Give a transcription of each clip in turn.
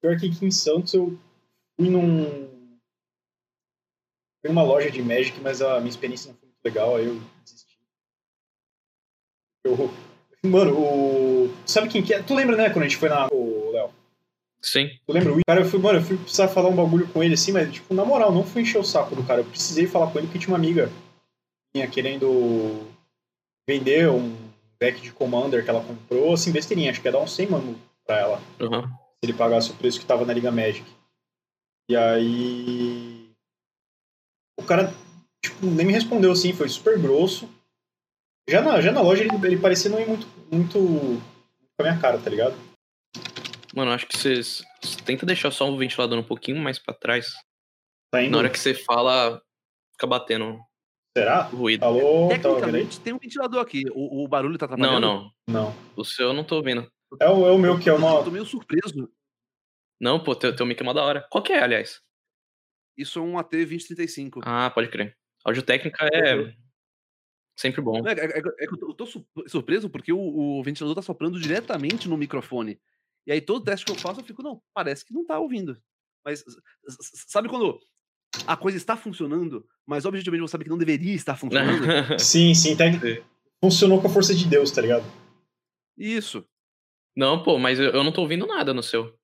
Pior que aqui em Santos eu fui num. Fui numa loja de Magic, mas a minha experiência não foi muito legal, aí eu desisti. Eu. Mano, o. Sabe quem que é? Tu lembra, né, quando a gente foi na. O Léo? Sim. Tu lembra? O cara, eu fui, mano, eu fui precisar falar um bagulho com ele assim, mas, tipo, na moral, não fui encher o saco do cara. Eu precisei falar com ele porque tinha uma amiga minha querendo vender um deck de Commander que ela comprou, assim, besteirinha. Acho que ia dar uns 100 mano pra ela. Uhum. Se ele pagasse o preço que tava na Liga Magic. E aí. O cara, tipo, nem me respondeu assim, foi super grosso. Já na, já na loja ele, ele parecia não ir muito, muito com a minha cara, tá ligado? Mano, acho que vocês. Tenta deixar só o ventilador um pouquinho mais pra trás. Tá indo. Na hora que você fala, fica batendo Será? ruído. Alô, tá? Tecnicamente tem um ventilador aqui. O, o barulho tá Não, atrapalhando? não. Não. O seu eu não tô ouvindo. É o, é o meu que é Eu uma. tô meio surpreso. Não, pô, teu, teu mic é uma da hora. Qual que é, aliás? Isso é um AT2035. Ah, pode crer. Áudio técnica é sempre bom. É, é- é que eu tô, eu tô su- surpreso porque o, o ventilador tá soprando diretamente no microfone. E aí todo teste que eu faço eu fico, não, parece que não tá ouvindo. Mas sabe quando a coisa está funcionando, mas objetivamente você sabe que não deveria estar funcionando? Sim, sim, tá... Funcionou com a força de Deus, tá ligado? Isso. não, pô, mas eu, eu não tô ouvindo nada no seu.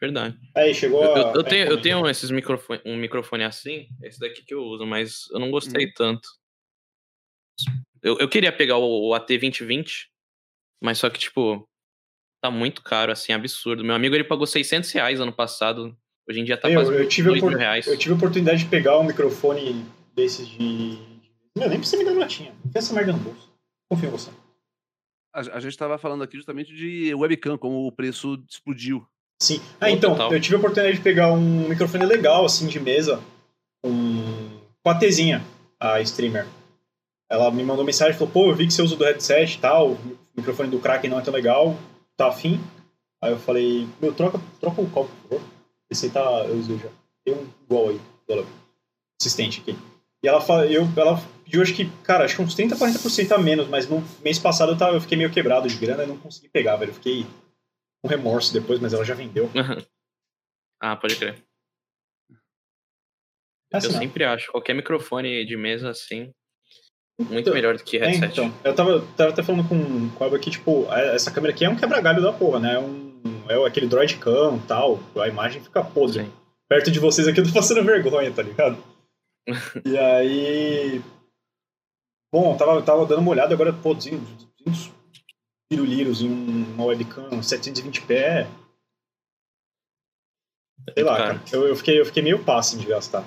Verdade. Aí, chegou Eu, a. eu- tenho, eu tenho esses microfone, um microfone assim, esse daqui que eu uso, mas eu não gostei tanto. Eu, eu queria pegar o, o AT2020, mas só que, tipo, tá muito caro, assim, absurdo. Meu amigo, ele pagou 600 reais ano passado. Hoje em dia tá Eu, quase eu, tive a 2 mil opor- reais. eu tive a oportunidade de pegar um microfone desses de. Meu, nem precisa me dar notinha. Enfia essa merda no bolso. Confio em você. A, a gente tava falando aqui justamente de webcam, como o preço explodiu. Sim. Ah, então, total. eu tive a oportunidade de pegar um microfone legal, assim, de mesa, um... com a Tzinha, a streamer. Ela me mandou mensagem e falou, pô, eu vi que você usa do headset e tal, o microfone do Kraken não é tão legal, tá afim? Aí eu falei, meu, troca, troca o copo, por favor. Esse aí tá, eu usei já. Tem um igual aí, assistente aqui. E ela, fala, eu, ela pediu, acho que, cara, acho que uns 30, 40% a menos, mas no mês passado eu, tava, eu fiquei meio quebrado de grana e não consegui pegar, velho. Eu fiquei com remorso depois, mas ela já vendeu. ah, pode crer. É assim, eu sempre acho, qualquer microfone de mesa assim, muito Então, melhor do que É, headset. então, eu tava, tava até falando com, com a Aba que, tipo, essa câmera aqui é um quebra-galho da porra, né? É, um, é aquele droid cam e tal, a imagem fica podre. Sim. Perto de vocês aqui eu tô passando vergonha, tá ligado? E aí... Bom, tava, tava dando uma olhada agora, pô, 200 200 piruliros em um- uma webcam 720p é... Sei lá, Cara. Eu, eu, fiquei, eu fiquei meio passe de gastar.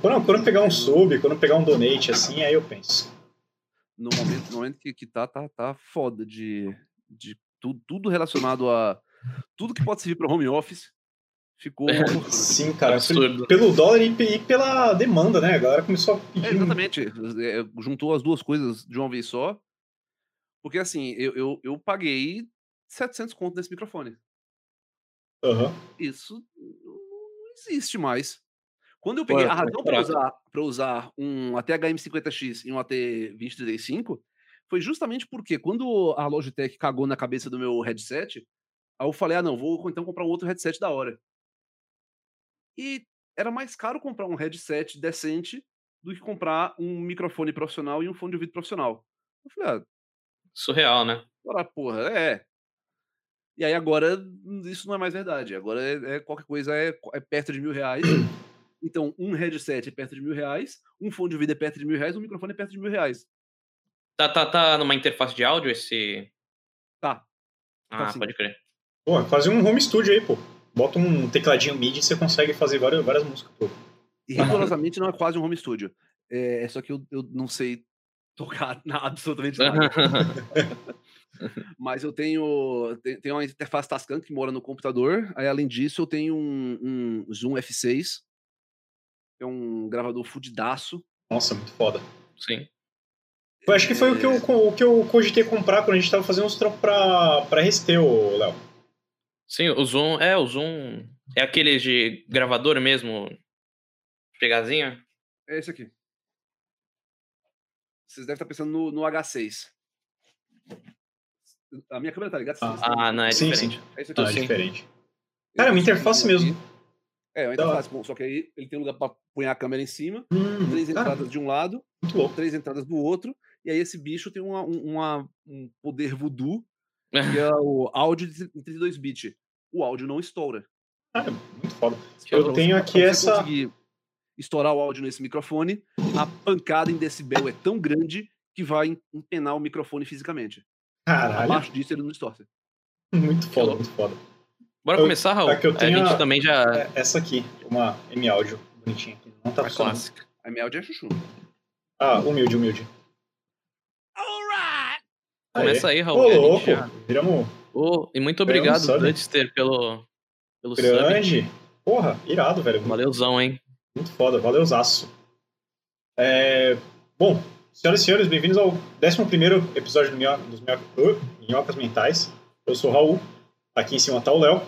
Quando, quando eu pegar um sub, quando eu pegar um donate assim, aí eu penso. No momento, no momento que, que tá, tá, tá foda de, de tu, tudo relacionado a. Tudo que pode servir para home office ficou. loucura. Sim, cara. Absurdo. Pelo dólar e, pe- e pela demanda, né? A galera começou a É, pedir. exatamente. é, juntou as duas coisas de uma vez só. Porque assim, eu, eu, eu paguei 700 conto nesse microfone. Aham. Isso não existe mais. Quando eu peguei Pô, a é razão para usar, pra usar um AT-HM50X e um AT-2035 foi justamente porque quando a Logitech cagou na cabeça do meu headset, aí eu falei, ah não, vou então comprar um outro headset da hora. E era mais caro comprar um headset decente do que comprar um microfone profissional e um fone de ouvido profissional. Eu falei, ah, Surreal, né? Ora, porra, é. E aí agora hum, isso não é mais verdade. Agora é, é qualquer coisa é, é perto de mil reais. Então, um headset é perto de mil reais, um fone de ouvido é perto de mil reais, um microfone é perto de mil reais. Tá, tá, tá numa interface de áudio esse. Tá. Ah, sim. pode crer. Pô, é quase um home studio aí, pô. Bota um tecladinho MIDI e você consegue fazer várias, várias músicas, pô. E rigorosamente não é quase um home studio. É, é só que eu, eu não sei tocar na, absolutamente nada. Mas eu tenho, tenho uma interface Tascam que mora no computador. Aí, além disso, eu tenho um, um Zoom F6, que é um gravador fudidaço. Nossa, muito foda. Sim. Eu acho que foi o que eu, co- o que eu cogitei comprar quando a gente tava fazendo uns trampos pra, pra RST, ô Léo. Sim, o Zoom. É, o Zoom. É aquele de gravador mesmo. Pegazinho? É esse aqui. Vocês devem estar pensando no, no H6. A minha câmera tá ligada? Ah, Ah, não, é Sim, diferente. É isso aqui. Ah, é sim. diferente. Cara, é uma interface aqui. mesmo. É, uma Da hora. interface, com- só que aí ele tem lugar pra pôr a câmera em cima, Hum, três cara, entradas de um lado, três entradas do outro, e aí esse bicho tem uma, um- uma- um poder voodoo, que é o áudio de 32 bits. O áudio não estoura. Cara, muito foda. Eu Eu Então, tenho aqui você essa. conseguir estourar o áudio nesse microfone, a pancada em decibel é tão grande que vai em- empenar o microfone fisicamente. Caralho, Abaixo disso ele não distorce. muito foda, muito foda. Bora Eu- começar, Raul? é que eu a tenho gente a- também já. É, essa aqui, uma M áudio bonitinha aqui. Não tá a clássica. A minha áudio é chuchu. Ah, humilde, humilde. Começa aí, Raul. Ô, gente louco. já- Viramos Ô, e muito Ganhamos obrigado, sub. Dudster, pelo, pelo sub. grande. Porra, irado, velho. Valeuzão, hein? Muito foda, valeuzaço. É... Bom, senhoras e senhores, bem-vindos ao 11 episódio do Minho... dos Minho... uh, Minhocas Mentais. Eu sou o Raul, aqui em cima tá o Léo,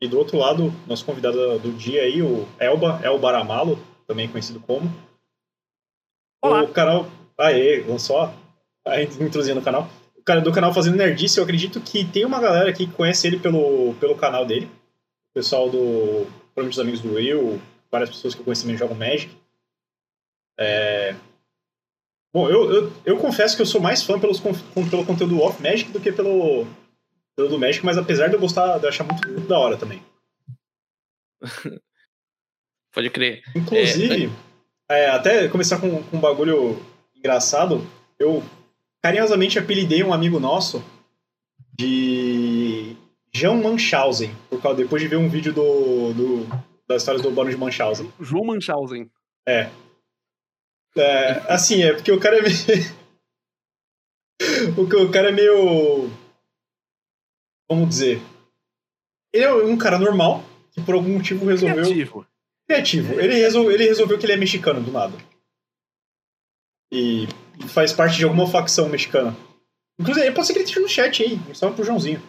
e do outro lado, nosso convidado do dia aí, o Elba, El Baramalo, também conhecido como. Olá. O canal. Aê, lançou a introduzindo no canal. O cara do canal Fazendo Nerdice, eu acredito que tem uma galera aqui que conhece ele pelo, pelo canal dele. O pessoal do. Provavelmente os amigos do Will, várias pessoas que eu conheci também jogam Magic. É... Bom, eu, eu, eu confesso que eu sou mais fã pelos, pelo conteúdo off Magic do que pelo, pelo do Magic, mas apesar de eu gostar, de eu achar muito, muito da hora também. Pode crer. Inclusive, é, até começar com, com um bagulho engraçado, eu carinhosamente apelidei um amigo nosso de Jean Munchausen, por causa, depois de ver um vídeo do, do, das histórias do Barão de Munchausen. João Munchausen. É, assim, é porque o cara é meio... o cara é meio... Vamos dizer... Ele é um cara normal, que por algum motivo resolveu... Criativo. criativo. Ele, resol- ele resolveu que ele é mexicano do nada. E faz parte de alguma facção mexicana. Inclusive, que ele esteja no chat aí. Um salve pro Joãozinho.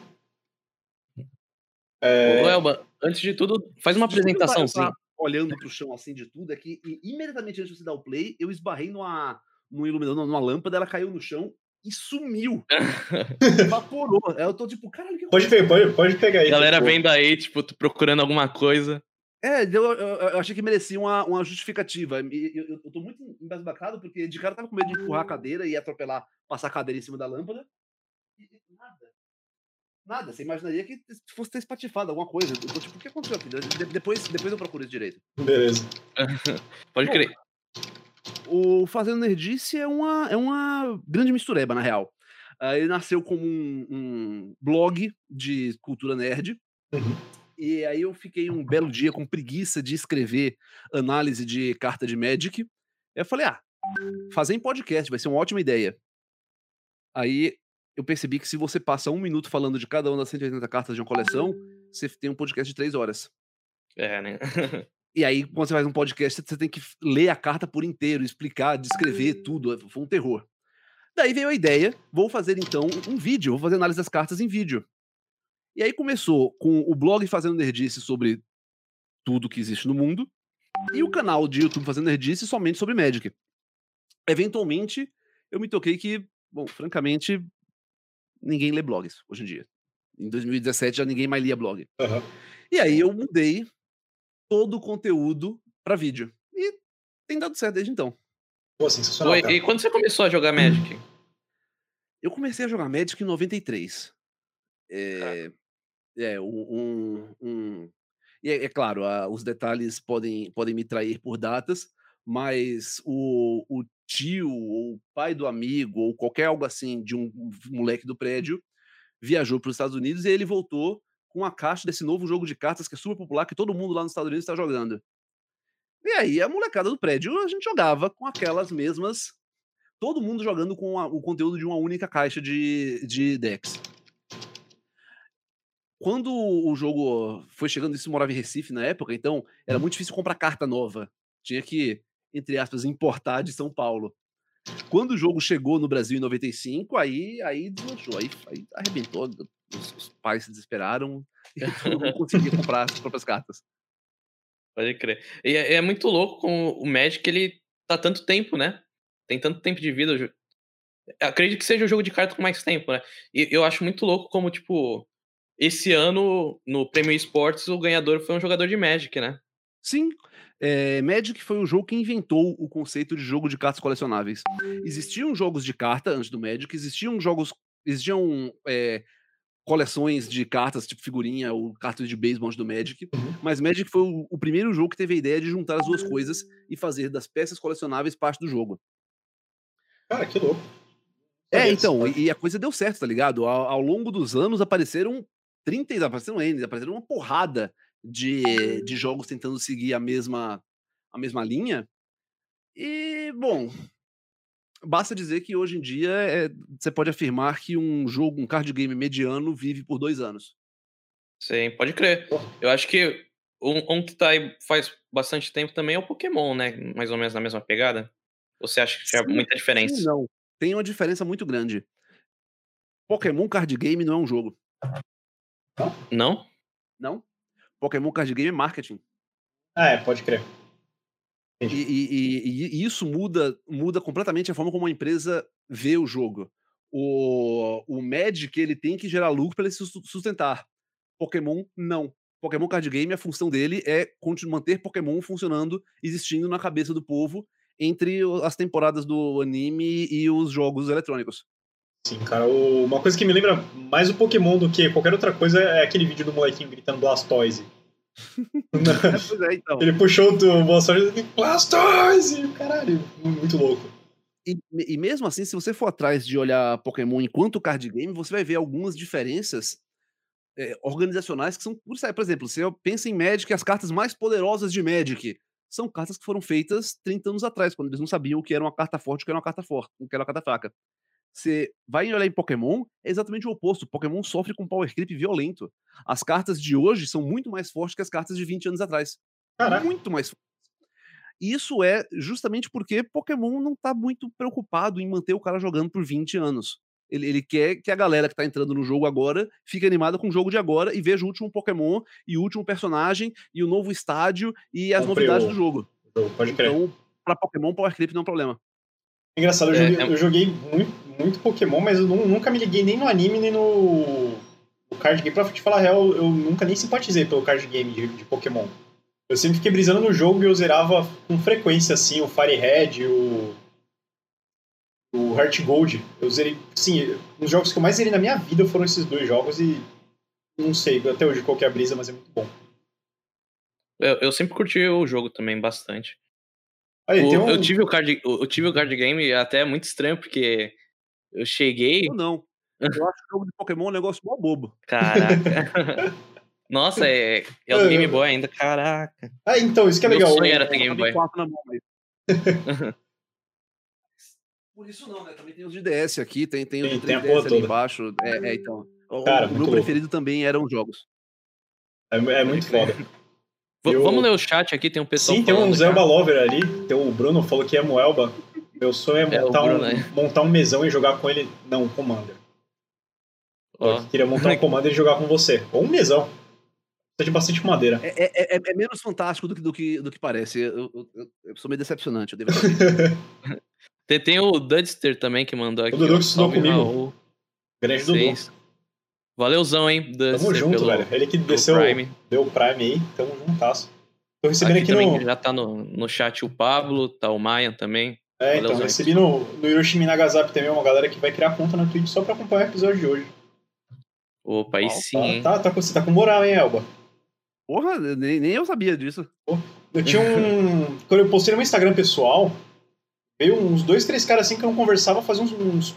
É, Ô, Elba, antes de tudo, faz uma eu apresentação, eu sim. olhando pro chão assim de tudo, é que e- imediatamente antes de você dar o play, eu esbarrei numa, num iluminador, numa lâmpada, ela caiu no chão e sumiu. Evaporou. Eu tô tipo, caralho, o que pode, pegar, pode, pode pegar aí. Galera tipo, vendo aí, tipo, tu procurando alguma coisa. É, eu, eu- eu achei que merecia uma, uma justificativa. Eu, eu, eu tô muito embasbacado porque de cara tava com medo de empurrar a cadeira e atropelar, passar a cadeira em cima da lâmpada. E, e nada. Nada. Você imaginaria que fosse ter espatifado alguma coisa. Eu tô tipo, o que aconteceu aqui? De- depois, depois eu procuro isso direito. Beleza. Pode Bom, crer. O Fazendo Nerdice é uma, é uma grande mistureba, na real. Ah, ele nasceu como um, um blog de cultura nerd. Uhum. E aí eu fiquei um belo dia com preguiça de escrever análise de carta de Magic. Eu falei, ah, fazer em podcast vai ser uma ótima ideia. Aí eu percebi que se você passa um minuto falando de cada uma das 180 cartas de uma coleção, você tem um podcast de três horas. É, né? E aí, quando você faz um podcast, você tem que ler a carta por inteiro, explicar, descrever tudo. é, Foi um terror. Daí veio a ideia, vou fazer então um vídeo, vou fazer análise das cartas em vídeo. E aí começou com o blog Fazendo Nerdice sobre tudo que existe no mundo, e o canal de YouTube Fazendo Nerdice somente sobre Magic. Eventualmente, eu me toquei que, bom, francamente, ninguém lê blogs hoje em dia. Em 2017 já ninguém mais lia blog. Aham. E aí eu mudei todo o conteúdo para vídeo. E tem dado certo desde então. Pô, sensacional, Oi, e quando você começou a jogar Magic? Eu comecei a jogar Magic em 93. É, é um, um, um- e é, é claro, os detalhes podem, podem me trair por datas, mas o, o tio ou o pai do amigo ou qualquer algo assim de um moleque do prédio viajou para os Estados Unidos e ele voltou com a caixa desse novo jogo de cartas que é super popular que todo mundo lá nos Estados Unidos está jogando. E aí a molecada do prédio a gente jogava com aquelas mesmas todo mundo jogando com a- o conteúdo de uma única caixa de, de decks. Quando o jogo foi chegando, isso eu morava em Recife na época, então era muito difícil comprar carta nova. Tinha que, entre aspas, importar de São Paulo. Quando o jogo chegou no Brasil em 95, aí, aí deslanchou, aí, aí arrebentou, os, os pais se desesperaram e mundo conseguia comprar as próprias cartas. Pode crer. E é, é muito louco como o Magic, ele tá tanto tempo, né? Tem tanto tempo de vida. Acredito que seja o jogo de carta com mais tempo, né? E eu acho muito louco como, tipo, esse ano, no Prêmio Esportes, o ganhador foi um jogador de Magic, né? Sim. É, Magic foi o jogo que inventou o conceito de jogo de cartas colecionáveis. Existiam jogos de carta antes do Magic, existiam jogos. Existiam é, coleções de cartas, tipo figurinha ou cartas de beisebol antes do Magic, Uhum. mas Magic foi o, o primeiro jogo que teve a ideia de juntar as duas coisas e fazer das peças colecionáveis parte do jogo. Cara, que louco. É, então, e, e a coisa deu certo, tá ligado? Ao, ao longo dos anos apareceram 30, e- apareceram N, apareceram uma porrada de, de jogos tentando seguir a mesma, a mesma linha. E, bom, basta dizer que hoje em dia é, você pode afirmar que um jogo, um card game mediano vive por dois anos. Sim, pode crer. Eu acho que um, um que tá aí faz bastante tempo também é o Pokémon, né? Mais ou menos na mesma pegada. Você acha que tinha muita diferença? Sim, não. Tem uma diferença muito grande. Pokémon card game não é um jogo, Não? não? Pokémon card game é marketing. Ah, é, pode crer. E, e- e- e isso muda, muda completamente a forma como a empresa vê o jogo. O, o Magic ele tem que gerar lucro para ele se sus- sustentar. Pokémon não. Pokémon Card Game, a função dele é manter Pokémon funcionando, existindo na cabeça do povo entre as temporadas do anime e os jogos eletrônicos. Sim, cara. o- Uma coisa que me lembra mais o Pokémon do que qualquer outra coisa é aquele vídeo do molequinho gritando Blastoise. É, é, então. Ele puxou o Blastoise e Blastoise! Caralho, muito louco. E, e mesmo assim, se você for atrás de olhar Pokémon enquanto card game, você vai ver algumas diferenças é, organizacionais que são por exemplo, você pensa em Magic, as cartas mais poderosas de Magic são cartas que foram feitas 30 anos atrás, quando eles não sabiam o que era uma carta forte e o que era uma carta forte, o que era uma carta fraca. Você vai olhar em Pokémon, é exatamente o oposto. Pokémon sofre com power creep violento. As cartas de hoje são muito mais fortes que as cartas de 20 anos atrás Caraca. muito mais fortes. E isso é justamente porque Pokémon não tá muito preocupado em manter o cara jogando por 20 anos. Ele, ele quer que a galera que tá entrando no jogo agora fique animada com o jogo de agora e veja o último Pokémon e o último personagem e o novo estádio e as Compre novidades o- do jogo. Pode crer. Então, pra Pokémon, Power Creep não é um problema. Engraçado, eu É, joguei, é- eu joguei muito, muito Pokémon, mas eu nu- nunca me liguei nem no anime, nem no, no card game. Pra te falar a real, eu nunca nem simpatizei pelo card game de, de Pokémon. Eu sempre fiquei brisando no jogo e eu zerava com frequência, assim, o Fire Red, o. O Heart Gold. Eu zerei. Sim, os jogos que eu mais zerei na minha vida foram esses dois jogos e. Não sei até hoje qual que é a brisa, mas é muito bom. Eu, eu sempre curti o jogo também bastante. Aí, O- um. eu, tive o card, eu tive o card game até é muito estranho, porque eu cheguei. Ou não. Eu acho o jogo de Pokémon um negócio mó bobo. Caraca. Nossa, é, é o É, Game eu- Boy ainda, caraca. Ah, então, isso que é Meu legal. sonho era ter Game Boy. quatro na mão, mas- Por isso não, né? Também tem os de DS aqui, tem, tem os Tem- de tem a 3DS porra ali toda. embaixo. É, é, então. O, Cara, o meu louco. preferido também eram os jogos. É, é muito foda. Eu- Vamos ler o chat aqui, tem um pessoal Sim, tem um Zelba. Lover ali. Tem o Bruno falou que ama o Elba. Meu sonho é É, o montar, Bruno, um, né? montar um mesão e jogar com ele. Não, um Commander. Ó, Eu queria montar um Commander e jogar com você. Ou um mesão. Precisa de bastante madeira. É, é- é- é menos fantástico do que, do que, do que parece. Eu, eu- eu- sou meio decepcionante, eu devo. Tem, tem o Dudster também que mandou aqui. Dudu ó, que estudou comigo. Grande Dudu. Valeuzão, hein, Dudster. Tamo junto, pelo, velho. Ele que desceu, Prime. deu o Prime aí. Tamo juntasso. Tô recebendo Aqui, aqui, também no. já tá no, no chat o Pablo, tá o Mayan também. É, Valeu, então, recebi no, no Hiroshima Nagasaki também uma galera que vai criar conta na Twitch só pra acompanhar o episódio de hoje. Opa, aí sim, Tá, hein? tá, tá, com- você tá com moral, hein, Elba? Porra, nem, nem eu sabia disso. Eu tinha um. Quando eu postei no meu Instagram pessoal, veio uns dois, três caras assim que eu não conversava faz uns. uns-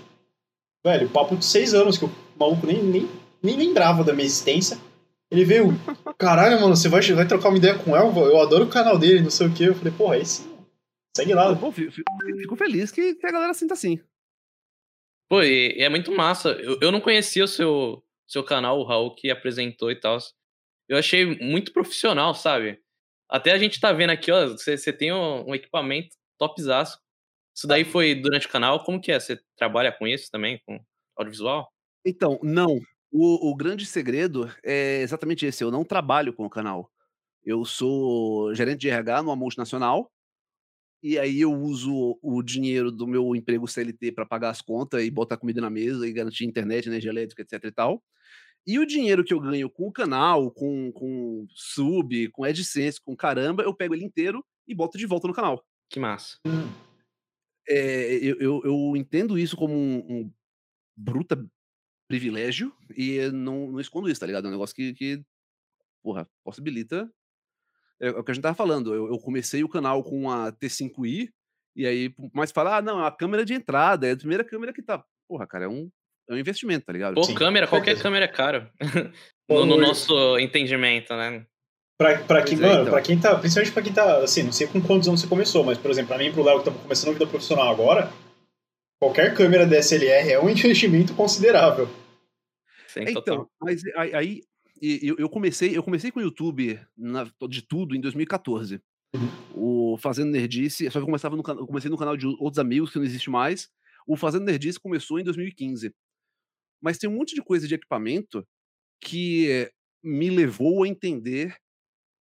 velho, papo de seis anos que o maluco nem, nem, nem lembrava da minha existência. Ele veio, caralho, mano, você vai, vai trocar uma ideia com o Elva? Eu adoro o canal dele, não sei o quê. Eu falei, porra, aí sim. Segue lá. Pô, fico, fico- feliz que, que a galera sinta assim. Pô, e, e é muito massa. Eu, eu não conhecia o seu, seu canal, o Raul, que apresentou e tal. Eu achei muito profissional, sabe? Até a gente tá vendo aqui, ó, você você tem um, um equipamento topzaço. Isso daí foi durante o canal? Como que é? Você trabalha com isso também, com audiovisual? Então, não. O, o grande segredo é exatamente esse. Eu não trabalho com o canal. Eu sou gerente de RH numa multinacional e aí eu uso o dinheiro do meu emprego CLT para pagar as contas e botar comida na mesa e garantir internet, energia elétrica, etc e tal. E o dinheiro que eu ganho com o canal, com, com sub, com AdSense, com caramba, eu pego ele inteiro e boto de volta no canal. Que massa. É, eu, eu, eu entendo isso como um, um bruta privilégio e não, não escondo isso, tá ligado? É um negócio que, que porra, possibilita. É, é o que a gente tava falando. Eu, eu comecei o canal com a T5i, e aí, mas falar, ah, não, é a câmera de entrada, é a primeira câmera que tá. Porra, cara, é um, é um investimento, tá ligado? Pô, Sim, câmera, qualquer câmera é cara. Pô, no, no nosso entendimento, né? Pra, pra quem, é, mano, então. pra quem tá, principalmente pra quem tá, assim, não sei com quantos anos você começou, mas, por exemplo, pra mim e pro Léo que estamos começando a vida profissional agora, qualquer câmera DSLR é um investimento considerável. Sim, É, total. então, mas aí e- eu, comecei, eu comecei com o YouTube na- de tudo em 2014. O Fazendo Nerdice, só que eu começava no, eu comecei no canal de outros amigos que não existe mais. O Fazendo Nerdice começou em 2015. Mas tem um monte de coisa de equipamento que me levou a entender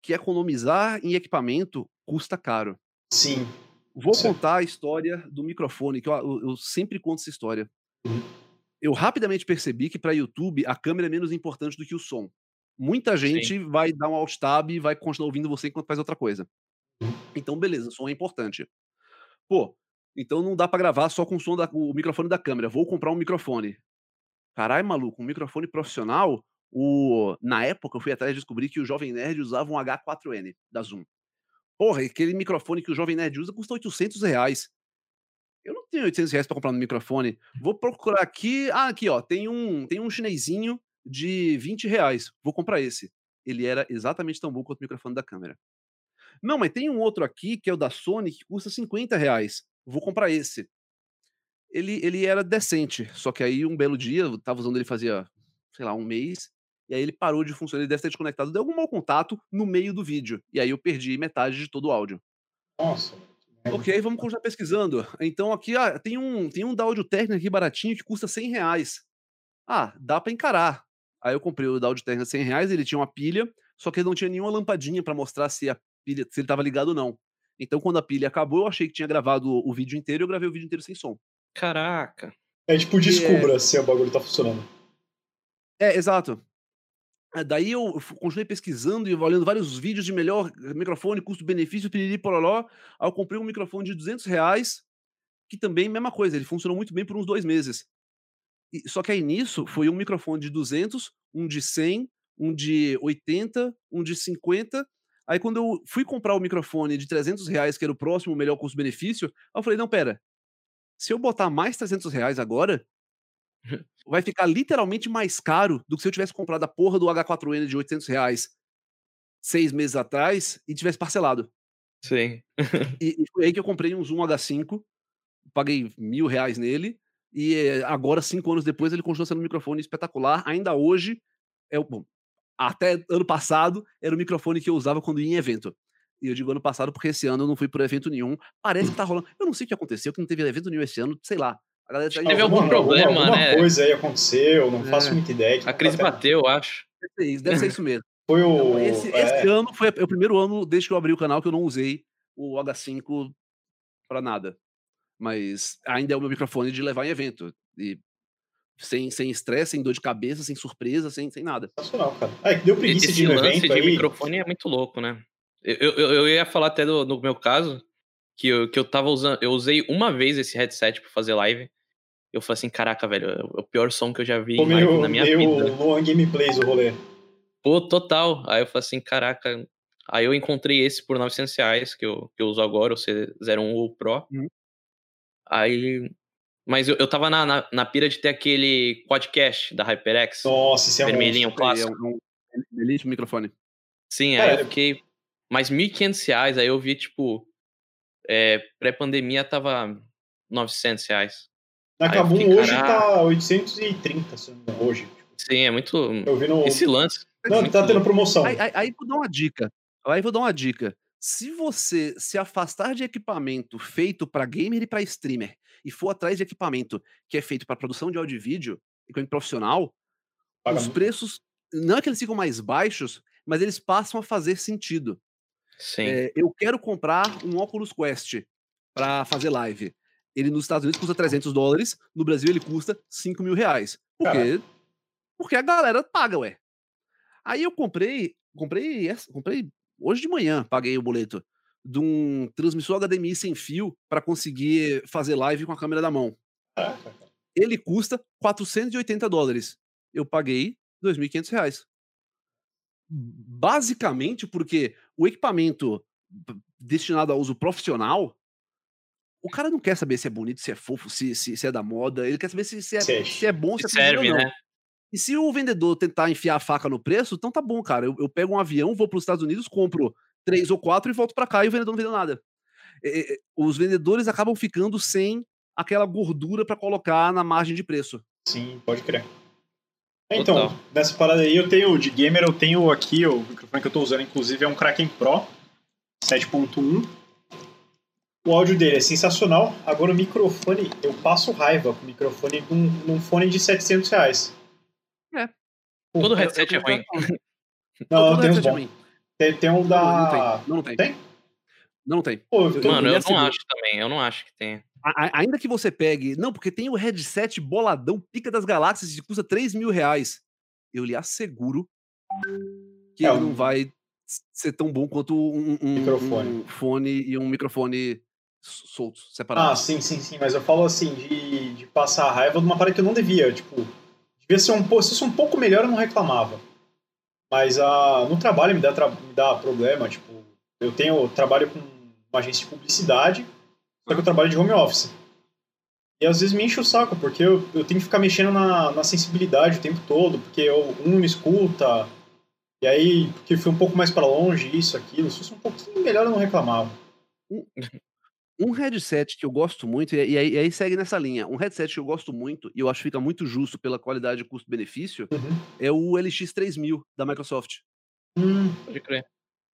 que economizar em equipamento custa caro. Sim. Vou Certo. contar a história do microfone, que eu, eu- eu sempre conto essa história. Uhum. Eu rapidamente percebi que para YouTube a câmera é menos importante do que o som. Muita gente vai dar um alt tab e vai continuar ouvindo você enquanto faz outra coisa. Então, beleza, som é importante. Pô, então não dá para gravar só com o som da, o microfone da câmera. Vou comprar um microfone. Caralho, maluco, um microfone profissional. O, na época, eu fui atrás e descobri que o Jovem Nerd usava um H4N da Zoom. Porra, aquele microfone que o Jovem Nerd usa custa 800 reais. Eu não tenho 800 reais pra comprar um microfone. Vou procurar aqui. Ah, aqui, ó. Tem um, tem um chinesinho de 20 reais. Vou comprar esse. Ele era exatamente tão bom quanto o microfone da câmera. Não, mas tem um outro aqui, que é o da Sony, que custa 50 reais. Vou comprar esse. Ele, ele era decente, só que aí um belo dia, eu tava usando ele fazia, sei lá, um mês, e aí ele parou de funcionar, ele deve ter desconectado, deu algum mau contato no meio do vídeo, e aí eu perdi metade de todo o áudio. Nossa. Ok, vamos continuar pesquisando. Então aqui ah, tem um tem um da Audio Technica aqui baratinho que custa 100 reais. Ah, dá pra encarar. Aí eu comprei o da Audio Technica 100 reais, ele tinha uma pilha, só que ele não tinha nenhuma lampadinha pra mostrar se a pilha se ele tava ligado ou não. Então quando a pilha acabou, eu achei que tinha gravado o, vídeo inteiro e eu gravei o vídeo inteiro sem som. Caraca. É tipo, descubra se o bagulho tá funcionando. É, exato. Ah, Daí eu continuei pesquisando e olhando vários vídeos de melhor microfone, custo-benefício, piriri, pororó. Aí eu comprei um microfone de 200 reais, que também, mesma coisa, ele funcionou muito bem por uns dois meses. E- só que aí nisso foi um microfone de 200, um de 100, um de 80, um de 50. Aí quando eu fui comprar o microfone de 300 reais, que era o próximo melhor custo-benefício, eu falei, não, pera, se eu botar mais 300 reais agora, vai ficar literalmente mais caro do que se eu tivesse comprado a porra do H4N de 800 reais seis meses atrás e tivesse parcelado. Sim. E, e foi aí que eu comprei um Zoom H5, paguei mil reais nele, e eh, agora, cinco anos depois, ele continua sendo um microfone espetacular. Ainda hoje, é o bom, até ano passado, era o microfone que eu usava quando ia em evento. E eu digo ano passado porque esse ano eu não fui por evento nenhum. Parece que tá rolando. Eu não sei o que aconteceu, que não teve evento nenhum esse ano, sei lá. A galera tá Teve algum Alguma- problema, alguma, né? Alguma coisa aí aconteceu, não É. faço muita ideia. A crise Até- bateu, eu acho. Deve ser isso, deve ser isso mesmo. Foi o. Então, esse, é, esse ano foi o primeiro ano desde que eu abri o canal que eu não usei o H5 pra nada. Mas ainda é o meu microfone de levar em evento. E sem sem estresse, sem dor de cabeça, sem surpresa, sem, sem nada. sensacional, cara. É, que deu preguiça de Esse ir no lance evento de aí. microfone é muito louco, né? Eu, eu, eu ia falar até do, no meu caso, que eu, que eu tava usando. Eu usei uma vez esse headset pra fazer live. Eu falei assim, caraca, velho, é o pior som que eu já vi live meio, na minha meio vida. Luan Gameplays o rolê. Pô, total. Aí eu falei assim, caraca. Aí eu encontrei esse por 900 reais, que eu, que eu uso agora, o C01 ou Pro. Uhum. Aí. Mas eu, eu tava na, na, na pira de ter aquele podcast da HyperX. Nossa, esse é um vermelhinho É, clássico. é um, um elite microfone. Sim, Cara, aí eu fiquei mais 1.500 reais, aí eu vi, tipo, é, pré-pandemia tava 900 reais. Na Kabum fiquei, hoje tá 830, se não hoje. Sim, é muito... Eu vi no. Esse lance... é Não, muito tá tendo promoção. Aí, aí, aí vou dar uma dica. Aí vou dar uma dica. Se você se afastar de equipamento feito para gamer e para streamer e for atrás de equipamento que é feito para produção de áudio e vídeo, equipamento profissional, Paga os muito. preços não é que eles ficam mais baixos, mas eles passam a fazer sentido. Sim. É, eu quero comprar um Oculus Quest. pra fazer live. Ele nos Estados Unidos custa 300 dólares, no Brasil ele custa 5 mil reais. Por quê? Porque a galera paga, ué. Aí eu comprei, comprei, essa- comprei hoje de manhã, paguei o boleto de um transmissor HDMI sem fio para conseguir fazer live com a câmera da mão. Ele custa 480 dólares. Eu paguei 2.500 reais. Basicamente porque o equipamento destinado a uso profissional, o cara não quer saber se é bonito, se é fofo, se, se, se é da moda. Ele quer saber se, se, é, Se é- se é bom, se, Se é serve, né? E se o vendedor tentar enfiar a faca no preço, então tá bom, cara. Eu, eu pego um avião, vou para os Estados Unidos, compro três ou quatro e volto para cá e o vendedor não vendeu nada. É, é, os vendedores acabam ficando sem aquela gordura para colocar na margem de preço. Sim, pode crer. Então, Total. nessa parada aí, eu tenho de gamer, eu tenho aqui, o microfone que eu tô usando, inclusive, é um Kraken Pro 7.1. O áudio dele é sensacional. Agora o microfone, eu passo raiva com o microfone num, num fone de 700 reais. Todo Eu- eu headset é ruim. Não, todo tem uns headset é bons. Tem, tem um Não, da... não tem. Não tem. Tem? Não tem. Pô, eu Mano, eu não acho também. Eu não acho que tenha. A- a- ainda que você pegue. Não, porque tem o headset boladão, pica das galáxias, que custa 3 mil reais. Eu lhe asseguro que É, ele não vai ser tão bom quanto um, um- Microfone. um fone e um microfone s- soltos, Ah, separados. sim, sim, sim. Mas eu falo assim, de, de passar raiva de uma parada que eu não devia. Tipo, devia ser um pouco. Se fosse um pouco melhor, eu não reclamava. Mas ah, no trabalho me dá, me dá problema. Tipo, eu tenho. trabalho com uma agência de publicidade, só que eu trabalho de home office. E às vezes me enche o saco, porque eu, eu tenho que ficar mexendo na, na sensibilidade o tempo todo, porque eu, um não escuta, e aí, porque foi um pouco mais pra longe, isso, aquilo. Se fosse um pouquinho melhor, eu não reclamava. Um headset que eu gosto muito, e aí, e aí- segue nessa linha. Um headset que eu gosto muito, e eu acho que fica muito justo pela qualidade custo-benefício, Uhum. é o LX3000 da Microsoft. Hum, Pode crer.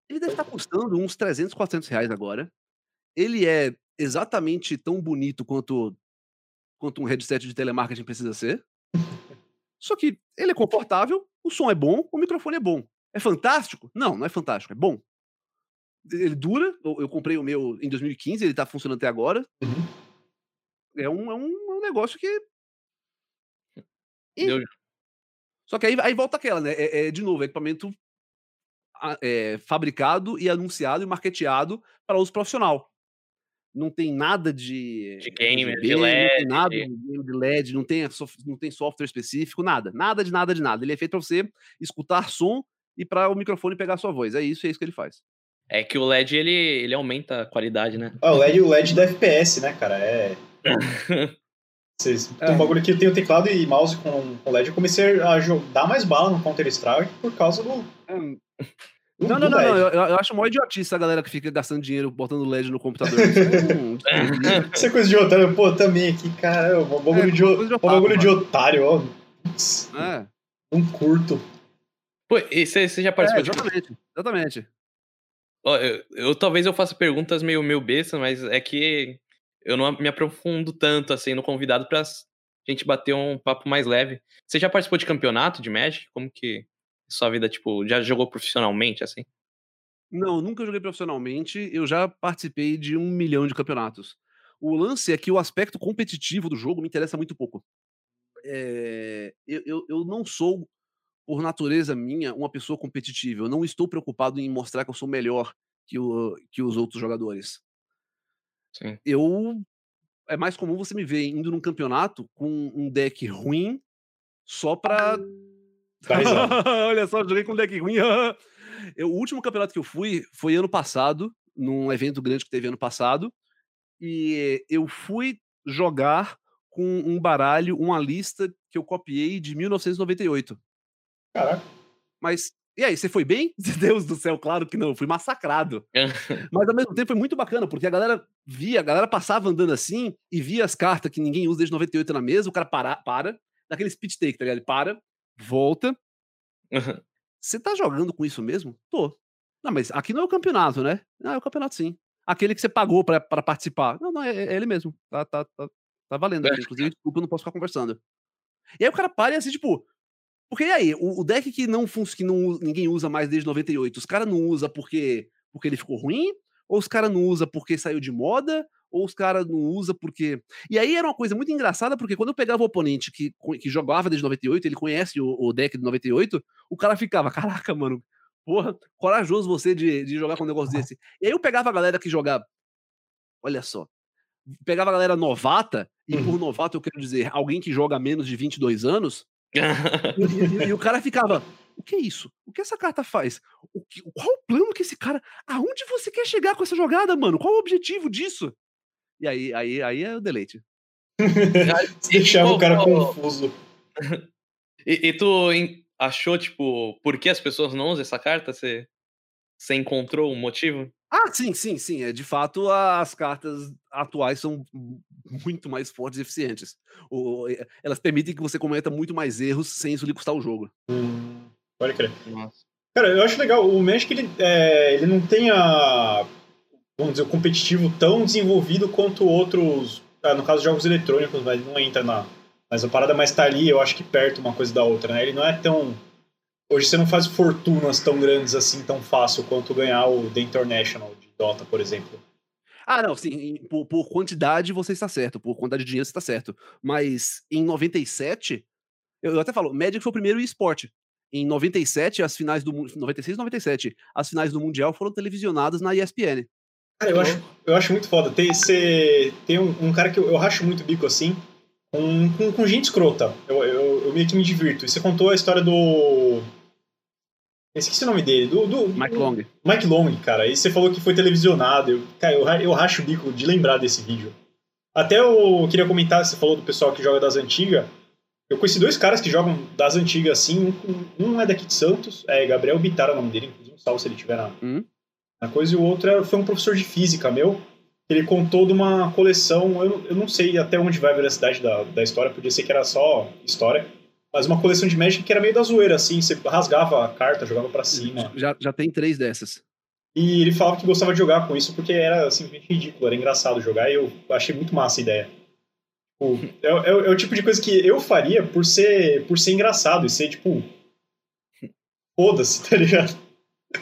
Ele deve estar custando uns 300, 400 reais agora. Ele é exatamente tão bonito quanto, quanto um headset de telemarketing precisa ser. Só que ele é confortável, o som é bom, o microfone é bom. É fantástico? Não, não é fantástico, é bom. Ele dura, eu, eu comprei o meu em 2015, ele tá funcionando até agora. Uhum. É, um, é, um, é um negócio que. E- Só que aí, aí volta aquela, né? É, é, de novo, é equipamento a- é, fabricado e anunciado e marketeado para uso profissional. Não tem nada de, De gamer, RGB, de não LED, tem nada de- de game de LED, não tem, não tem software específico, nada. Nada de nada de nada. Ele é feito para você escutar som e para o microfone pegar a sua voz. É isso, é isso que ele faz. É que o LED ele, ele aumenta a qualidade, né? Ah, o LED, o LED da FPS, né, cara? É. Vocês, tem É. um bagulho aqui, eu tenho teclado e mouse com, com LED. Eu comecei a dar mais bala no Counter-Strike por causa do. do- Não, do não, não, LED. não. Eu, eu acho mó idiotice a galera que fica gastando dinheiro botando LED no computador. Isso é um desperdício. Isso é coisa de otário. Pô, também aqui, cara. Um bagulho, É, de, o- um bagulho de otário, ó. Putz, É, Não curto. Pô, e você já é, participou de exatamente. Eu, eu- talvez eu faça perguntas meio, meio bestas, mas é que eu não me aprofundo tanto assim no convidado pra gente bater um papo mais leve. Você já participou de campeonato de Magic? Como que sua vida, tipo, já jogou profissionalmente, assim? Não, nunca joguei profissionalmente. Eu já participei de um milhão de campeonatos. O lance é que o aspecto competitivo do jogo me interessa muito pouco. É, eu, eu, eu não sou, por natureza minha, uma pessoa competitiva. Eu não estou preocupado em mostrar que eu sou melhor que, o, que os outros jogadores. Sim. Eu. É mais comum você me ver indo num campeonato com um deck ruim só pra. Olha só, joguei com um deck ruim. Eu, o último campeonato que eu fui foi ano passado, num evento grande que teve ano passado. E eu fui jogar com um baralho, uma lista que eu copiei de 1998. Caraca. Mas, e aí, você foi bem? Deus do céu, claro que não, eu fui massacrado. Mas ao mesmo tempo foi muito bacana, porque a galera via, a galera passava andando assim e via as cartas que ninguém usa desde 98 na mesa, o cara para, para, daquele speed take, tá ligado? Ele para, volta. Você tá jogando com isso mesmo? Tô. Não, mas aqui não é o campeonato, né? Não, é o campeonato sim. Aquele que você pagou pra, pra participar. Não, não, é, é ele mesmo. Tá, tá, tá, tá valendo aqui. Inclusive, desculpa, eu não posso ficar conversando. E aí o cara para e assim, tipo. Porque e aí, o, o deck que não que não, ninguém usa mais desde 98, os caras não usa porque, porque ele ficou ruim? Ou os caras não usa porque saiu de moda? Ou os caras não usam porque. E aí era uma coisa muito engraçada, porque quando eu pegava o oponente que, que jogava desde 98, ele conhece o, o deck de 98, o cara ficava, caraca, mano, porra, corajoso você de, de jogar com um negócio desse. E aí eu pegava a galera que jogava. Olha só. Pegava a galera novata, e por uhum. novato eu quero dizer alguém que joga menos de 22 anos, e, e, e, o cara ficava, o que é isso? O que essa carta faz? O que, qual o plano que esse cara. Aonde você quer chegar com essa jogada, mano? Qual o objetivo disso? E aí, aí, aí é o deleite. Deixava o cara confuso. E, e, tu achou, tipo, por que as pessoas não usam essa carta? Você, você encontrou um motivo? Ah, sim, sim, sim. É, de fato, as cartas atuais são muito mais fortes e eficientes. O, elas permitem que você cometa muito mais erros sem isso lhe custar o jogo. Hum, pode crer. Nossa. Cara, eu acho legal. O Magic, ele, é, ele não tem a, vamos dizer, o competitivo tão desenvolvido quanto outros, ah, no caso, jogos eletrônicos, mas não entra na... Mas a parada mais tá ali, eu acho que perto uma coisa da outra, né? Ele não é tão Hoje você não faz fortunas tão grandes assim, tão fácil quanto ganhar o The International de Dota, por exemplo. Ah, não, sim, por, por, quantidade você está certo, por quantidade de dinheiro você está certo. Mas em 97, eu, eu até falo, Magic foi o primeiro esporte. Em 97, as finais do 96 e 97, as finais do Mundial foram televisionadas na ESPN. Cara, eu acho, eu acho muito foda. Tem, cê, tem um, um, cara que eu, eu racho muito bico assim, com, com, com gente escrota. Eu, eu, eu meio que me divirto. E você contou a história do Esqueci o nome dele. Do, do, Mike Long. Mike Long, cara. E você falou que foi televisionado. Eu, cara, eu, eu racho o bico de lembrar desse vídeo. Até eu queria comentar, você falou do pessoal que joga das antigas. Eu conheci dois caras que jogam das antigas assim. Um, um é daqui de Santos, é Gabriel Bittar é o nome dele, inclusive um salve se ele tiver na, hum? na coisa. E o outro é, foi um professor de física meu. Ele contou de uma coleção. Eu, eu não sei até onde vai a veracidade da, da história, podia ser que era só história mas uma coleção de Magic que era meio da zoeira, assim, você rasgava a carta, jogava para cima. Já, já tem três dessas. E ele falava que gostava de jogar com isso porque era simplesmente ridículo, era engraçado jogar e eu achei muito massa a ideia. Tipo, é, é, é, o tipo de coisa que eu faria por ser, por ser engraçado e ser, tipo. Foda-se, tá ligado?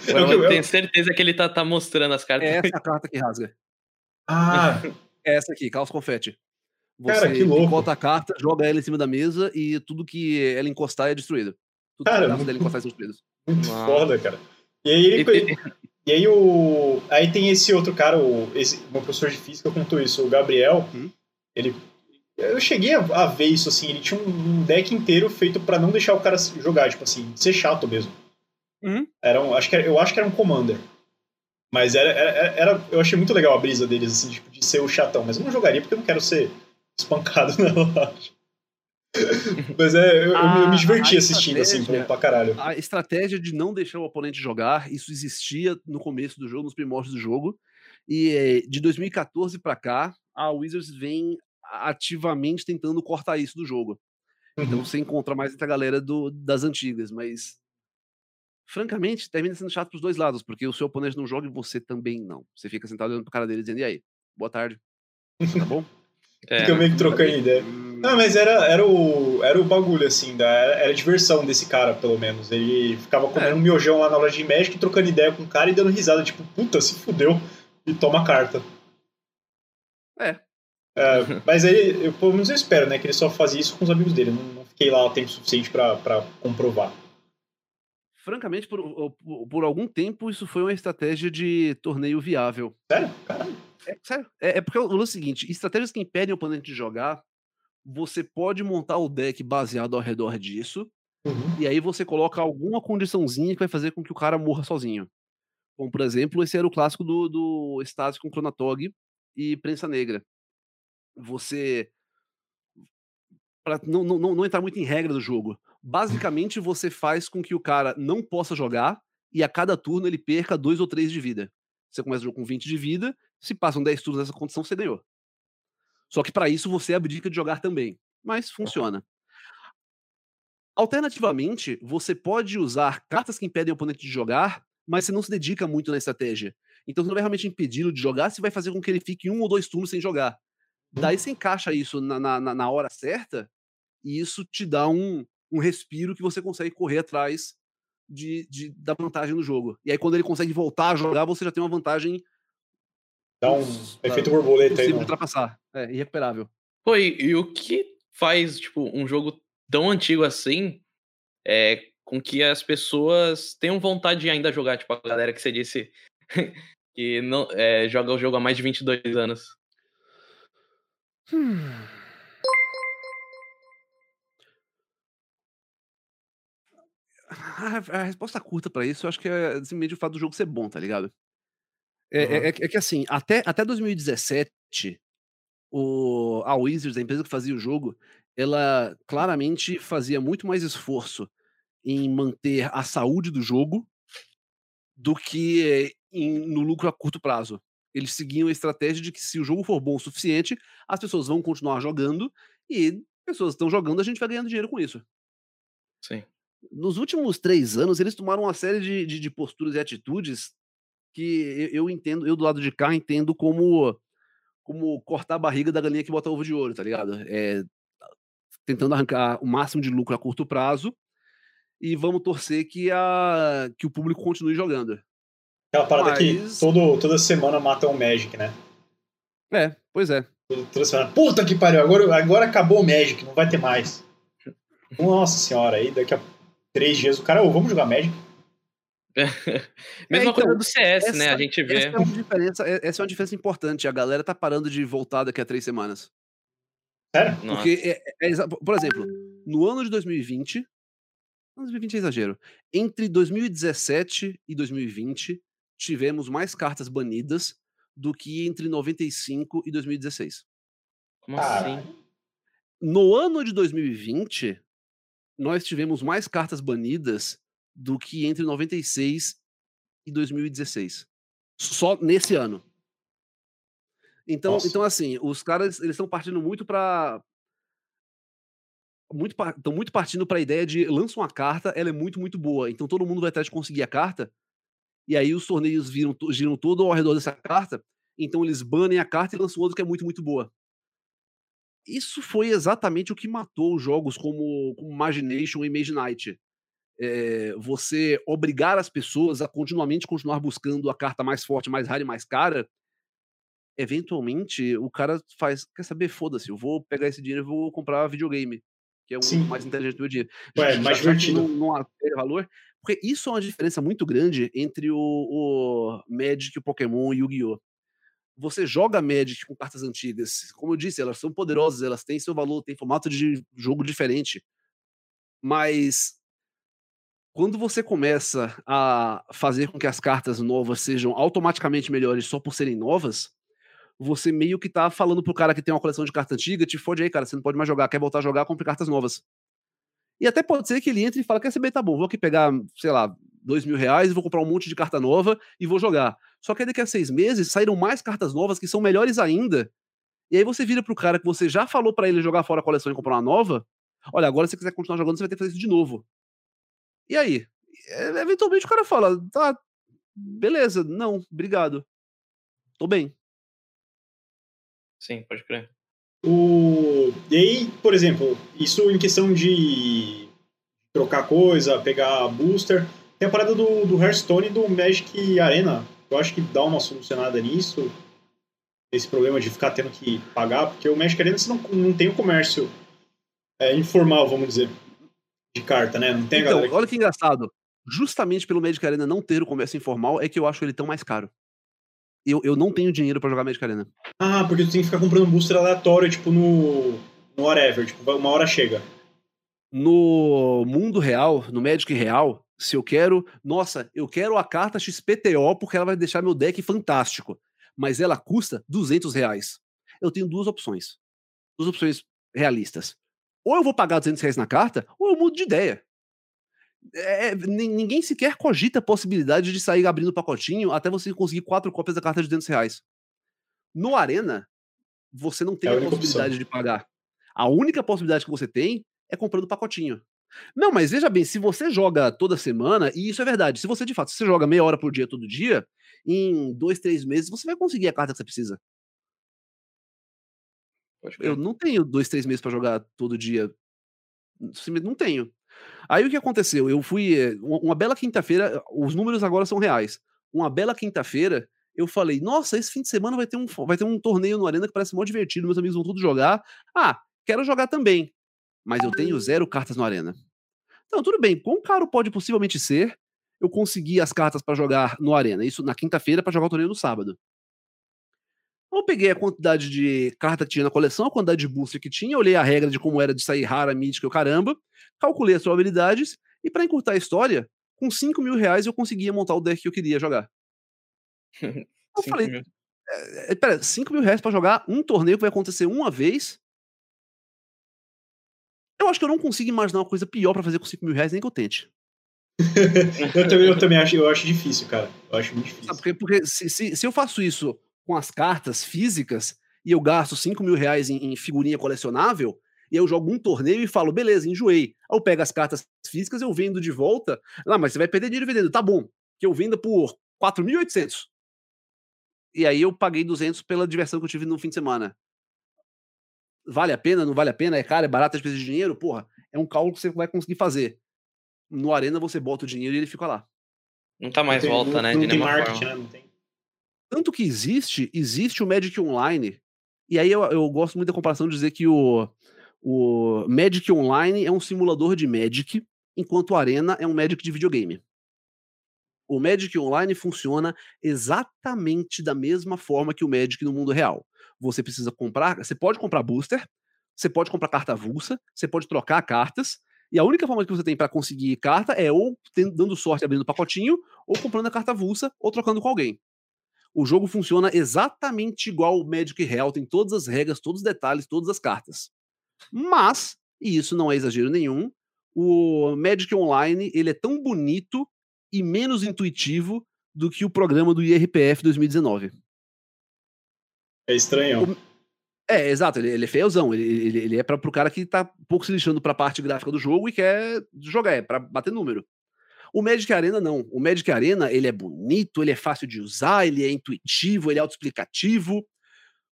Eu, eu, eu, tenho certeza que ele tá, tá mostrando as cartas. É essa a carta que rasga. Ah! É essa aqui, Caos Confete. Você Cara, que louco. bota a carta, joga ela em cima da mesa e tudo que ela encostar é destruído. Tudo cara, que dela encostar são destruídos. Muito ah. foda, cara. E aí ele. e aí o. Aí tem esse outro cara, o, esse, meu professor de física contou isso, o Gabriel. Hum? Ele. Eu cheguei a, a, ver isso assim, ele tinha um deck inteiro feito para não deixar o cara jogar, tipo assim, ser chato mesmo. Uhum. Era um, acho que era, eu acho que era um commander. Mas era, era, era, eu achei muito legal a brisa deles, assim, tipo, de ser o chatão. Mas eu não jogaria porque eu não quero ser espancado na loja. Mas é, eu, a, eu me diverti assistindo, assim, pra caralho. A estratégia de não deixar o oponente jogar, isso existia no começo do jogo, nos primórdios do jogo. E eh, de 2014 para cá, a Wizards vem ativamente tentando cortar isso do jogo. Então uhum. você encontra mais entre a galera do, das antigas, mas francamente, termina sendo chato pros dois lados, porque o seu oponente não joga e você também não. Você fica sentado olhando pro cara dele dizendo, e aí, boa tarde, tá bom? É. Fica meio que trocando ideia. Não, mas era, era, o, era o bagulho, assim, da, era a diversão desse cara, pelo menos. Ele ficava comendo é. um miojão lá na loja de Magic, trocando ideia com o cara e dando risada, tipo, puta, se fudeu, e toma carta. É. é mas aí, eu, pelo menos eu espero, né, que ele só fazia isso com os amigos dele. Não, não fiquei lá o tempo suficiente para comprovar. Francamente, por, por, por, algum tempo, isso foi uma estratégia de torneio viável. Sério? Caralho. É, sério. É, é porque o lance é o seguinte: estratégias que impedem o oponente de jogar, você pode montar o deck baseado ao redor disso, uhum. e aí você coloca alguma condiçãozinha que vai fazer com que o cara morra sozinho. Como, por exemplo, esse era o clássico do, do Stasi com Chronatog e Prensa Negra. Você. Pra não, não, não entrar muito em regra do jogo, basicamente você faz com que o cara não possa jogar e a cada turno ele perca dois ou três de vida. Você começa o jogo com 20 de vida, se passam 10 turnos nessa condição, você ganhou. Só que para isso você abdica de jogar também. Mas funciona. Alternativamente, você pode usar cartas que impedem o oponente de jogar, mas você não se dedica muito na estratégia. Então você não vai realmente impedi-lo de jogar, você vai fazer com que ele fique um ou dois turnos sem jogar. Daí você encaixa isso na, na, na hora certa, e isso te dá um, um respiro que você consegue correr atrás de, de, da vantagem no jogo. E aí, quando ele consegue voltar a jogar, você já tem uma vantagem Dá um efeito borboleta aí. Possível No... ultrapassar. É, irrecuperável. Pô, e, e o que faz, tipo, um jogo tão antigo assim é com que as pessoas tenham vontade de ainda jogar, tipo, a galera que você disse que não, é, joga o jogo há mais de 22 anos. Hum. A, a resposta curta pra isso, eu acho que é simplesmente o fato do jogo ser bom, tá ligado? É, é- Aham. é que- é que assim, até, até 2017, o, a Wizards, a empresa que fazia o jogo, ela claramente fazia muito mais esforço em manter a saúde do jogo do que em- no lucro a curto prazo. Eles seguiam a estratégia de que se o jogo for bom o suficiente, as pessoas vão continuar jogando e pessoas estão jogando, a gente vai ganhando dinheiro com isso. Sim. Nos últimos três anos, eles tomaram uma série de, de, de posturas e atitudes que eu, eu entendo, eu do lado de cá entendo como como cortar a barriga da galinha que bota ovo de ouro, tá ligado? É, tentando arrancar o máximo de lucro a curto prazo e vamos torcer que, a, que o público continue jogando. Aquela parada Mas- que todo, toda semana mata um Magic, né? É, pois é. Toda semana. Puta que pariu, agora, agora acabou o Magic, não vai ter mais. Nossa senhora, aí daqui a três dias o cara, ô, vamos jogar Magic? Mesma então, coisa do CS, né? A essa- gente vê. Essa é, uma diferença, é- essa é uma diferença importante. A galera tá parando de voltar daqui a três semanas. Sério? Porque, é- é exa- por exemplo, no ano de 2020, 2020 é exagero, entre 2017 e 2020, tivemos mais cartas banidas do que entre 95 e 2016. Como assim? No ano de 2020, nós tivemos mais cartas banidas do que entre 96 e 2016. Só nesse ano. Então, Nossa. então assim, os caras eles estão partindo muito para muito estão muito partindo para a ideia de lança uma carta, ela é muito muito boa, então todo mundo vai atrás de conseguir a carta. E aí os torneios viram giram todo ao redor dessa carta, então eles banem a carta e lançam outra que é muito muito boa. Isso foi exatamente o que matou os jogos como, como Imagination e Mage Knight. É, você obrigar as pessoas a continuamente continuar buscando a carta mais forte, mais rara e mais cara, eventualmente o cara faz, quer saber, foda-se, eu vou pegar esse dinheiro e vou comprar videogame, que é o Sim. mais inteligente do meu dia. Ué, mais que divertido. Não, não valor, porque isso é uma diferença muito grande entre o, o Magic, o Pokémon e o Yu-Gi-Oh! Você joga Magic com cartas antigas, como eu disse, elas são poderosas, elas têm seu valor, têm formato de jogo diferente, mas quando você começa a fazer com que as cartas novas sejam automaticamente melhores só por serem novas, você meio que tá falando pro cara que tem uma coleção de carta antiga, te fode aí, cara, você não pode mais jogar, quer voltar a jogar, compre cartas novas. E até pode ser que ele entre e fala, quer saber, tá bom, vou aqui pegar, sei lá, dois mil reais, vou comprar um monte de carta nova e vou jogar. Só que daqui a seis meses saíram mais cartas novas que são melhores ainda. E aí você vira pro cara que você já falou pra ele jogar fora a coleção e comprar uma nova, olha, agora se você quiser continuar jogando, você vai ter que fazer isso de novo. E aí? É, Eventualmente o cara fala, tá, beleza, não, obrigado. Tô bem. Sim, pode crer. O... E aí, por exemplo, isso em questão de trocar coisa, pegar booster. Tem a parada do, do Hearthstone e do Magic Arena. Eu acho que dá uma solucionada nisso. Esse problema de ficar tendo que pagar, porque o Magic Arena você não, não tem o comércio é, informal, vamos dizer, de carta, né? Não tem Então, galera olha que engraçado. Justamente pelo Magic Arena não ter o comércio informal é que eu acho ele tão mais caro. Eu, eu não tenho dinheiro pra jogar Magic Arena. Ah, porque tu tem que ficar comprando booster aleatório, tipo, no, no whatever. Tipo, uma hora chega. No mundo real, no Magic real, se eu quero, nossa, eu quero a carta XPTO porque ela vai deixar meu deck fantástico, mas ela custa 200 reais. Eu tenho duas opções, duas opções realistas. Ou eu vou pagar 200 reais na carta, ou eu mudo de ideia. É, é, nin- ninguém sequer cogita a possibilidade de sair abrindo pacotinho até você conseguir quatro cópias da carta de 200 reais. No Arena, você não tem É a a, possibilidade de pagar. A única possibilidade que você tem é comprando pacotinho. Não, mas veja bem, se você joga toda semana, e isso é verdade, se você de fato, se você joga meia hora por dia todo dia, em dois, três meses você vai conseguir a carta que você precisa. Eu não tenho dois, três meses pra jogar todo dia. Não tenho. Aí o que aconteceu? Eu fui. eh, Uma uma bela quinta-feira, os números agora são reais. Uma bela quinta-feira, eu falei, nossa, esse fim de semana vai ter um, vai ter um torneio no Arena que parece mó divertido, meus amigos vão tudo jogar. Ah, quero jogar também. Mas eu tenho zero cartas no Arena. Então, tudo bem, quão caro pode possivelmente ser eu conseguir as cartas para jogar no Arena? Isso na quinta-feira para jogar o torneio no sábado. Eu peguei a quantidade de carta que tinha na coleção, a quantidade de booster que tinha, olhei a regra de como era de sair rara, mítica e o caramba, calculei as probabilidades, e para encurtar a história, com 5 mil reais eu conseguia montar o deck que eu queria jogar. eu falei, mil. É, é, pera, 5 mil reais pra jogar um torneio que vai acontecer uma vez? Eu acho que eu não consigo imaginar uma coisa pior para fazer com 5 mil reais, nem que eu tente. eu, também, eu também acho, eu acho difícil, cara. Eu acho muito difícil. porque, porque se, se, se eu faço isso com as cartas físicas e eu gasto 5 mil reais em, em, figurinha colecionável, e eu jogo um torneio e falo, beleza, enjoei. Aí eu pego as cartas físicas, eu vendo de volta. Não, mas você vai perder dinheiro vendendo. Tá bom, que eu venda por 4.800. E aí eu paguei 200 pela diversão que eu tive no fim de semana. Vale a pena? Não vale a pena? É caro? É barato? É despesa de dinheiro? Porra, é um cálculo que você vai conseguir fazer. No Arena você bota o dinheiro e ele fica lá. Não tá mais tem, volta, não, né? Não de tem marketing, né? Não tem. Tanto que existe, existe o Magic Online. E aí eu, eu gosto muito da comparação de dizer que o, o Magic Online é um simulador de Magic, enquanto o Arena é um Magic de videogame. O Magic Online funciona exatamente da mesma forma que o Magic no mundo real. Você precisa comprar, você pode comprar booster, você pode comprar carta avulsa, você pode trocar cartas, e a única forma que você tem para conseguir carta é ou dando sorte abrindo o pacotinho, ou comprando a carta avulsa, ou trocando com alguém. O jogo funciona exatamente igual o Magic Real, tem todas as regras, todos os detalhes, todas as cartas. Mas, e isso não é exagero nenhum, o Magic Online ele é tão bonito e menos intuitivo do que o programa do IRPF 2019. É estranho. O... É, exato, ele, ele é feiozão. Ele, ele, ele é para pro cara que tá pouco se lixando pra parte gráfica do jogo e quer jogar, é pra bater número. O Magic Arena não. O Magic Arena, ele é bonito, ele é fácil de usar, ele é intuitivo, ele é autoexplicativo.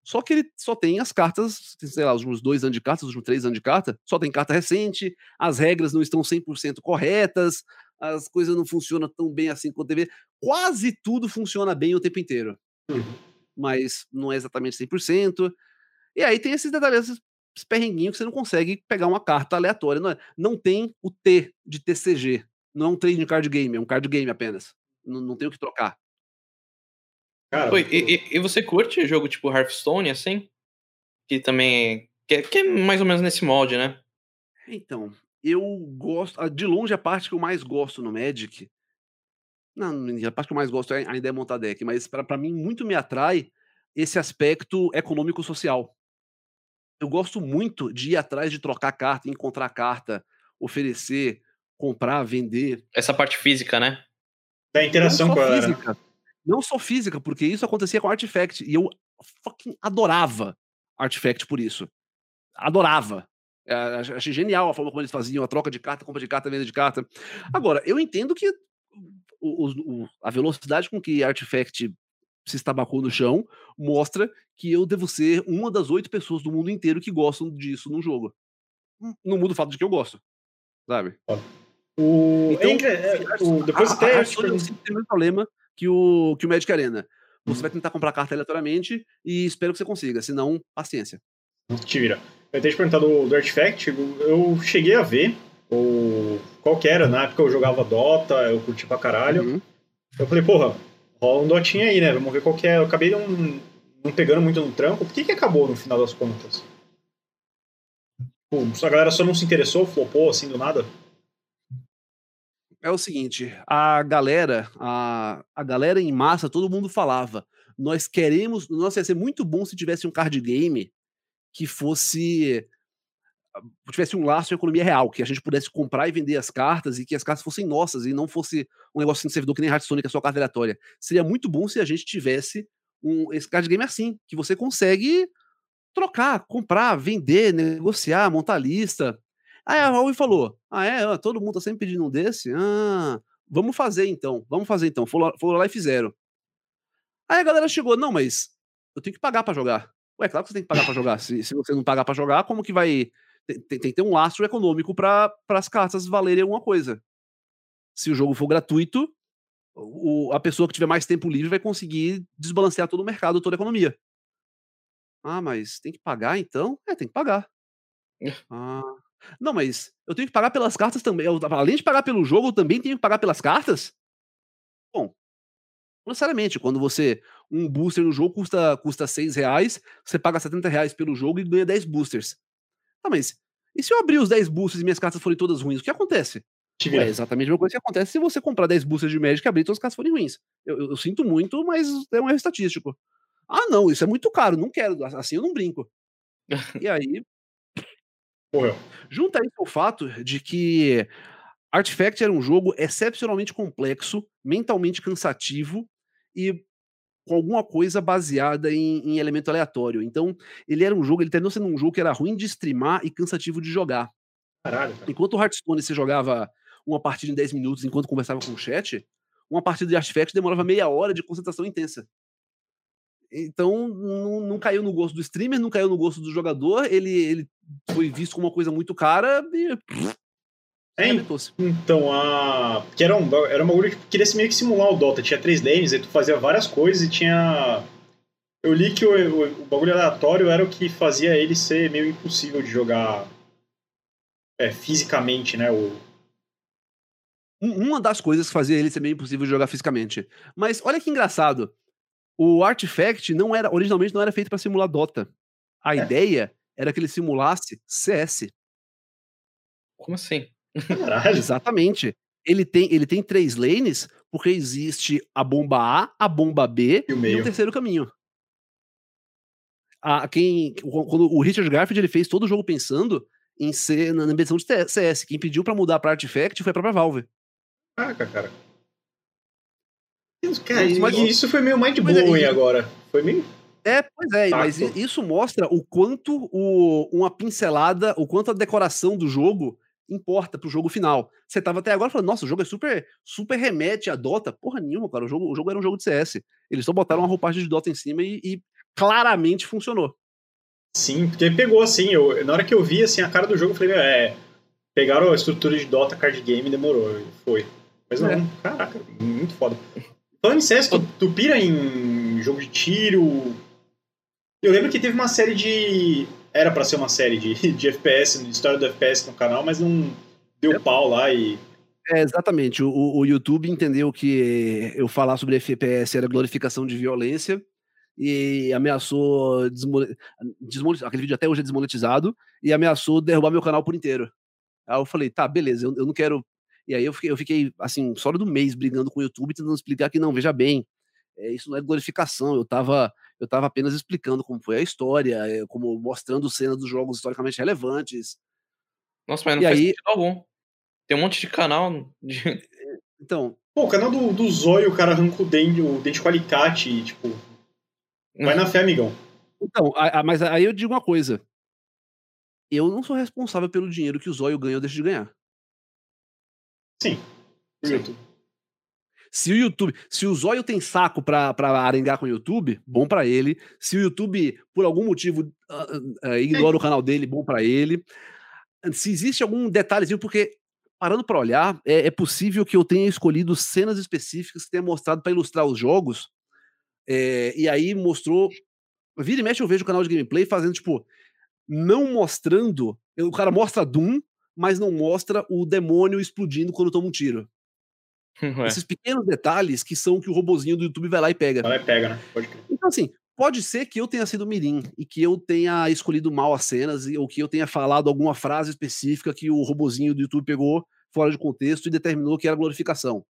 Só que ele só tem as cartas, sei lá, os últimos dois anos de carta, os últimos três anos de carta, só tem carta recente, as regras não estão 100% corretas, as coisas não funcionam tão bem assim quanto TV. Quase tudo funciona bem o tempo inteiro. Mas não é exatamente 100%. E aí tem esses detalhes, esses perrenguinhos que você não consegue pegar uma carta aleatória. Não, é, não tem o T de TCG. Não é um trading card game, é um card game apenas. Não, não tem o que trocar. Cara, Oi, e, e, você curte jogo tipo Hearthstone, assim? Que também. Que, que é mais ou menos nesse molde, né? Então, eu gosto. De longe, a parte que eu mais gosto no Magic. Não, a parte que eu mais gosto é, ainda é montar deck, mas para mim muito me atrai esse aspecto econômico-social. Eu gosto muito de ir atrás de trocar carta, encontrar carta, oferecer, comprar, vender. Essa parte física, né? Da interação com a física. Não só física, porque isso acontecia com Artifact. E eu fucking adorava Artifact por isso. Adorava. É, achei genial a forma como eles faziam a troca de carta, compra de carta, venda de carta. Agora, eu entendo que o, o, a velocidade com que Artifact se estabacou no chão mostra que eu devo ser uma das oito pessoas do mundo inteiro que gostam disso no jogo. Não muda o fato de que eu gosto, sabe? O... Então, é, o... depois a, até... A, a, tem o mesmo problema que o, que o Magic Arena. Você uhum. vai tentar comprar carta aleatoriamente e espero que você consiga, senão, paciência. Te vira. Eu tenho te perguntar do, do Artifact, eu cheguei a ver o, qual que era, na época eu jogava Dota, eu curti pra caralho. Uhum. Eu falei, porra, rola um Dotinha aí, né? Vamos ver qual que é. Eu acabei não, não pegando muito no tranco. Por que, que acabou no final das contas? Pô, a galera só não se interessou, flopou assim do nada? É o seguinte, a galera, a, a galera em massa, todo mundo falava, nós queremos, nossa, ia ser muito bom se tivesse um card game que fosse tivesse um laço de economia real, que a gente pudesse comprar e vender as cartas e que as cartas fossem nossas e não fosse um negócio de servidor que nem Hearthstone, que é só carta aleatória. Seria muito bom se a gente tivesse um, esse card game assim, que você consegue trocar, comprar, vender, negociar, montar lista. Aí a Huawei falou: Ah, é? Todo mundo tá sempre pedindo um desse? Ah, vamos fazer então, vamos fazer então. Foram, foram lá e fizeram. Aí a galera chegou: Não, mas eu tenho que pagar para jogar. Ué, claro que você tem que pagar para jogar. Se, se você não pagar para jogar, como que vai. Tem, tem, que ter um lastro econômico para as cartas valerem alguma coisa. Se o jogo for gratuito, o, a pessoa que tiver mais tempo livre vai conseguir desbalancear todo o mercado, toda a economia. Ah, mas tem que pagar então? É, tem que pagar. ah. Não, mas eu tenho que pagar pelas cartas também. Eu, além de pagar pelo jogo, eu também tenho que pagar pelas cartas? Bom, não necessariamente. Quando você. Um booster no jogo custa, custa 6 reais, você paga 70 reais pelo jogo e ganha 10 boosters. Ah, mas e se eu abrir os 10 boosters e minhas cartas forem todas ruins, o que acontece? É exatamente a mesma coisa que acontece se você comprar 10 boosters de Magic e abrir todas as cartas forem ruins. Eu, eu, eu, sinto muito, mas é um erro estatístico. Ah, não, isso é muito caro, não quero, assim eu não brinco. e aí. Morreu. Junta isso ao fato de que Artifact era um jogo excepcionalmente complexo, mentalmente cansativo e com alguma coisa baseada em, em, elemento aleatório. Então, ele era um jogo, ele terminou sendo um jogo que era ruim de streamar e cansativo de jogar. Caralho. Cara. Enquanto o Hearthstone você jogava uma partida em 10 minutos enquanto conversava com o chat, uma partida de Artifact demorava meia hora de concentração intensa. Então, não, não, caiu no gosto do streamer, não caiu no gosto do jogador, ele, ele foi visto como uma coisa muito cara e. É, então, a. Que era, um, era uma que queria meio que simular o Dota. Tinha três lanes, aí tu fazia várias coisas e tinha. Eu li que o, o, o bagulho aleatório era o que fazia ele ser meio impossível de jogar é, fisicamente, né? O, uma das coisas que fazia ele ser meio impossível de jogar fisicamente. Mas olha que engraçado. O Artifact não era originalmente não era feito para simular Dota. A é. ideia era que ele simulasse CS. Como assim? Caralho. Exatamente. Ele tem, ele tem três lanes porque existe a bomba A, a bomba B e, o e um terceiro caminho. A, quem, quando o Richard Garfield ele fez todo o jogo pensando em ser na, na de CS. Quem pediu para mudar para Artifact foi a própria Valve. Caraca, cara. Cara, mas, isso foi meio mind blowing é, agora. Foi meio. É, pois é, mas isso mostra o quanto o, uma pincelada, o quanto a decoração do jogo importa pro jogo final. Você tava até agora falando, nossa, o jogo é super, super remete a Dota. Porra nenhuma, cara. O jogo, o jogo era um jogo de CS. Eles só botaram uma roupagem de Dota em cima e, e claramente funcionou. Sim, porque pegou assim. Eu, na hora que eu vi assim, a cara do jogo, eu falei, é. Pegaram a estrutura de Dota card game e demorou. Foi. Mas não, é. caraca, muito foda. Falando em CS, tu, tu pira em jogo de tiro. Eu lembro que teve uma série de. Era para ser uma série de, de FPS, de história do FPS no canal, mas não deu é. pau lá e. É, exatamente. O, o YouTube entendeu que eu falar sobre FPS era glorificação de violência e ameaçou desmonetizar. Aquele vídeo até hoje é desmonetizado e ameaçou derrubar meu canal por inteiro. Aí eu falei, tá, beleza, eu, eu não quero e aí eu fiquei, eu fiquei assim, só do mês brigando com o YouTube, tentando explicar que não, veja bem, é, isso não é glorificação, eu estava eu tava apenas explicando como foi a história, é, como mostrando cenas dos jogos historicamente relevantes. Nossa, mas não e faz aí... sentido algum. Tem um monte de canal de... Então... Pô, o canal do, do Zóio, o cara arranca o dente, o dente com alicate e, tipo... Vai na fé, amigão. Então, a, a, mas aí eu digo uma coisa. Eu não sou responsável pelo dinheiro que o Zóio ganha ou deixa de ganhar. Sim. YouTube. Se o YouTube, se o Zóio tem saco pra, pra arengar com o YouTube, bom para ele. Se o YouTube, por algum motivo, uh, uh, ignora é. o canal dele, bom para ele. Se existe algum detalhezinho, porque parando para olhar, é, é, possível que eu tenha escolhido cenas específicas que tenha mostrado para ilustrar os jogos. É, e aí mostrou. Vira e mexe, eu vejo o canal de gameplay fazendo, tipo, não mostrando. O cara mostra Doom, mas não mostra o demônio explodindo quando toma um tiro. Ué. Esses pequenos detalhes que são que o robozinho do YouTube vai lá e pega. Vai lá e pega, né? Pode crer. Então, assim, pode ser que eu tenha sido mirim e que eu tenha escolhido mal as cenas ou que eu tenha falado alguma frase específica que o robozinho do YouTube pegou fora de contexto e determinou que era glorificação.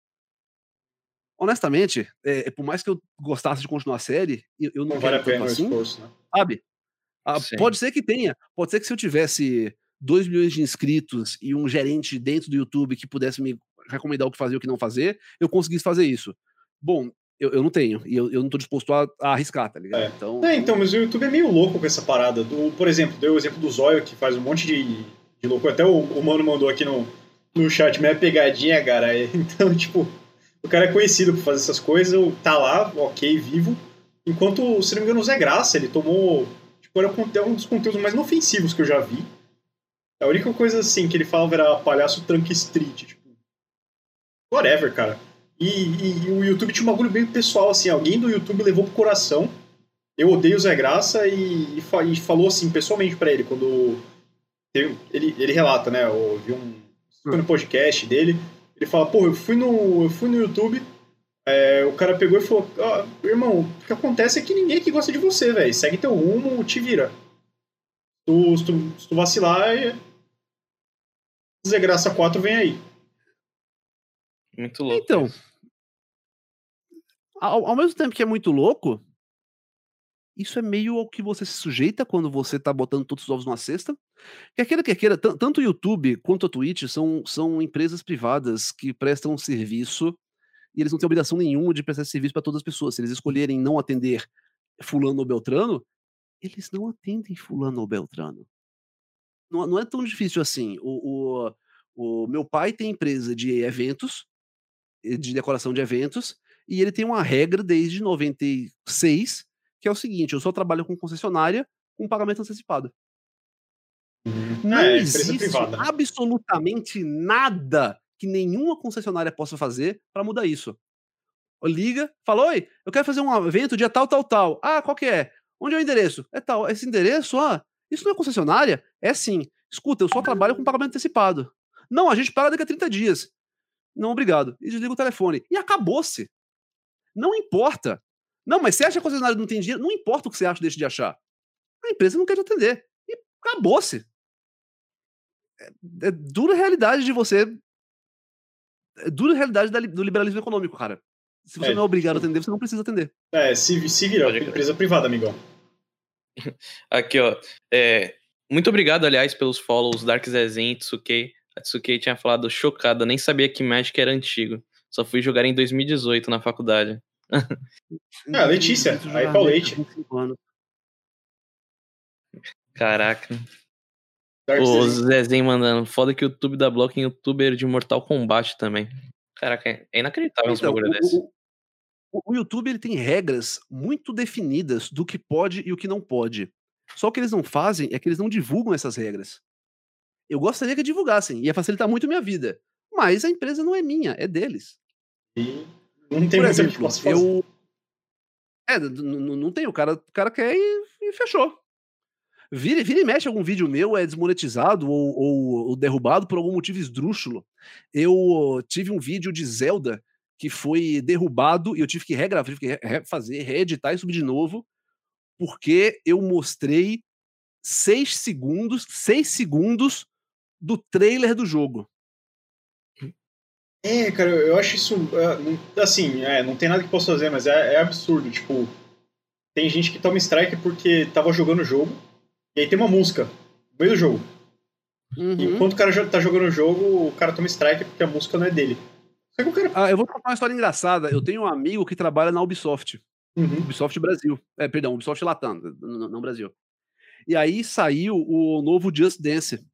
Honestamente, é, é por mais que eu gostasse de continuar a série, eu, eu não, não vale a pena assim, esforço, né? sabe? Ah, pode ser que tenha. Pode ser que se eu tivesse 2 milhões de inscritos e um gerente dentro do YouTube que pudesse me recomendar o que fazer e o que não fazer, eu conseguisse fazer isso. Bom, eu, eu não tenho, e eu, eu não tô disposto a, a arriscar, tá ligado? É. Então, é, então, mas o YouTube é meio louco com essa parada. Do, por exemplo, deu o exemplo do Zóio, que faz um monte de, de louco. Até o, o Mano mandou aqui no, no chat, é pegadinha, cara. Então, tipo, o cara é conhecido por fazer essas coisas, tá lá, ok, vivo. Enquanto, se não me engano, o Zé Graça, ele tomou. Tipo, era um dos conteúdos mais inofensivos que eu já vi a única coisa assim que ele falava era palhaço Trunk Street, tipo. Whatever, cara. E, e, e, o YouTube tinha um bagulho bem pessoal, assim, alguém do YouTube levou pro coração. Eu odeio o Zé Graça e, e falou assim, pessoalmente para ele, quando ele, ele relata, né? Eu vi um. Foi no podcast dele. Ele fala, pô, eu fui no, eu fui no YouTube, é, o cara pegou e falou, ah, irmão, o que acontece é que ninguém aqui gosta de você, velho. Segue teu rumo, te vira. Tu, se, tu, se tu vacilar, é... Zé Graça 4 vem aí. Muito louco. Então, ao, ao, mesmo tempo que é muito louco, isso é meio ao que você se sujeita quando você tá botando todos os ovos numa cesta. Quer queira, quer queira, tanto o YouTube quanto a Twitch são, são empresas privadas que prestam serviço e eles não têm obrigação nenhuma de prestar serviço para todas as pessoas. Se eles escolherem não atender fulano ou beltrano, eles não atendem fulano ou beltrano. Não, não é tão difícil assim. O, o, o meu pai tem empresa de eventos, de decoração de eventos, e ele tem uma regra desde 96 que é o seguinte: eu só trabalho com concessionária com pagamento antecipado. Não é, existe absolutamente nada que nenhuma concessionária possa fazer para mudar isso. Liga, fala: Oi, eu quero fazer um evento dia tal, tal, tal. Ah, qual que é? Onde é o endereço? É tal. Esse endereço, ah, isso não é concessionária? É sim. Escuta, eu só trabalho com pagamento antecipado. Não, a gente paga daqui a 30 dias. Não, obrigado. E desliga o telefone. E acabou-se. Não importa. Não, mas você acha que a concessionária não tem dinheiro? Não importa o que você acha, deixa de achar. A empresa não quer te atender. E acabou-se. É, é, dura realidade de você. É dura realidade da, do liberalismo econômico, cara. Se você é, não é obrigado a atender, você não precisa atender. É, se, se virar, empresa privada, amigão. Aqui, ó. É, muito obrigado, aliás, pelos follows, Dark Zezen, Tsukei. A Tsukei tinha falado chocada, nem sabia que Magic era antigo. Só fui jogar em 2018 na faculdade. ah, Letícia, aí pra Leite. Caraca. o Zezinho mandando. Foda que o YouTube da Block em youtuber de Mortal Kombat também. Caraca, é inacreditável então, um bagulho desse. O, o, YouTube ele tem regras muito definidas do que pode e o que não pode. Só o que eles não fazem é que eles não divulgam essas regras. Eu gostaria que divulgassem, ia facilitar muito a minha vida. Mas a empresa não é minha, é deles. E não tem Por exemplo, eu. É, não tem, o cara, o cara quer e, e fechou. Vira, vira e mexe algum vídeo meu é desmonetizado ou, ou, ou, derrubado por algum motivo esdrúxulo. Eu tive um vídeo de Zelda que foi derrubado e eu tive que regravar, tive que refazer, reeditar e subir de novo, porque eu mostrei seis segundos, seis segundos do trailer do jogo. É, cara, eu acho isso. É, assim, é, não tem nada que possa fazer, mas é, é, absurdo. Tipo, tem gente que toma strike porque tava jogando o jogo, e aí tem uma música no meio do jogo. Uhum. E enquanto o cara tá jogando o jogo, o cara toma strike porque a música não é dele. Ah, eu vou contar uma história engraçada. Eu tenho um amigo que trabalha na Ubisoft. Uhum. Ubisoft Brasil. É, perdão, Ubisoft Latam, não Brasil. E aí saiu o novo Just Dance.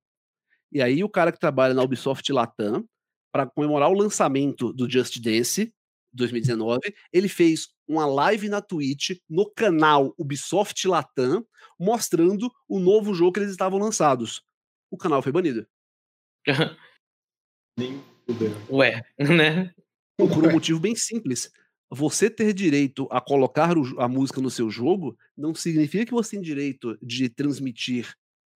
E aí o cara que trabalha na Ubisoft Latam para comemorar o lançamento do Just Dance 2019, ele fez uma live na Twitch no canal Ubisoft Latam, mostrando o novo jogo que eles estavam lançados. O canal foi banido. Ué, né? Por um motivo bem simples. Você ter direito a colocar a música no seu jogo não significa que você tem direito de transmitir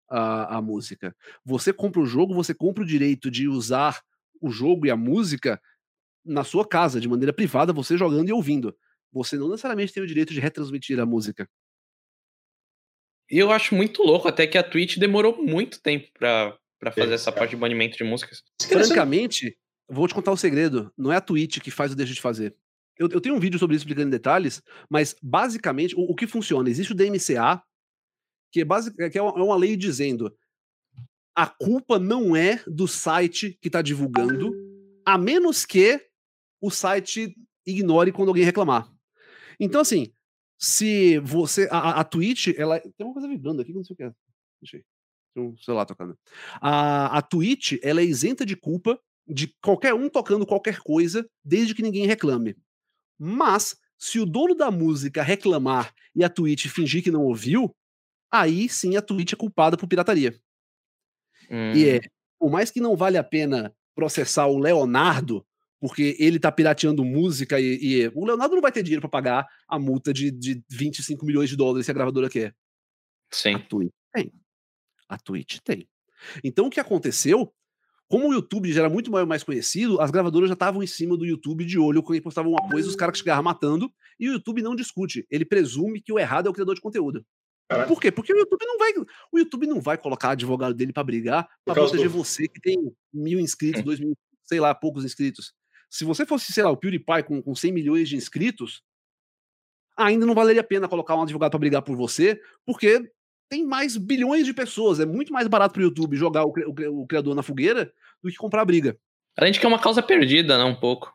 a, a música. Você compra o jogo, você compra o direito de usar o jogo e a música na sua casa, de maneira privada, você jogando e ouvindo. Você não necessariamente tem o direito de retransmitir a música. E eu acho muito louco até que a Twitch demorou muito tempo pra, pra fazer essa parte de banimento de músicas. Francamente, vou te contar um segredo. Não é a Twitch que faz o deixa de fazer. Eu, eu tenho um vídeo sobre isso explicando em detalhes, mas basicamente o, o que funciona? Existe o DMCA, que é, basic, que é uma é lei dizendo a culpa não é do site que está divulgando, a menos que o site ignore quando alguém reclamar. Então, assim, se você. A, a Twitch, ela. Tem uma coisa vibrando aqui, não sei o que é. Deixa Tem um celular tocando. A, a Twitch, ela é isenta de culpa de qualquer um tocando qualquer coisa, desde que ninguém reclame. Mas, se o dono da música reclamar e a Twitch fingir que não ouviu, aí sim a Twitch é culpada por pirataria. Hum. E é, por mais que não vale a pena processar o Leonardo porque ele tá pirateando música e, e o Leonardo não vai ter dinheiro para pagar a multa de, de 25 milhões de dólares que a gravadora quer. Sim. A Twitch. A Twitch tem. Então o que aconteceu? Como o YouTube já era muito mais conhecido, as gravadoras já estavam em cima do YouTube de olho quando postavam uma coisa, os caras chegavam matando, e o YouTube não discute. Ele presume que o errado é o criador de conteúdo. Caraca. Por quê? Porque o YouTube não vai, o YouTube não vai colocar advogado dele para brigar, para proteger do- você que tem mil inscritos, Hum. dois mil, sei lá, poucos inscritos. Se você fosse, sei lá, o PewDiePie com, com 100 milhões de inscritos, ainda não valeria a pena colocar um advogado para brigar por você, porque tem mais bilhões de pessoas. É muito mais barato pro YouTube jogar o, o o criador na fogueira do que comprar briga. A gente quer uma causa perdida, né? Um pouco.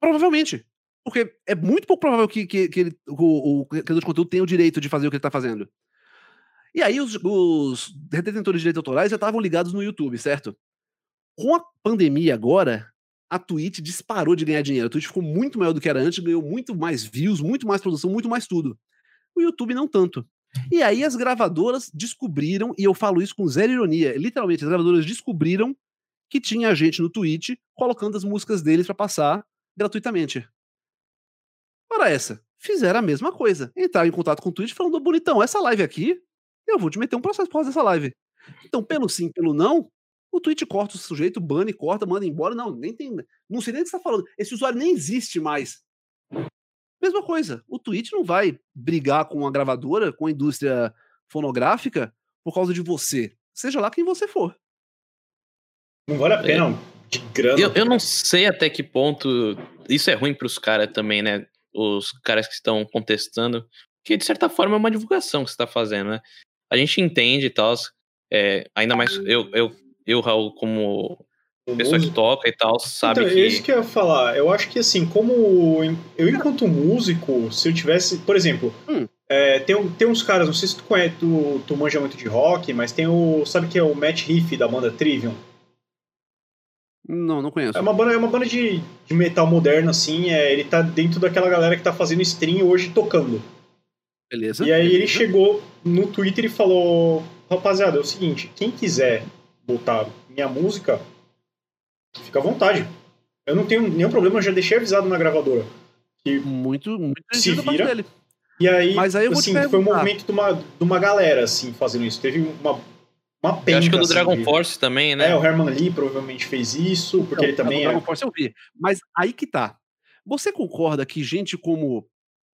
Provavelmente. Porque é muito pouco provável que, que, que ele- o, o criador de conteúdo tenha o direito de fazer o que ele tá fazendo. E aí os, os detentores de direitos autorais já estavam ligados no YouTube, certo? Com a pandemia agora, a Twitch disparou de ganhar dinheiro. A Twitch ficou muito maior do que era antes, ganhou muito mais views, muito mais produção, muito mais tudo. O YouTube não tanto. E aí as gravadoras descobriram, e eu falo isso com zero ironia, literalmente, as gravadoras descobriram que tinha gente no Twitch colocando as músicas deles pra passar gratuitamente. Ora essa, fizeram a mesma coisa. Entraram em contato com o Twitch falando, bonitão, essa live aqui, eu vou te meter um processo por causa dessa live. Então, pelo sim, pelo não, o Twitch corta o sujeito, bane, corta, manda embora. Não, nem tem. Não sei nem o que você tá falando. Esse usuário nem existe mais. Mesma coisa. O Twitch não vai brigar com a gravadora, com a indústria fonográfica, por causa de você. Seja lá quem você for. Não vale a pena de grana. Eu, eu não sei até que ponto isso é ruim pros caras também, né? Os caras que estão contestando. Que de certa forma é uma divulgação que você tá fazendo, né? A gente entende e tal. é, ainda mais eu, eu, eu, Raul, como pessoa que toca e tal, sabe então, que. é isso que eu ia falar. Eu acho que assim, como eu enquanto músico, se eu tivesse, por exemplo, Hum. é, tem, tem uns caras, não sei se tu conhece, tu, tu manja muito de rock, mas tem o, sabe que é o Matt Riff da banda Trivium? Não, não conheço. É uma banda, é uma banda de, de metal moderno, assim, é, ele tá dentro daquela galera que tá fazendo stream hoje tocando. Beleza. E aí ele beleza. chegou no Twitter e falou: Rapaziada, é o seguinte, quem quiser botar minha música, fica à vontade. Eu não tenho nenhum problema, eu já deixei avisado na gravadora. Muito, muito Se gentil da parte vira. dele. E aí, Mas aí eu vou assim, foi um movimento de uma, de uma galera, assim, fazendo isso. Teve uma, uma penca, Eu acho que o do assim, Dragon de- Force também, né? É, o Herman Lee provavelmente fez isso, porque Não, ele também do é... Dragon Force eu vi. Mas aí que tá. Você concorda que gente como,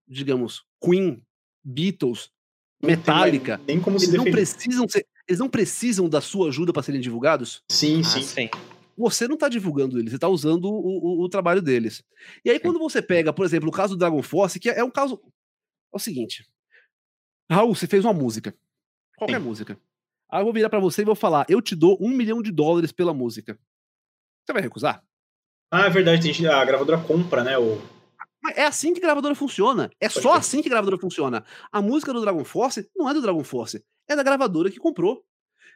digamos, Queen, Beatles, não tem Metallica, Nem como se eles não defender. precisam ser, eles não precisam da sua ajuda para serem divulgados? Sim, Ah, sim. sim. Você não tá divulgando eles, você tá usando o, o- o trabalho deles. E aí, quando você pega, por exemplo, o caso do Dragon Force, que é um caso. É o seguinte. Raul, você fez uma música. Qualquer Sim. música. Aí eu vou virar pra você e vou falar: eu te dou um milhão de dólares pela música. Você vai recusar? Ah, é verdade, tem gente- a gravadora compra, né? O... É assim que gravadora funciona. É só crer. assim que gravadora funciona. A música do Dragon Force não é do Dragon Force, é da gravadora que comprou.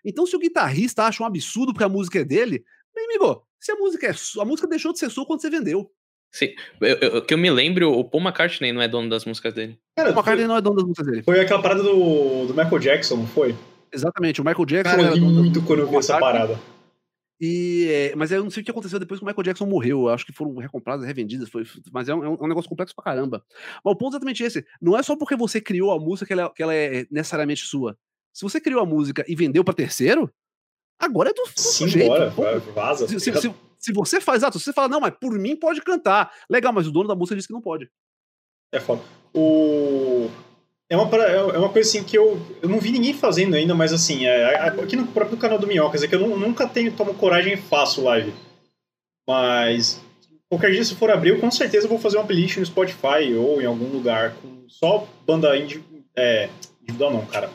Então, se o guitarrista acha um absurdo porque a música é dele, bem, amigo, se a música é sua, a música deixou de ser sua quando você vendeu. sim. Eu, eu- que eu me lembro, o Paul McCartney não é dono das músicas dele. Cara, O McCartney não é dono das músicas dele. foi aquela parada do, do Michael Jackson, não foi? Exatamente, o Michael Jackson Cara, eu era ri muito quando eu vi essa parada. E, é, mas eu não sei o que aconteceu depois que o Michael Jackson morreu. Eu acho que foram recompradas, revendidas, foi, mas é um, é um negócio complexo pra caramba. Mas o ponto é exatamente esse. Não é só porque você criou a música que ela, que ela é necessariamente sua. Se você criou a música e vendeu pra terceiro, agora é do, do Sim, sujeito. bora, Pô, vai, vaza. se, se- se- se você faz, se você fala, não, mas por mim pode cantar. Legal, mas o dono da música disse que não pode. É foda. O... É uma, para- é uma coisa assim que eu, eu não vi ninguém fazendo ainda, mas assim, é, é- aqui no próprio canal do Minhocas, é que eu nu- nunca tenho, tomo coragem e faço live. Mas qualquer dia, se for abrir, eu com certeza vou fazer uma playlist no Spotify ou em algum lugar com só banda indie. É, individual não, cara.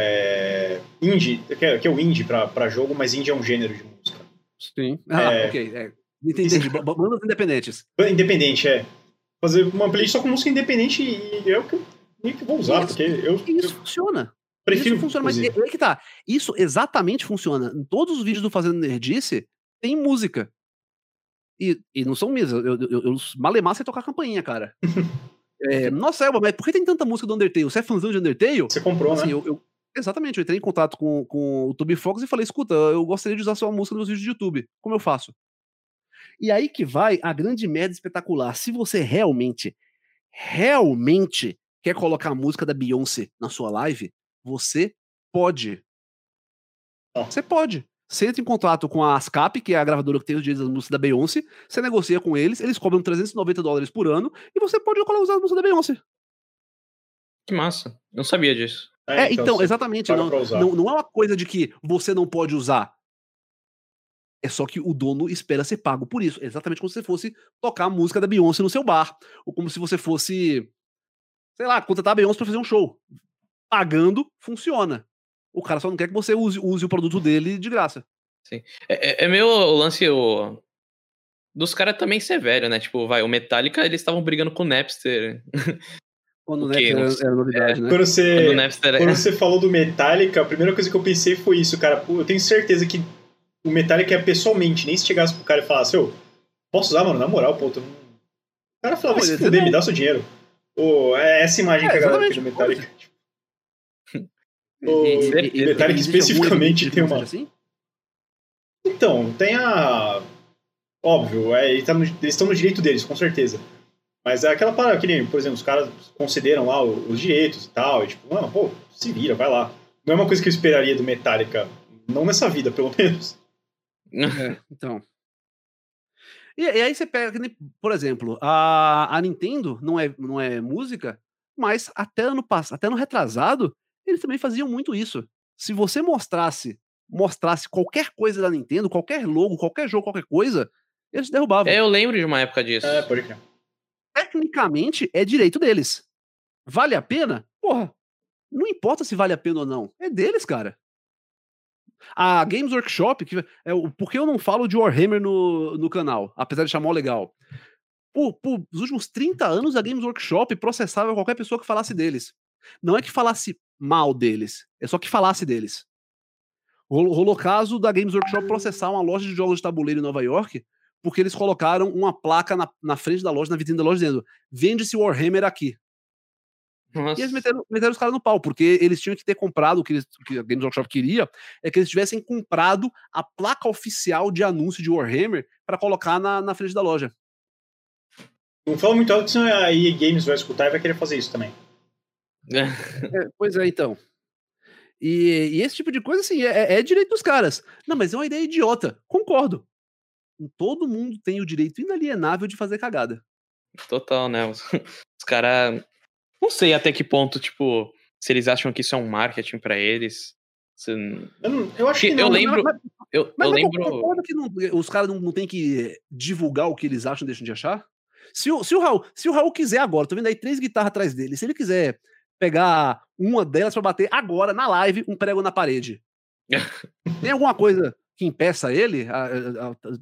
É, indie, que é, que é o indie pra, pra jogo, mas indie é um gênero de música. Sim. Ah, É. ok. É. Entendi. entendi. Ba- Bandas independentes. Independente, é. Fazer uma playlist só com música independente e é o que eu que vou usar, Isso. porque eu, isso eu funciona. prefiro. Isso funciona, mas inclusive. é aí que tá. Isso exatamente funciona. Em todos os vídeos do Fazendo Nerdice, tem música. E, e não são minhas. Eu, eu, eu, malemar sei tocar campainha, cara. É, nossa, Elba, mas por que tem tanta música do Undertale? Você é fãzão de Undertale? Você comprou, Assim, né? eu, eu- exatamente, eu entrei em contato com, com o Toby Fox e falei, escuta, eu gostaria de usar sua música nos meus vídeos de YouTube. Como eu faço? E aí que vai a grande merda espetacular. Se você realmente, realmente quer colocar a música da Beyoncé na sua live, você pode. Você pode. Você entra em contato com a ASCAP, que é a gravadora que tem os direitos da música da Beyoncé, você negocia com eles, eles cobram 390 dólares por ano e você pode usar a música da Beyoncé. Que massa. Não sabia disso. É, é então, então exatamente. Não, não, não é uma coisa de que você não pode usar. É só que o dono espera ser pago por isso. Exatamente como se você fosse tocar a música da Beyoncé no seu bar. Ou como se você fosse, sei lá, contratar a Beyoncé pra fazer um show. Pagando, funciona. O cara só não quer que você use, use o produto dele de graça. Sim. É, é, é meio o lance o... dos caras também ser velho, né? Tipo, vai, o Metallica, eles estavam brigando com o Napster. Quando o Napster era, era novidade, é, né? Quando você, quando, Napster... quando você falou do Metallica, a primeira coisa que eu pensei foi isso, cara. Eu tenho certeza que o Metallica é pessoalmente, nem se chegasse pro cara e falasse, eu posso usar, mano, na moral, pô. Tu... O cara falava, se fuder, me dá seu dinheiro. Pô, é essa imagem é, que a galera tem do Metallica. O Metallica especificamente tem uma. Assim? Então, tem a. Óbvio, é, eles estão no direito deles, com certeza. Mas é aquela parada que nem, por exemplo, os caras concederam lá os direitos e tal, e tipo, mano, pô, se vira, vai lá. Não é uma coisa que eu esperaria do Metallica, não nessa vida, pelo menos. É, então. E, e, aí você pega, por exemplo, a, a Nintendo não é, não é música, mas até ano passado, até no retrasado, eles também faziam muito isso. Se você mostrasse mostrasse qualquer coisa da Nintendo, qualquer logo, qualquer jogo, qualquer coisa, eles derrubavam. É, eu lembro de uma época disso. É, por quê? Tecnicamente, é direito deles. Vale a pena? Porra, não importa se vale a pena ou não. É deles, cara. A Games Workshop, que é o por que eu não falo de Warhammer no, no canal, apesar de chamar o legal. Por, por os últimos 30 anos, a Games Workshop processava qualquer pessoa que falasse deles. Não é que falasse mal deles, é só que falasse deles. Rolou, rolou caso da Games Workshop processar uma loja de jogos de tabuleiro em Nova York, porque eles colocaram uma placa na, na frente da loja, na vitrine da loja, dizendo: vende-se Warhammer aqui. Nossa. E eles meteram, meteram os caras no pau, porque eles tinham que ter comprado o que, eles, o que a Games Workshop queria, é que eles tivessem comprado a placa oficial de anúncio de Warhammer para colocar na, na frente da loja. Não fala muito alto, senão a EA Games vai escutar e vai querer fazer isso também. É, pois é, então. E, e, esse tipo de coisa, assim, é, é, direito dos caras. Não, mas é uma ideia idiota. Concordo. Todo mundo tem o direito inalienável de fazer cagada. Total, né? Os, os caras. Não sei até que ponto, tipo, se eles acham que isso é um marketing para eles. Se... Eu, não, eu, acho que, não. Eu lembro. Mas, eu, mas eu lembro. Que não, os caras não, não tem que divulgar o que eles acham e deixam de achar? Se o, se o, Raul, se o Raul quiser agora, tô vendo aí três guitarras atrás dele, se ele quiser pegar uma delas para bater agora, na live, um prego na parede. Tem alguma coisa que impeça ele?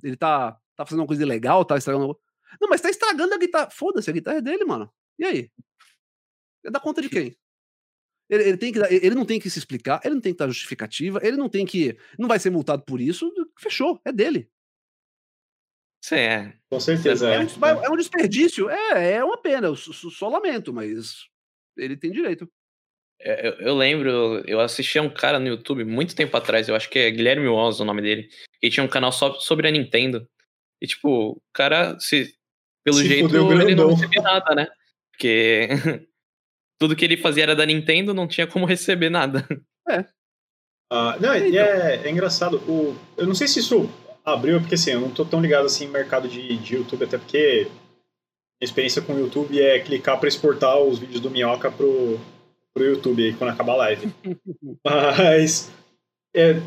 Ele tá, tá fazendo uma coisa ilegal, tá estragando. Não, mas tá estragando a guitarra. Foda-se, a guitarra é dele, mano. E aí? É da conta de quem? Ele, ele, tem que, ele não tem que se explicar, ele não tem que dar justificativa, ele não tem que. Não vai ser multado por isso. Fechou, é dele. Sim, é. Com certeza. É, é. Um, é um desperdício. É, é uma pena. Eu só, só lamento, mas ele tem direito. É, eu, eu, lembro, eu assisti a um cara no YouTube muito tempo atrás, eu acho que é Guilherme Oz o nome dele, que tinha um canal só sobre a Nintendo. E, tipo, o cara, se, pelo se jeito, ele não recebia nada, né? Porque tudo que ele fazia era da Nintendo, não tinha como receber nada. É. Uh, não, então. é, é, engraçado. O, eu não sei se isso abriu, porque assim, eu não tô tão ligado assim no mercado de, de YouTube, até porque a experiência com o YouTube é clicar para exportar os vídeos do Minhoca pro, pro YouTube aí quando acabar a live. Mas é,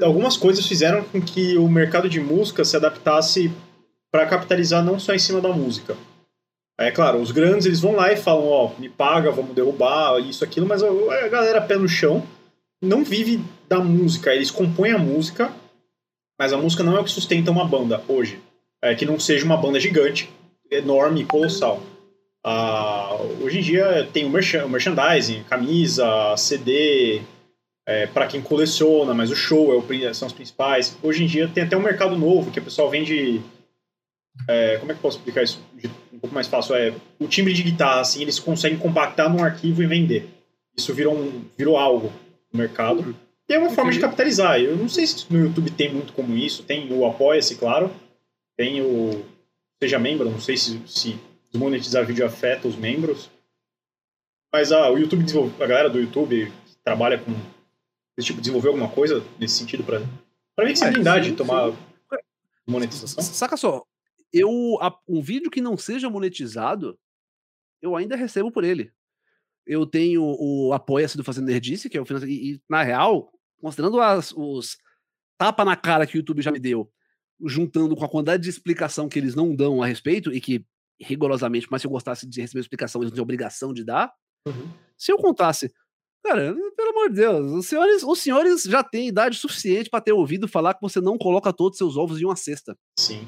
algumas coisas fizeram com que o mercado de música se adaptasse para capitalizar não só em cima da música. É claro, os grandes eles vão lá e falam, ó, me paga, vamos derrubar, isso, aquilo, mas a galera pé no chão não vive da música, eles compõem a música, mas a música não é o que sustenta uma banda hoje. É que não seja uma banda gigante, enorme, colossal. Ah, hoje em dia tem o, merchan o merchandising, camisa, CD, é, para quem coleciona, mas o show é o, são os principais. Hoje em dia tem até um mercado novo que o pessoal vende. É, como é que eu posso explicar isso um pouco mais fácil? É, o timbre de guitarra, assim, eles conseguem compactar num arquivo e vender. Isso virou, um, virou algo no mercado. E é uma forma de capitalizar. Eu não sei se no YouTube tem muito como isso, tem o Apoia-se, claro, tem o Seja Membro, não sei se, se desmonetizar vídeo afeta os membros. Mas ah, o YouTube a galera do YouTube que trabalha com esse tipo, desenvolver alguma coisa nesse sentido para para mim que é blindade de tomar sim. monetização. Saca só, eu um vídeo que não seja monetizado, eu ainda recebo por ele. Eu tenho o Apoia-se do Fazendo Nerdice, que é o financiamento, e, e, na real, considerando as, os tapa na cara que o YouTube já me deu, juntando com a quantidade de explicação que eles não dão a respeito, e que rigorosamente, mas se eu gostasse de receber explicação, eles não têm obrigação de dar. Uhum. Se eu contasse, cara, pelo amor de Deus, os senhores, os senhores já têm idade suficiente para ter ouvido falar que você não coloca todos os seus ovos em uma cesta. Sim.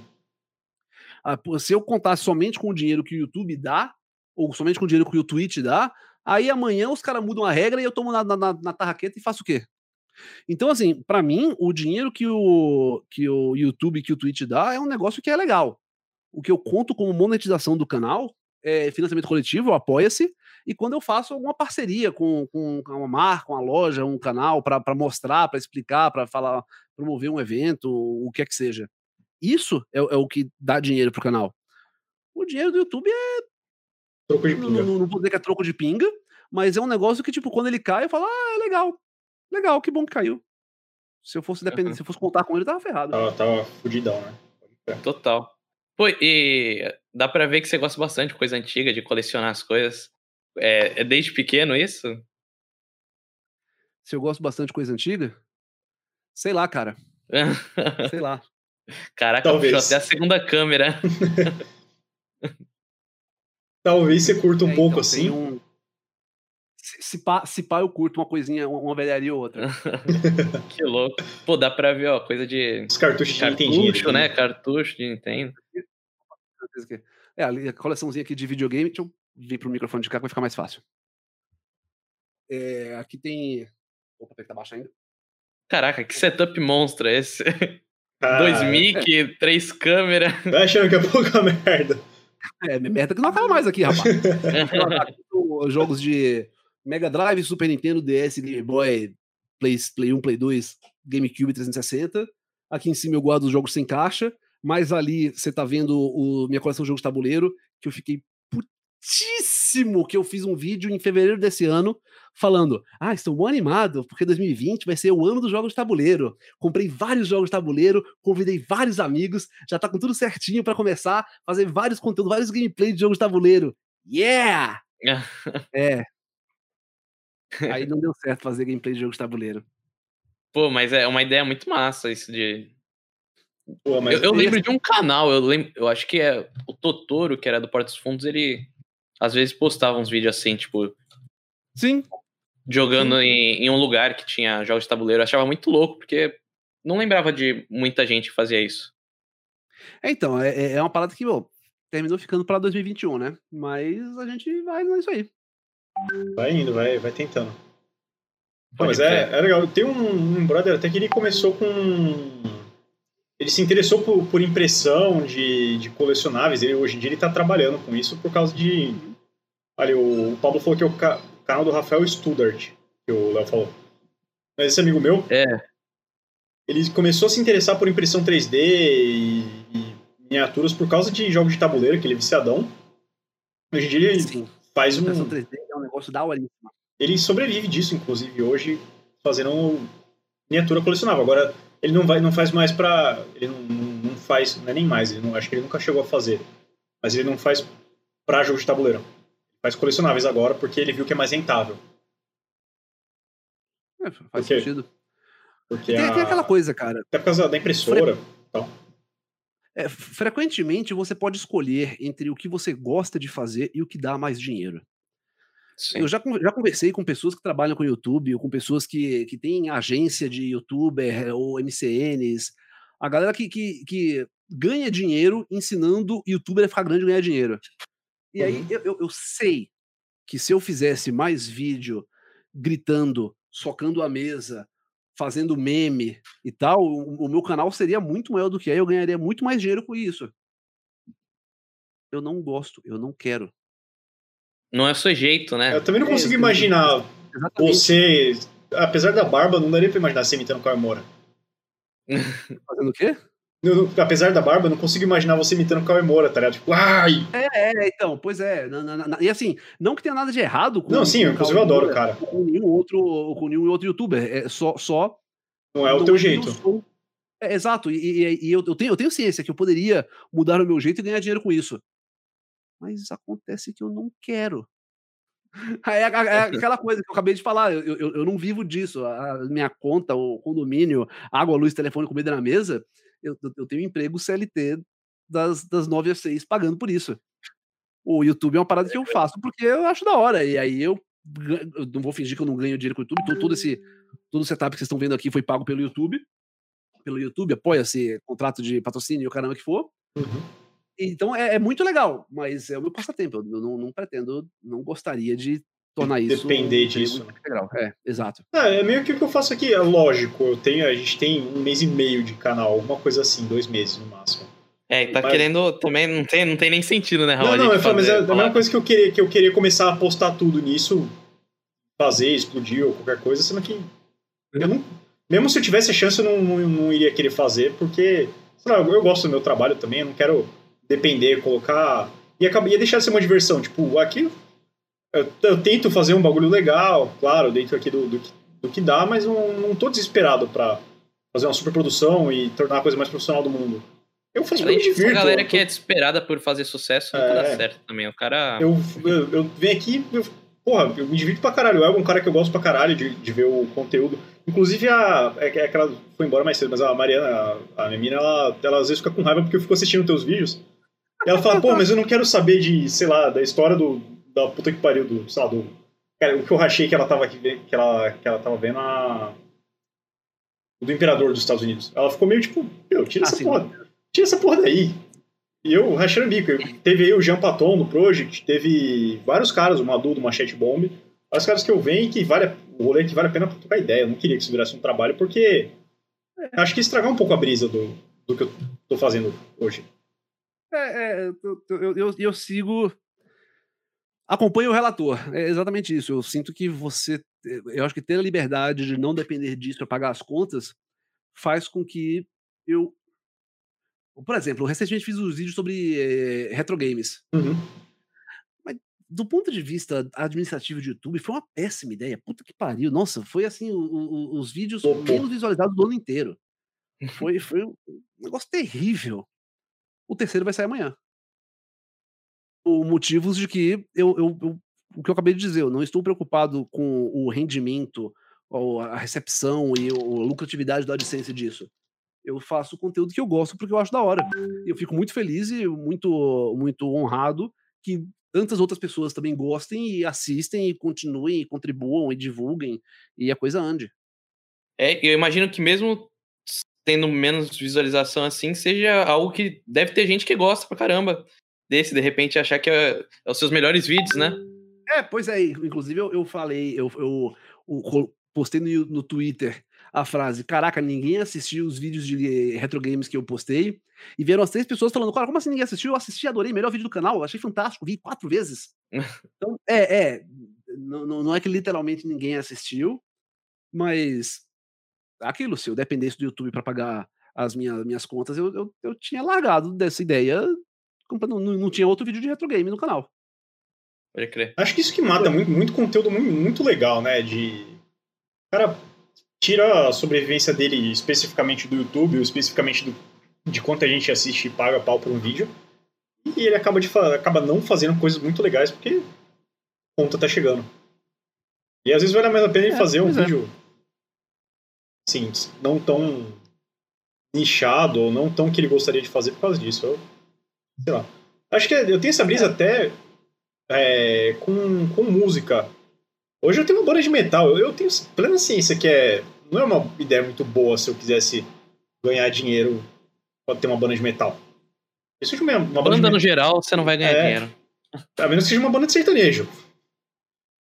Ah, se eu contasse somente com o dinheiro que o YouTube dá, ou somente com o dinheiro que o Twitch dá, aí amanhã os caras mudam a regra e eu tomo na, na, na tarraqueta e faço o quê? Então, assim, para mim, o dinheiro que o, que o YouTube, que o Twitch dá, é um negócio que é legal. O que eu conto como monetização do canal é financiamento coletivo, apoia-se, e quando eu faço alguma parceria com, com uma marca, uma loja, um canal, para mostrar, para explicar, para falar, promover um evento, o que é que seja. Isso é, é o que dá dinheiro pro canal. O dinheiro do YouTube é. Troco de pinga. Não, não, vou dizer que é troco de pinga, mas é um negócio que, tipo, quando ele cai, eu falo, ah, é legal. Legal, que bom que caiu. Se eu fosse depender, uhum. se eu fosse contar com ele, tava ferrado. Tava, tava fudidão, né? Total. Pô, e dá pra ver que você gosta bastante de coisa antiga, de colecionar as coisas. É, é desde pequeno isso? Se eu gosto bastante de coisa antiga? Sei lá, cara. Sei lá. Caraca, Talvez. puxou até a segunda câmera. Talvez você curta um é, pouco então, assim. Um... Se, se, pá, se pá, eu curto uma coisinha, uma velharia ou outra. que louco. Pô, dá pra ver, ó, coisa de. Os cartuchos de Cartucho, né? Cartucho de Nintendo. É, a coleçãozinha aqui de videogame. Deixa eu vir pro microfone de cá que vai ficar mais fácil. É, aqui tem. Opa, que tá baixo ainda. Caraca, que setup monstro é esse? Ah, Dois mic, é. três câmeras. Tá achando que é pouca merda. É, merda que não acaba mais aqui, rapaz. jogos de Mega Drive, Super Nintendo, DS, Game Boy, Play, Play 1, Play 2, GameCube 360. Aqui em cima eu guardo os jogos sem caixa. Mas ali você tá vendo o minha coleção de jogos de tabuleiro, que eu fiquei putíssimo que eu fiz um vídeo em fevereiro desse ano falando: Ah, estou animado, porque 2020 vai ser o ano dos jogos de tabuleiro. Comprei vários jogos de tabuleiro, convidei vários amigos, já tá com tudo certinho para começar, fazer vários conteúdos, vários gameplays de jogos de tabuleiro. Yeah! é. Aí não deu certo fazer gameplay de jogos de tabuleiro. Pô, mas é uma ideia muito massa isso de. Pô, eu, eu lembro de um canal, eu, lembro, eu acho que é o Totoro, que era do Porta dos Fundos, ele às vezes postava uns vídeos assim, tipo. Sim. Jogando Sim. Em, em, um lugar que tinha jogos de tabuleiro. Eu achava muito louco, porque não lembrava de muita gente que fazia isso. É, então, é, é uma parada que, bom, terminou ficando para 2021, né? Mas a gente vai nisso aí. Vai indo, vai, vai tentando. Pô, mas é, é legal. Tem um, um brother até que ele começou com ele se interessou por, por impressão de, de colecionáveis. Ele, hoje em dia ele está trabalhando com isso por causa de. Ali, o, o Pablo falou que é o ca, canal do Rafael Studart, que o Léo falou. Mas esse amigo meu. É. Ele começou a se interessar por impressão 3D e, e miniaturas por causa de jogos de tabuleiro, que ele é viciadão. Hoje em dia ele Sim. faz um. Impressão 3D é um negócio da hora. Ele sobrevive disso, inclusive, hoje, fazendo miniatura colecionável. Agora ele não vai, não faz mais para, ele não, não, faz, não é nem mais, ele não, acho que ele nunca chegou a fazer, mas ele não faz para jogo de tabuleiro. Faz colecionáveis agora porque ele viu que é mais rentável. É, faz sentido. Porque tem, a, tem, aquela coisa, cara. Até por causa da impressora. Fre... Então. É, frequentemente você pode escolher entre o que você gosta de fazer e o que dá mais dinheiro. Sim. Eu já, já conversei com pessoas que trabalham com YouTube, ou com pessoas que, que têm agência de youtuber ou MCNs. A galera que, que, que ganha dinheiro ensinando youtuber a ficar grande e ganhar dinheiro. E uhum. aí eu, eu, eu sei que se eu fizesse mais vídeo gritando, socando a mesa, fazendo meme e tal, o, o, meu canal seria muito maior do que é, eu ganharia muito mais dinheiro com isso. Eu não gosto, eu não quero. Não é seu jeito, né? Eu também não consigo é, imaginar Exatamente. você. Apesar da barba, não daria pra imaginar você imitando o Caio Moura. Fazendo o quê? eu, apesar da barba, eu não consigo imaginar você imitando o Cauê Moura, tá ligado? Tipo, ai! É, é, então, pois é. Na, na, na, e assim, não que tenha nada de errado com Não, sim, com inclusive eu adoro o cara. Com nenhum outro, com nenhum outro youtuber. É só. só não é o teu jeito. Sou... É, exato, e, e, e eu, eu, tenho, eu tenho ciência que eu poderia mudar o meu jeito e ganhar dinheiro com isso. Mas acontece que eu não quero. É, aquela coisa que eu acabei de falar, eu, eu, eu não vivo disso. A minha conta, o condomínio, água, luz, telefone, comida na mesa, eu, eu tenho um emprego CLT das, das 9 às 6 pagando por isso. O YouTube é uma parada que eu faço porque eu acho da hora. E aí eu, eu não vou fingir que eu não ganho dinheiro com o YouTube. Todo, todo esse todo o setup que vocês estão vendo aqui foi pago pelo YouTube. Pelo YouTube, apoia-se contrato de patrocínio, o caramba que for. Uhum. Então é, é, muito legal, mas é o meu passatempo. Eu não, não pretendo, não gostaria de tornar isso. Depender disso. Integral. É, exato. É, é meio que o que eu faço aqui. É lógico, eu tenho, a gente tem um mês e meio de canal, uma coisa assim, dois meses no máximo. É, tá mas... querendo também, não tem, não tem nem sentido, né, Raul? Não, não, fazer, mas é a mesma coisa que eu queria, que eu queria começar a postar tudo nisso, fazer, explodir ou qualquer coisa, sendo que eu não, mesmo se eu tivesse a chance, eu não, não, não iria querer fazer, porque lá, eu, eu gosto do meu trabalho também, eu não quero depender, colocar. E ia deixar de ser uma diversão. Tipo, aqui eu, eu, tento fazer um bagulho legal, claro, dentro aqui do, do, do que dá, mas não, não tô desesperado pra fazer uma super produção e tornar a coisa mais profissional do mundo. Eu faço Além disso, a galera tô... que é desesperada por fazer sucesso nunca é, dá certo também. O cara. Eu, eu, eu venho aqui, eu, porra, eu me divido pra caralho. Eu é um cara que eu gosto pra caralho de, de ver o conteúdo. Inclusive, a, é, é que ela foi embora mais cedo, mas a Mariana, a minha mina, ela, ela às vezes fica com raiva porque eu fico assistindo teus vídeos. Ela fala, pô, mas eu não quero saber de, sei lá, da história do, da puta que pariu, do, sei lá, do. Cara, o que eu rachei que ela tava, que ela, que ela tava vendo a. Do imperador dos Estados Unidos. Ela ficou meio tipo, meu, tira ah, essa sim. porra. Tira essa porra daí. E eu rachando o bico. Teve aí o Jean Paton no Project, teve vários caras, o Madu do Machete Bomb. Vários caras que eu venho que vale, o rolê que vale a pena trocar ideia. Eu não queria que isso virasse um trabalho, porque acho que estragar um pouco a brisa do, do que eu tô fazendo hoje. É, é eu, eu, eu, sigo. Acompanho o relator. É exatamente isso. Eu sinto que você. Eu acho que ter a liberdade de não depender disso para pagar as contas faz com que eu. Por exemplo, recentemente fiz os vídeos sobre é, retro games. Uhum. Mas do ponto de vista administrativo de YouTube, foi uma péssima ideia. Puta que pariu. Nossa, foi assim, o, o, os vídeos menos visualizados do ano inteiro. Foi, foi um negócio terrível. O terceiro vai sair amanhã. Por motivos de que eu, eu, eu, o que eu acabei de dizer, eu não estou preocupado com o rendimento, a recepção e a lucratividade da AdSense disso. Eu faço o conteúdo que eu gosto porque eu acho da hora. Eu fico muito feliz e muito, muito honrado que tantas outras pessoas também gostem e assistem e continuem, e contribuam e divulguem e a coisa ande. É, eu imagino que mesmo tendo menos visualização assim, seja algo que deve ter gente que gosta pra caramba desse, de repente achar que é, é os seus melhores vídeos, né? É, pois é, inclusive eu, eu falei, eu, eu, eu postei no, no Twitter a frase: Caraca, ninguém assistiu os vídeos de retro games que eu postei. E vieram as três pessoas falando: Cara, como assim ninguém assistiu? Eu assisti, adorei, melhor vídeo do canal, achei fantástico, vi quatro vezes. então, é, é. Não, não é que literalmente ninguém assistiu, mas aquilo, se eu dependesse do YouTube para pagar as minhas, minhas contas, eu, eu, eu, tinha largado dessa ideia, não, não tinha outro vídeo de retro game no canal. Pode crer. Acho que isso que mata muito, muito conteúdo muito, muito legal, né? De. O cara tira a sobrevivência dele especificamente do YouTube, ou especificamente do, de quanto a gente assiste e paga pau por um vídeo. E ele acaba, de, acaba não fazendo coisas muito legais porque a conta tá chegando. E às vezes vale mais a pena ele é, fazer um é. vídeo assim, não tão nichado ou não tão que ele gostaria de fazer por causa disso. Eu, sei lá. Acho que eu tenho essa brisa até é, com, com música. Hoje eu tenho uma banda de metal. Eu, eu tenho plena ciência que é, não é uma ideia muito boa se eu quisesse ganhar dinheiro pra ter uma banda de metal. Isso uma, uma banda, banda no geral, você não vai ganhar é, dinheiro. A menos que seja uma banda de sertanejo.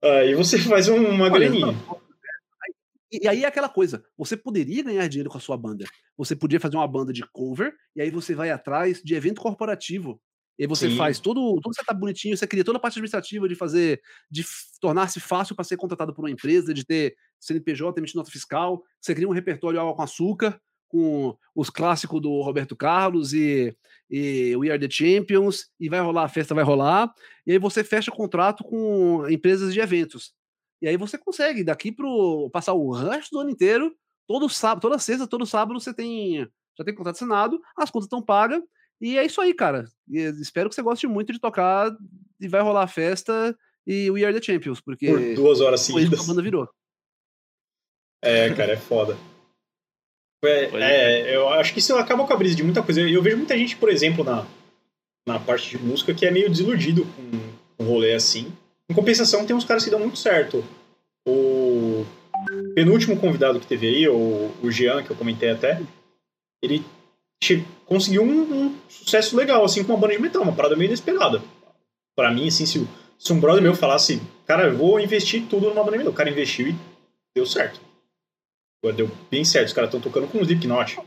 Aí você faz uma graninha. E, aí é aquela coisa, você poderia ganhar dinheiro com a sua banda. Você podia fazer uma banda de cover, e aí você vai atrás de evento corporativo. E aí você Sim. faz todo, todo setup bonitinho, você cria toda a parte administrativa de fazer, de tornar-se fácil para ser contratado por uma empresa, de ter CNPJ, emitir nota fiscal, você cria um repertório água com açúcar, com os clássicos do Roberto Carlos e, e We Are the Champions, e vai rolar, a festa vai rolar, e aí você fecha contrato com empresas de eventos. E aí você consegue, daqui pro passar o resto do ano inteiro, todo sábado, toda sexta, todo sábado você tem já tem contrato assinado, as contas estão pagas, e é isso aí, cara. E espero que você goste muito de tocar e vai rolar a festa e We Are the Champions, porque Por duas horas seguidas. a banda virou. É, cara, é foda. É, é, eu acho que isso acaba com a brisa de muita coisa. Eu vejo muita gente, por exemplo, na, na parte de música, que é meio desiludido com um rolê assim. Em compensação, tem uns caras que dão muito certo. O penúltimo convidado que teve aí, o, o Jean, que eu comentei até, ele conseguiu um, um sucesso legal, assim, com uma banda de metal, uma parada meio inesperada. Pra mim, assim, se, se um brother meu falasse, cara, eu vou investir tudo numa banda de metal, o cara investiu e deu certo. Deu bem certo, os caras estão tocando com o Slipknot.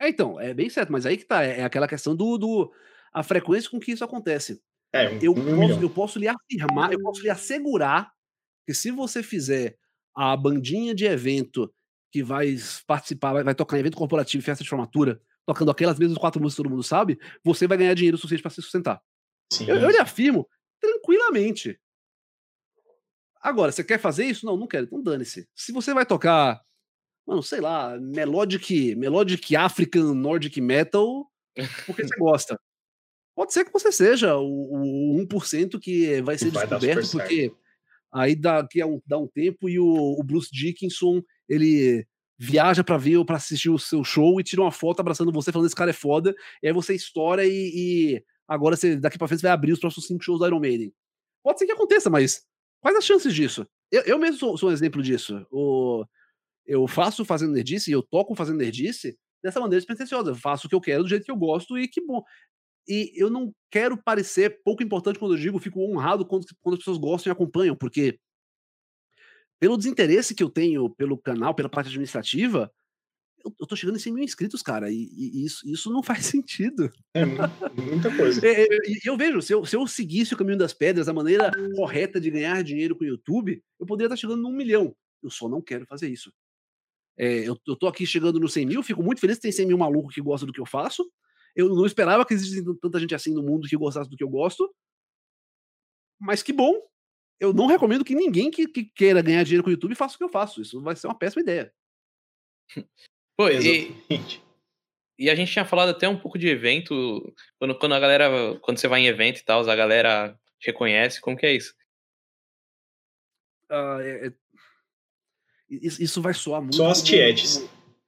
É, então, é bem certo, mas aí que tá, é, é aquela questão do, do a frequência com que isso acontece. É, um, Eu um posso, milhão. eu posso lhe afirmar, eu posso lhe assegurar que se você fizer a bandinha de evento que vai participar, vai, vai tocar em evento corporativo, festa de formatura, tocando aquelas mesmas quatro músicas que todo mundo sabe, você vai ganhar dinheiro suficiente para se sustentar. Sim, Eu, eu lhe afirmo tranquilamente. Agora, você quer fazer isso? Não, não quero. Então dane-se. Se você vai tocar, mano, sei lá, Melodic, Melodic African Nordic Metal, porque você gosta. Pode ser que você seja o, o 1% que vai ser vai descoberto, porque aí daqui a um, dá um tempo e o, o Bruce Dickinson, ele viaja pra ver ou pra assistir o seu show e tira uma foto abraçando você, falando esse cara é foda, e aí você estoura e, e agora você, daqui pra frente você vai abrir os próximos cinco shows do Iron Maiden. Pode ser que aconteça, mas quais as chances disso? Eu, eu mesmo sou, sou um exemplo disso. O, eu faço fazendo nerdice e eu toco fazendo nerdice dessa maneira despretensiosa. Eu faço o que eu quero do jeito que eu gosto e que bom. E eu não quero parecer pouco importante quando eu digo, fico honrado quando, quando as pessoas gostam e acompanham, porque pelo desinteresse que eu tenho pelo canal, pela parte administrativa, eu, eu tô chegando em 100 mil inscritos, cara, e, e isso, isso não faz sentido. É mu- muita coisa. É, é, E eu, vejo, se eu, se eu seguisse o caminho das pedras, a maneira correta de ganhar dinheiro com o YouTube, eu poderia estar chegando num milhão. Eu só não quero fazer isso. É, eu, eu tô aqui chegando no 100 mil, fico muito feliz que tem 100 mil malucos que gostam do que eu faço. Eu não esperava que existisse tanta gente assim no mundo que gostasse do que eu gosto. Mas que bom. Eu não recomendo que ninguém que, que queira ganhar dinheiro com o YouTube faça o que eu faço. Isso vai ser uma péssima ideia. Pô, e, Exatamente. e a gente tinha falado até um pouco de evento, quando, quando a galera, quando você vai em evento e tal, a galera te reconhece, como que é isso? Ah, é- é- Isso, vai soar muito. Só as tietes.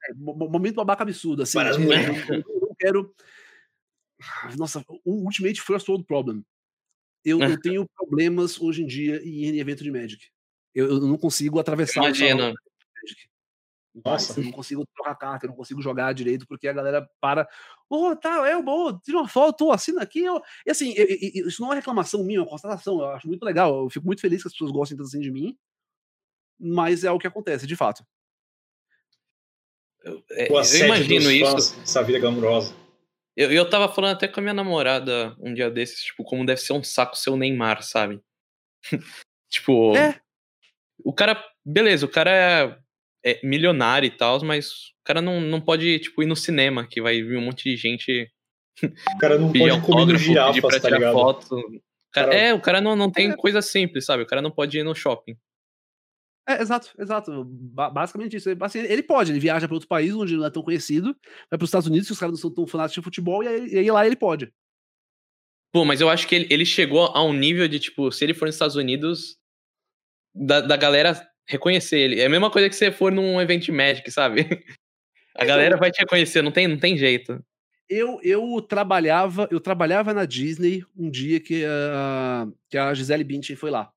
É, mo- mo- momento babaca absurdo, assim. Várias eu- mulheres. eu, eu não quero. Nossa, o Ultimate First World Problem. Eu, eu tenho problemas hoje em dia em evento de Magic. Eu, eu não consigo atravessar o Imagina. salão de Magic. Nossa. Eu não consigo trocar carta, eu não consigo jogar direito, porque a galera para. Ô, tá, é, bom, tira uma foto, assina aqui. Eu... E assim, eu- eu- isso não é reclamação minha, é uma constatação. Eu acho muito legal. Eu fico muito feliz que as pessoas gostem tanto assim de mim. Mas é o que acontece, de fato. É, O eu imagino dos isso. fãs, essa vida glamurosa. Eu, eu tava falando até com a minha namorada um dia desses, tipo, como deve ser um saco ser o Neymar, sabe? tipo, É. o cara, beleza, o cara é, é milionário e tal, mas o cara não, não pode, tipo, ir no cinema, que vai vir um monte de gente O cara não pedir pode comer autógrafo, pedir girafas, pra tá tirar ligado? foto. O cara- Cara- é, o cara não, não tem É. coisa simples, sabe? O cara não pode ir no shopping. É, exato, exato. Ba- basicamente isso. Assim, ele pode, ele viaja para outro país onde não é tão conhecido, vai para os Estados Unidos, que os caras não são tão fanáticos de futebol, e aí, e aí lá ele pode. Pô, mas eu acho que ele, ele chegou a um nível de, tipo, se ele for nos Estados Unidos, da, da galera reconhecer ele. É a mesma coisa que você for num evento de Magic, sabe? A Então- galera vai te reconhecer, não tem, não tem jeito. Eu, eu trabalhava eu trabalhava na Disney um dia que a, que a Gisele Bündchen foi lá.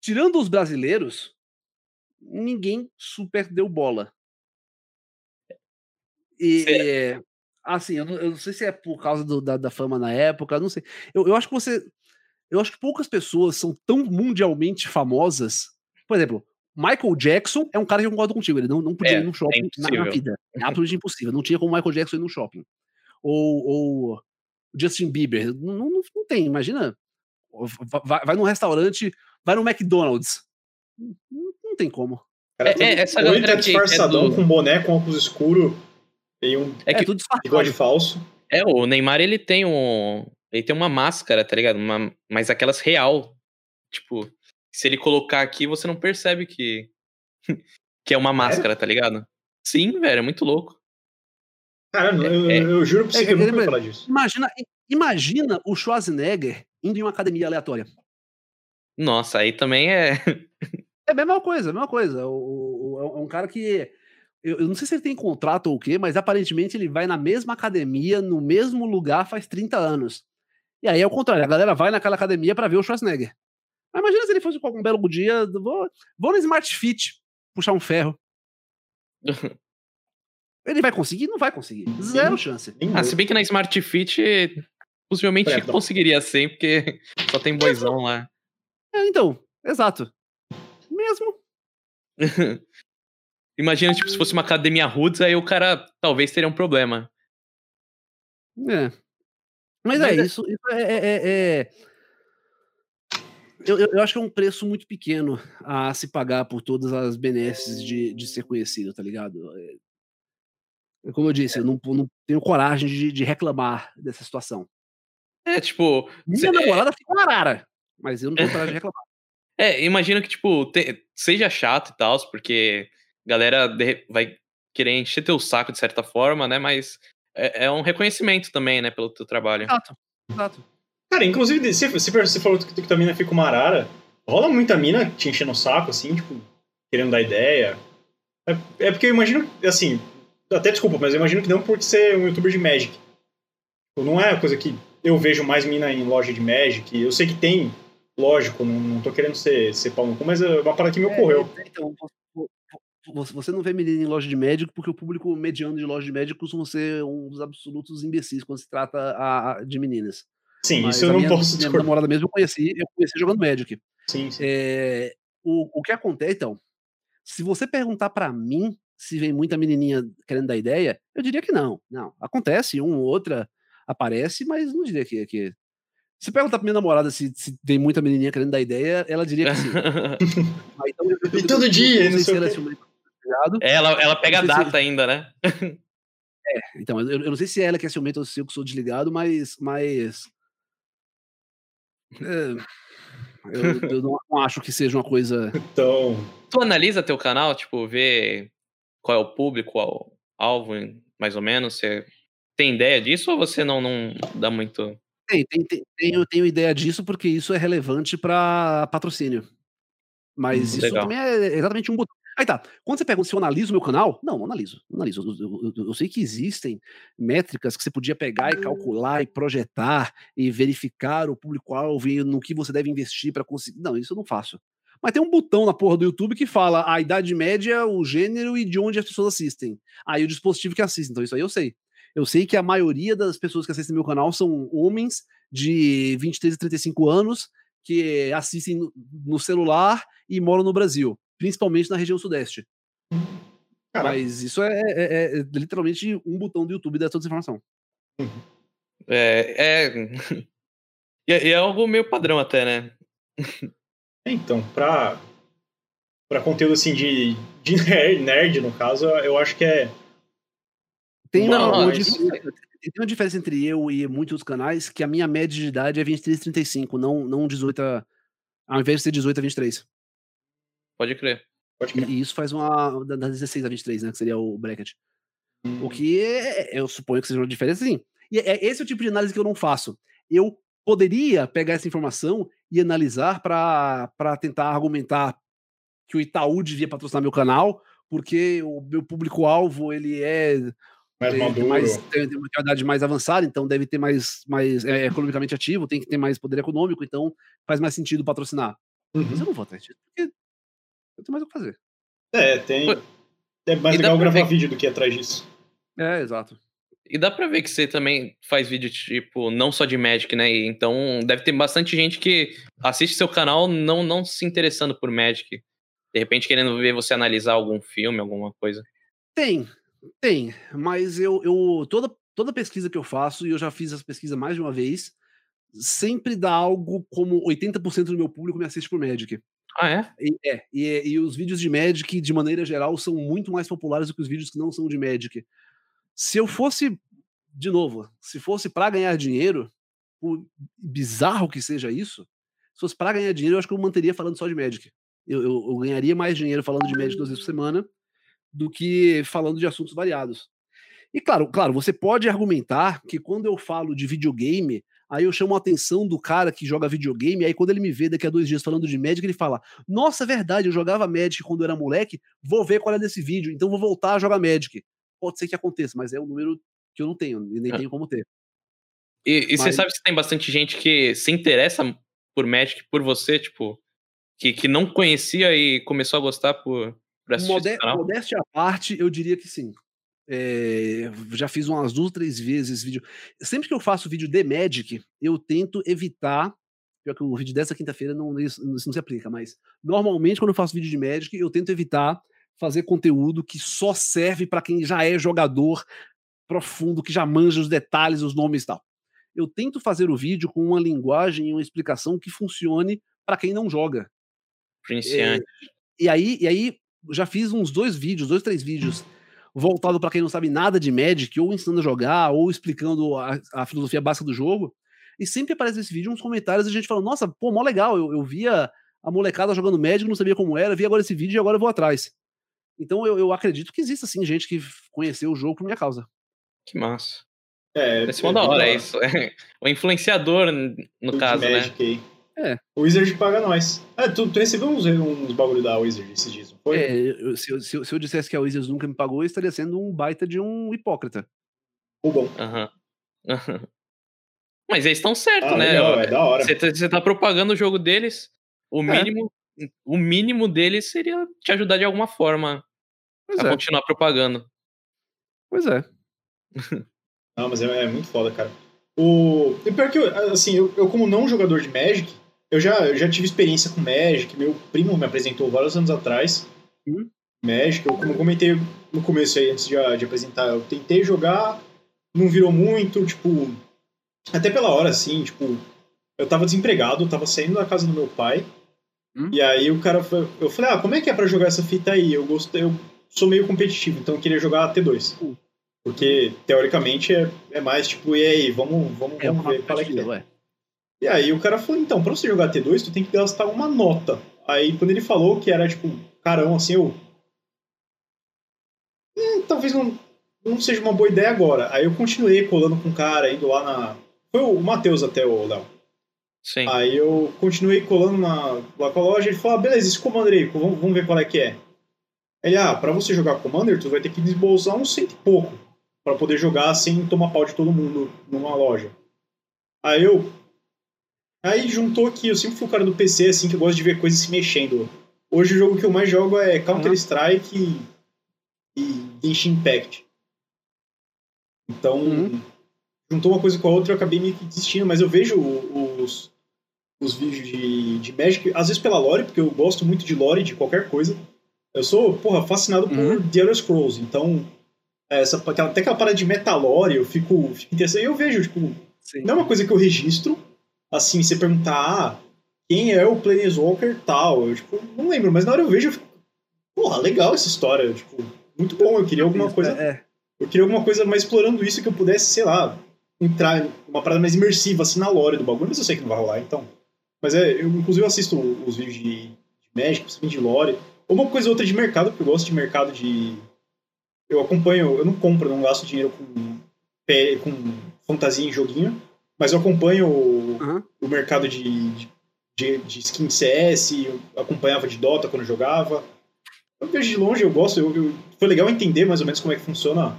Tirando os brasileiros, ninguém super deu bola. E, é, assim, eu não, eu não sei se é por causa do- da, da fama na época, não sei. Eu, eu acho que você. Eu acho que poucas pessoas são tão mundialmente famosas. Por exemplo, Michael Jackson é um cara que eu concordo contigo. Ele não, não podia É, ir num shopping na, na impossível. vida. É absolutamente impossível. Não tinha como Michael Jackson ir num shopping. Ou, ou Justin Bieber. Não, não, não tem, imagina. Vai, vai num restaurante, vai no McDonald's. Não, não tem como. Cara, É, tudo- é, essa ou ele galera tá que é disfarçadão do- com boné, com óculos escuro e um É que É tudo bigode disfarçado. falso. É, o Neymar, ele tem um. Ele tem uma máscara, tá ligado? Uma, mas aquelas real. Tipo, se ele colocar aqui, você não percebe que. que é uma máscara, tá ligado? Sim, velho, é muito louco. Cara, eu, eu, É- eu juro pra você é que eu nunca ia falar disso. Imagina, imagina o Schwarzenegger indo em uma academia aleatória. Nossa, aí também é. É a mesma coisa, a mesma coisa. O, o- é um cara que. Eu, eu não sei se ele tem contrato ou o quê, mas aparentemente ele vai na mesma academia, no mesmo lugar, faz 30 anos. E aí é o contrário, a galera vai naquela academia pra ver o Schwarzenegger. Mas imagina se ele fosse com um belo dia, vou, vou no Smart Fit puxar um ferro. Ele vai conseguir? Não vai conseguir. Zero chance. Ah, se bem que na Smart Fit possivelmente Perdão. conseguiria ser, porque só tem boizão lá. É, então, exato. Mesmo. Imagina, tipo, se fosse uma academia roots, aí o cara talvez teria um problema. É. Mas, Mas é, é- isso, isso é. é- é- é- Eu, eu- eu acho que é um preço muito pequeno a se pagar por todas as benesses de, de ser conhecido, tá ligado? É, como eu disse, eu não, não tenho coragem de, de reclamar dessa situação. É, tipo. Minha cê- namorada fica uma arara, mas eu não tenho coragem de reclamar. É, imagino que, tipo, te- seja chato e tal, porque a galera vai querer encher teu saco de certa forma, né? Mas é, é um reconhecimento também, né, pelo teu trabalho. Exato, exato. Cara, inclusive, se, você falou que, que a mina fica uma arara, rola muita mina te enchendo o saco, assim, tipo, querendo dar ideia. É, é porque eu imagino, assim, até desculpa, mas eu imagino que não por ser um youtuber de Magic. Tipo, Não é uma coisa que eu vejo mais mina em loja de Magic. Eu sei que tem, lógico, não, não tô querendo ser, ser pau no cu, mas é uma parada que me ocorreu. É, então, vo- vo- vo- você não vê menina em loja de médico porque o público mediano de loja de médico costuma ser um dos absolutos imbecis quando se trata a- a- de meninas. Sim, Mas isso eu não minha, posso minha discordar. namorada mesmo eu conheci, eu conheci jogando Magic. Sim, sim. É, o, o que acontece, então, se você perguntar pra mim se vem muita menininha querendo dar ideia, eu diria que não. Não, acontece, uma ou outra aparece, mas não diria que... que... Se perguntar pra minha namorada se, se tem muita menininha querendo dar ideia, ela diria que sim. Então, eu- eu- E todo eu- eu dia, não não sei ela é tá ela, ela pega a sei se- data ainda, né? Então, eu, eu não sei se é ela que é ciumenta ou se eu que sou desligado, mas. mas é, eu, eu não, não acho que seja uma coisa. Então, Tu analisa teu canal, tipo, vê qual é o público, qual alvo, mais ou menos? Você tem ideia disso ou você não, não dá muito. Tem, tem, tem, tenho, tenho ideia disso porque isso é relevante para patrocínio. Mas Hum, isso legal. também é exatamente um botão. Aí tá. Quando você pergunta se eu analiso o meu canal, não, não analiso. Não analiso. Eu, eu- eu- eu sei que existem métricas que você podia pegar e calcular e projetar e verificar o público-alvo e no que você deve investir para conseguir. Não, isso eu não faço. Mas tem um botão na porra do YouTube que fala a idade média, o gênero e de onde as pessoas assistem. Aí o dispositivo que assiste. Então isso aí eu sei. Eu sei que a maioria das pessoas que assistem meu canal são homens de 23 a 35 anos que assistem no- celular e moram no Brasil, principalmente na região sudeste. Caraca. Mas isso é, é- é literalmente um botão do YouTube dessa informação. É. é... e é, e é algo meio padrão até, né? Então, pra, pra conteúdo assim de, de nerd, nerd, no caso, eu acho que é. Tem, Não, uma, uma mas- diferença, tem uma diferença entre eu e muitos canais que a minha média de idade é 23 a 35, não, não 18 a. Ao invés de ser 18 a 23. Pode crer. Pode E, crer. e isso faz uma. da- Das 16 a 23, né? Que seria o bracket. Hum. O que é- eu suponho que seja uma diferença, sim. E é esse é o tipo de análise que eu não faço. Eu poderia pegar essa informação e analisar para tentar argumentar que o Itaú devia patrocinar meu canal, porque o meu público-alvo ele é mais tem, maduro. mais, tem, tem uma idade mais avançada, então deve ter mais, mais é, economicamente ativo, tem que ter mais poder econômico, então faz mais sentido patrocinar. Mas Uhum. eu não vou atrás disso, porque eu tenho mais o que fazer. É, tem. É mais E legal gravar ver- vídeo do que ir atrás disso. É, exato. E dá pra ver que você também faz vídeo, tipo, não só de Magic, né? E Então deve ter bastante gente que assiste seu canal não, não se interessando por Magic. De repente querendo ver você analisar algum filme, alguma coisa. Tem, tem, mas eu, eu toda, toda pesquisa que eu faço, e eu já fiz essa pesquisa mais de uma vez, sempre dá algo como 80% do meu público me assiste por Magic. Ah, é? E, é, e, e os vídeos de Magic, de maneira geral, são muito mais populares do que os vídeos que não são de Magic. Se eu fosse, de novo, se fosse para ganhar dinheiro, por bizarro que seja isso, se fosse para ganhar dinheiro, eu acho que eu manteria falando só de Magic. Eu, eu, eu ganharia mais dinheiro falando de Magic duas vezes por semana do que falando de assuntos variados. E claro, claro, você pode argumentar que quando eu falo de videogame, aí eu chamo a atenção do cara que joga videogame, aí quando ele me vê daqui a dois dias falando de Magic, ele fala: Nossa, é verdade, eu jogava Magic quando eu era moleque, vou ver qual é desse vídeo, então vou voltar a jogar Magic. Pode ser que aconteça, mas é um número que eu não tenho, e nem é. tenho como ter. E, e mas... você sabe que tem bastante gente que se interessa por Magic por você, tipo, que, que não conhecia e começou a gostar por, Modé Modéstia à parte, eu diria que sim. É, já fiz umas duas, três vezes vídeo. Sempre que eu faço vídeo de Magic, eu tento evitar. Pior que o vídeo dessa quinta-feira não, isso, isso não se aplica, mas normalmente quando eu faço vídeo de Magic, eu tento evitar fazer conteúdo que só serve para quem já é jogador profundo, que já manja os detalhes, os nomes e tal. Eu tento fazer o vídeo com uma linguagem e uma explicação que funcione para quem não joga. É, e aí, e aí já fiz uns dois vídeos, dois, três vídeos voltado para quem não sabe nada de Magic, ou ensinando a jogar, ou explicando a, a filosofia básica do jogo. E sempre aparece esse vídeo uns comentários e a gente fala, nossa, pô, mó legal, eu, eu via a molecada jogando Magic, não sabia como era, vi agora esse vídeo e agora eu vou atrás. Então eu, eu acredito que existe, assim, gente que conheceu o jogo por minha causa. Que massa. É, Esse é, da hora, é isso. É, o influenciador, no caso, né? Aí. É. O Wizard paga nós. Ah, tu, tu recebeu uns, uns bagulho da Wizard esses dias, foi? É, eu, se, eu, se, eu, se, eu dissesse que a Wizard nunca me pagou, eu estaria sendo um baita de um hipócrita. O bom. Aham. Uhum. Mas eles estão certos, ah, né? Legal, é da hora. Você tá, tá, propagando o jogo deles, o é. mínimo, é. o mínimo deles seria te ajudar de alguma forma pois a é. continuar propagando. Pois é. Não, mas é, é, muito foda, cara. O... E pior que, eu, assim, eu, eu, como não jogador de Magic, eu já, eu já tive experiência com Magic, meu primo me apresentou vários anos atrás. Hum? Magic, eu, como eu comentei no começo aí, antes de, de apresentar, eu tentei jogar, não virou muito, tipo... Até pela hora, assim, tipo... Eu tava desempregado, eu tava saindo da casa do meu pai, hum? e aí o cara... Eu falei, ah, como é que é pra jogar essa fita aí? Eu gostei, eu sou meio competitivo, então eu queria jogar T2. Hum. Porque, teoricamente, é, é mais tipo, e aí, vamos, vamos, é vamos ver qual é que é. E aí o cara falou, então, pra você jogar T2, tu tem que gastar uma nota. Aí quando ele falou que era, tipo, carão, assim, eu... Hum, talvez não, não seja uma boa ideia agora. Aí eu continuei colando com o cara, indo lá na... Foi o Matheus até, o Léo. Sim. Aí eu continuei colando na, lá com a loja, ele falou, ah, beleza, esse Commander aí, vamos, vamos ver qual é que é. Ele, ah, pra você jogar Commander, tu vai ter que desbolsar um cento e pouco para poder jogar sem tomar pau de todo mundo numa loja. Aí eu. Aí juntou que eu sempre fui o cara do PC, assim, que eu gosto de ver coisas se mexendo. Hoje o jogo que eu mais jogo é Counter-Strike uhum. e, Genshin Impact. Então, uhum. juntou uma coisa com a outra, eu acabei me desistindo, mas eu vejo os, os vídeos de, de Magic, às vezes pela lore, porque eu gosto muito de lore, de qualquer coisa. Eu sou, porra, fascinado uhum. por The Elder Scrolls, então essa, até aquela parada de metalore, eu fico, fico interessado. E eu vejo, tipo, Sim. não é uma coisa que eu registro. Assim, você perguntar, ah, quem é o Planeswalker tal? Eu, tipo, não lembro, mas na hora eu vejo, eu fico, porra, legal essa história. Tipo, muito bom, eu queria alguma coisa. É. Eu queria alguma coisa mais explorando isso que eu pudesse, sei lá, entrar uma parada mais imersiva, assim, na lore do bagulho, mas eu sei que não vai rolar, então. Mas é, eu inclusive assisto os vídeos de, de Magic, principalmente de lore. Ou uma coisa ou outra de mercado, porque eu gosto de mercado de eu acompanho, eu não compro, não gasto dinheiro com, com fantasia em joguinho, mas eu acompanho uhum. o, mercado de, de, de, skin CS, eu acompanhava de Dota quando jogava. Eu vejo de longe, eu gosto, eu, eu, foi legal entender mais ou menos como é que funciona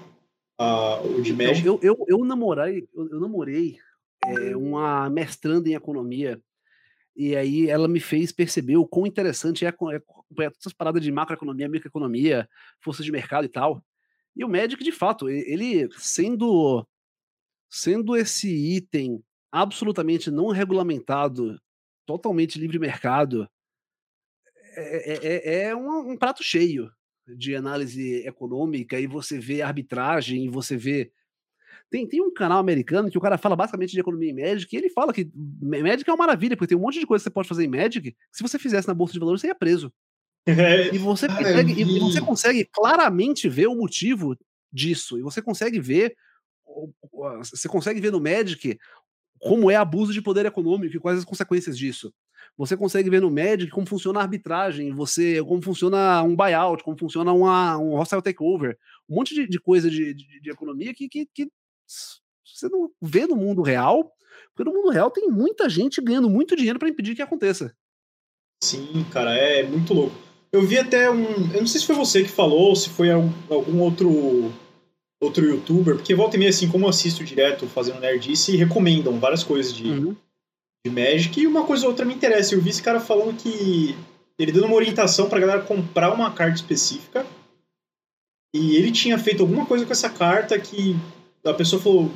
a, o de Magic. Eu, eu, eu namorei, eu, eu namorei é, uma mestranda em economia e aí ela me fez perceber o quão interessante é acompanhar todas essas paradas de macroeconomia, microeconomia, força de mercado e tal. E o Magic, de fato, ele sendo sendo esse item absolutamente não regulamentado, totalmente livre mercado, é, é, é, é um, um, prato cheio de análise econômica e você vê arbitragem e você vê Tem, tem um canal americano que o cara fala basicamente de economia em Magic, e ele fala que Magic é uma maravilha, porque tem um monte de coisa que você pode fazer em Magic, que se você fizesse na bolsa de valores, você ia preso. É, E você, consegue, e você consegue claramente ver o motivo disso. E você consegue ver. O- Você consegue ver no Magic como é abuso de poder econômico e quais as consequências disso. Você consegue ver no Magic como funciona a arbitragem, você como funciona um buyout, como funciona uma, um hostile takeover, um monte de, de coisa de, de- de economia que, que, que você não vê no mundo real, porque no mundo real tem muita gente ganhando muito dinheiro para impedir que aconteça. Sim, cara, é muito louco. Eu vi até um. Eu não sei se foi você que falou ou se foi algum outro outro youtuber, porque volta e meia, assim, como eu assisto direto fazendo nerdice, recomendam várias coisas de, Uhum. de Magic e uma coisa ou outra me interessa. Eu vi esse cara falando que ele dando uma orientação pra galera comprar uma carta específica e ele tinha feito alguma coisa com essa carta que a pessoa falou: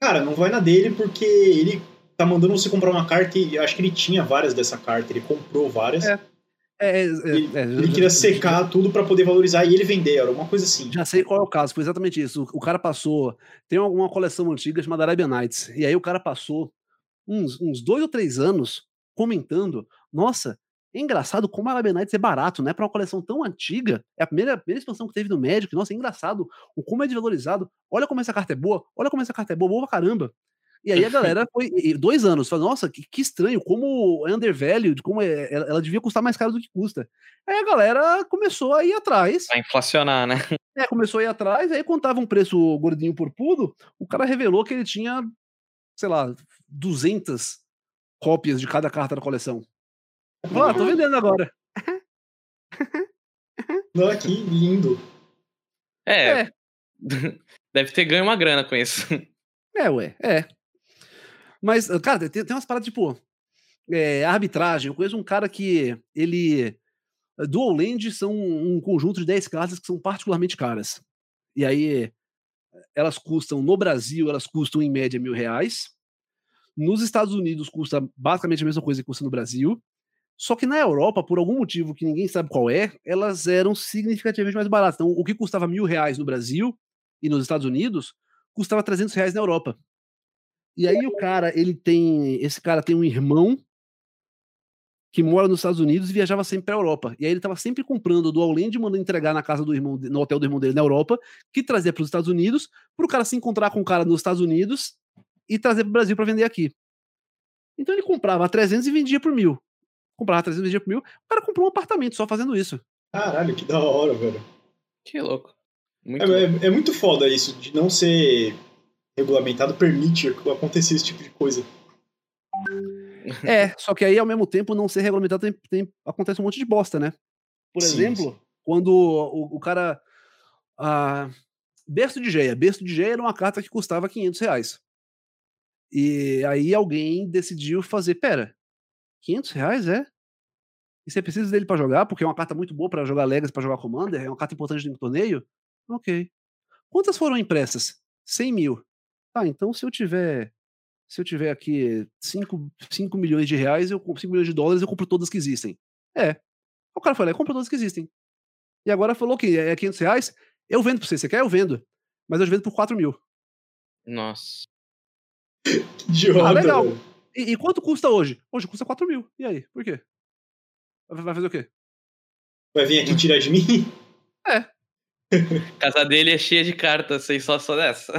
Cara, não vai na dele porque ele tá mandando você comprar uma carta e eu acho que ele tinha várias dessa carta, ele comprou várias. É. É, é, Ele, é, ele queria secar tudo pra poder valorizar e ele vender, era uma coisa assim. Já sei qual é o caso, foi exatamente isso. O, o cara passou. Tem alguma coleção antiga chamada Arabian Nights. E aí o cara passou uns, uns dois ou três anos comentando: Nossa, é engraçado como a Arabian Nights é barato, né? Pra uma coleção tão antiga. É a primeira, a primeira expansão que teve no Magic. Nossa, é engraçado o como é desvalorizado. Olha como essa carta é boa, olha como essa carta é boa, boa pra caramba. E aí a galera foi. dois anos, falou, nossa, que, que estranho, como é undervalued, como é, ela, ela devia custar mais caro do que custa. Aí a galera começou a ir atrás. Vai inflacionar, né? É, começou a ir atrás, aí quando tava um preço gordinho por pudo, o cara revelou que ele tinha, sei lá, 200 cópias de cada carta da coleção. Falou, ah, tô vendendo agora. Não, que lindo. É. É. Deve ter ganho uma grana com isso. É, ué, é. Mas, cara, tem, tem umas paradas tipo é, arbitragem. Eu conheço um cara que ele. Dual Land são um conjunto de 10 cartas que são particularmente caras. E aí, elas custam, no Brasil, elas custam em média mil reais. Nos Estados Unidos custa basicamente a mesma coisa que custa no Brasil. Só que na Europa, por algum motivo que ninguém sabe qual é, elas eram significativamente mais baratas. Então, o que custava mil reais no Brasil e nos Estados Unidos, custava 300 reais na Europa. E aí o cara, ele tem. Esse cara tem um irmão que mora nos Estados Unidos e viajava sempre pra Europa. E aí ele tava sempre comprando do Land e mandando entregar na casa do irmão, no hotel do irmão dele na Europa, que trazia para os Estados Unidos, pro cara se encontrar com o cara nos Estados Unidos e trazer pro Brasil para vender aqui. Então ele comprava a 300 e vendia por mil. Comprava a 300 e vendia por mil. O cara comprou um apartamento só fazendo isso. Caralho, que da hora, velho. Que louco. Muito É, louco. é- é muito foda isso, de não ser regulamentado, permite acontecer esse tipo de coisa. É, só que aí ao mesmo tempo não ser regulamentado tem, tem- acontece um monte de bosta, né? Por Sim, exemplo, quando o, o cara. Ah, berço de Geia. Berço de Geia era uma carta que custava 500 reais. E aí alguém decidiu fazer, pera, 500 reais é? E você precisa dele pra jogar, porque é uma carta muito boa pra jogar Legacy, pra jogar Commander, é uma carta importante no torneio? Ok. Quantas foram impressas? 100 mil. Ah, então se eu tiver se eu tiver aqui 5, 5 milhões de reais, eu compro 5 milhões de dólares, eu compro todas que existem. É. O cara foi lá e comprou todas que existem. E agora falou que é 500 reais, eu vendo pra você. Você quer? Eu vendo. Mas eu vendo por 4 mil. Nossa. Que idiota, Ah, legal. E, e quanto custa hoje? Hoje custa 4 mil. E aí? Por quê? Vai vai fazer o quê? Vai vir aqui tirar de mim? Casa dele é cheia de cartas, sei só só dessa.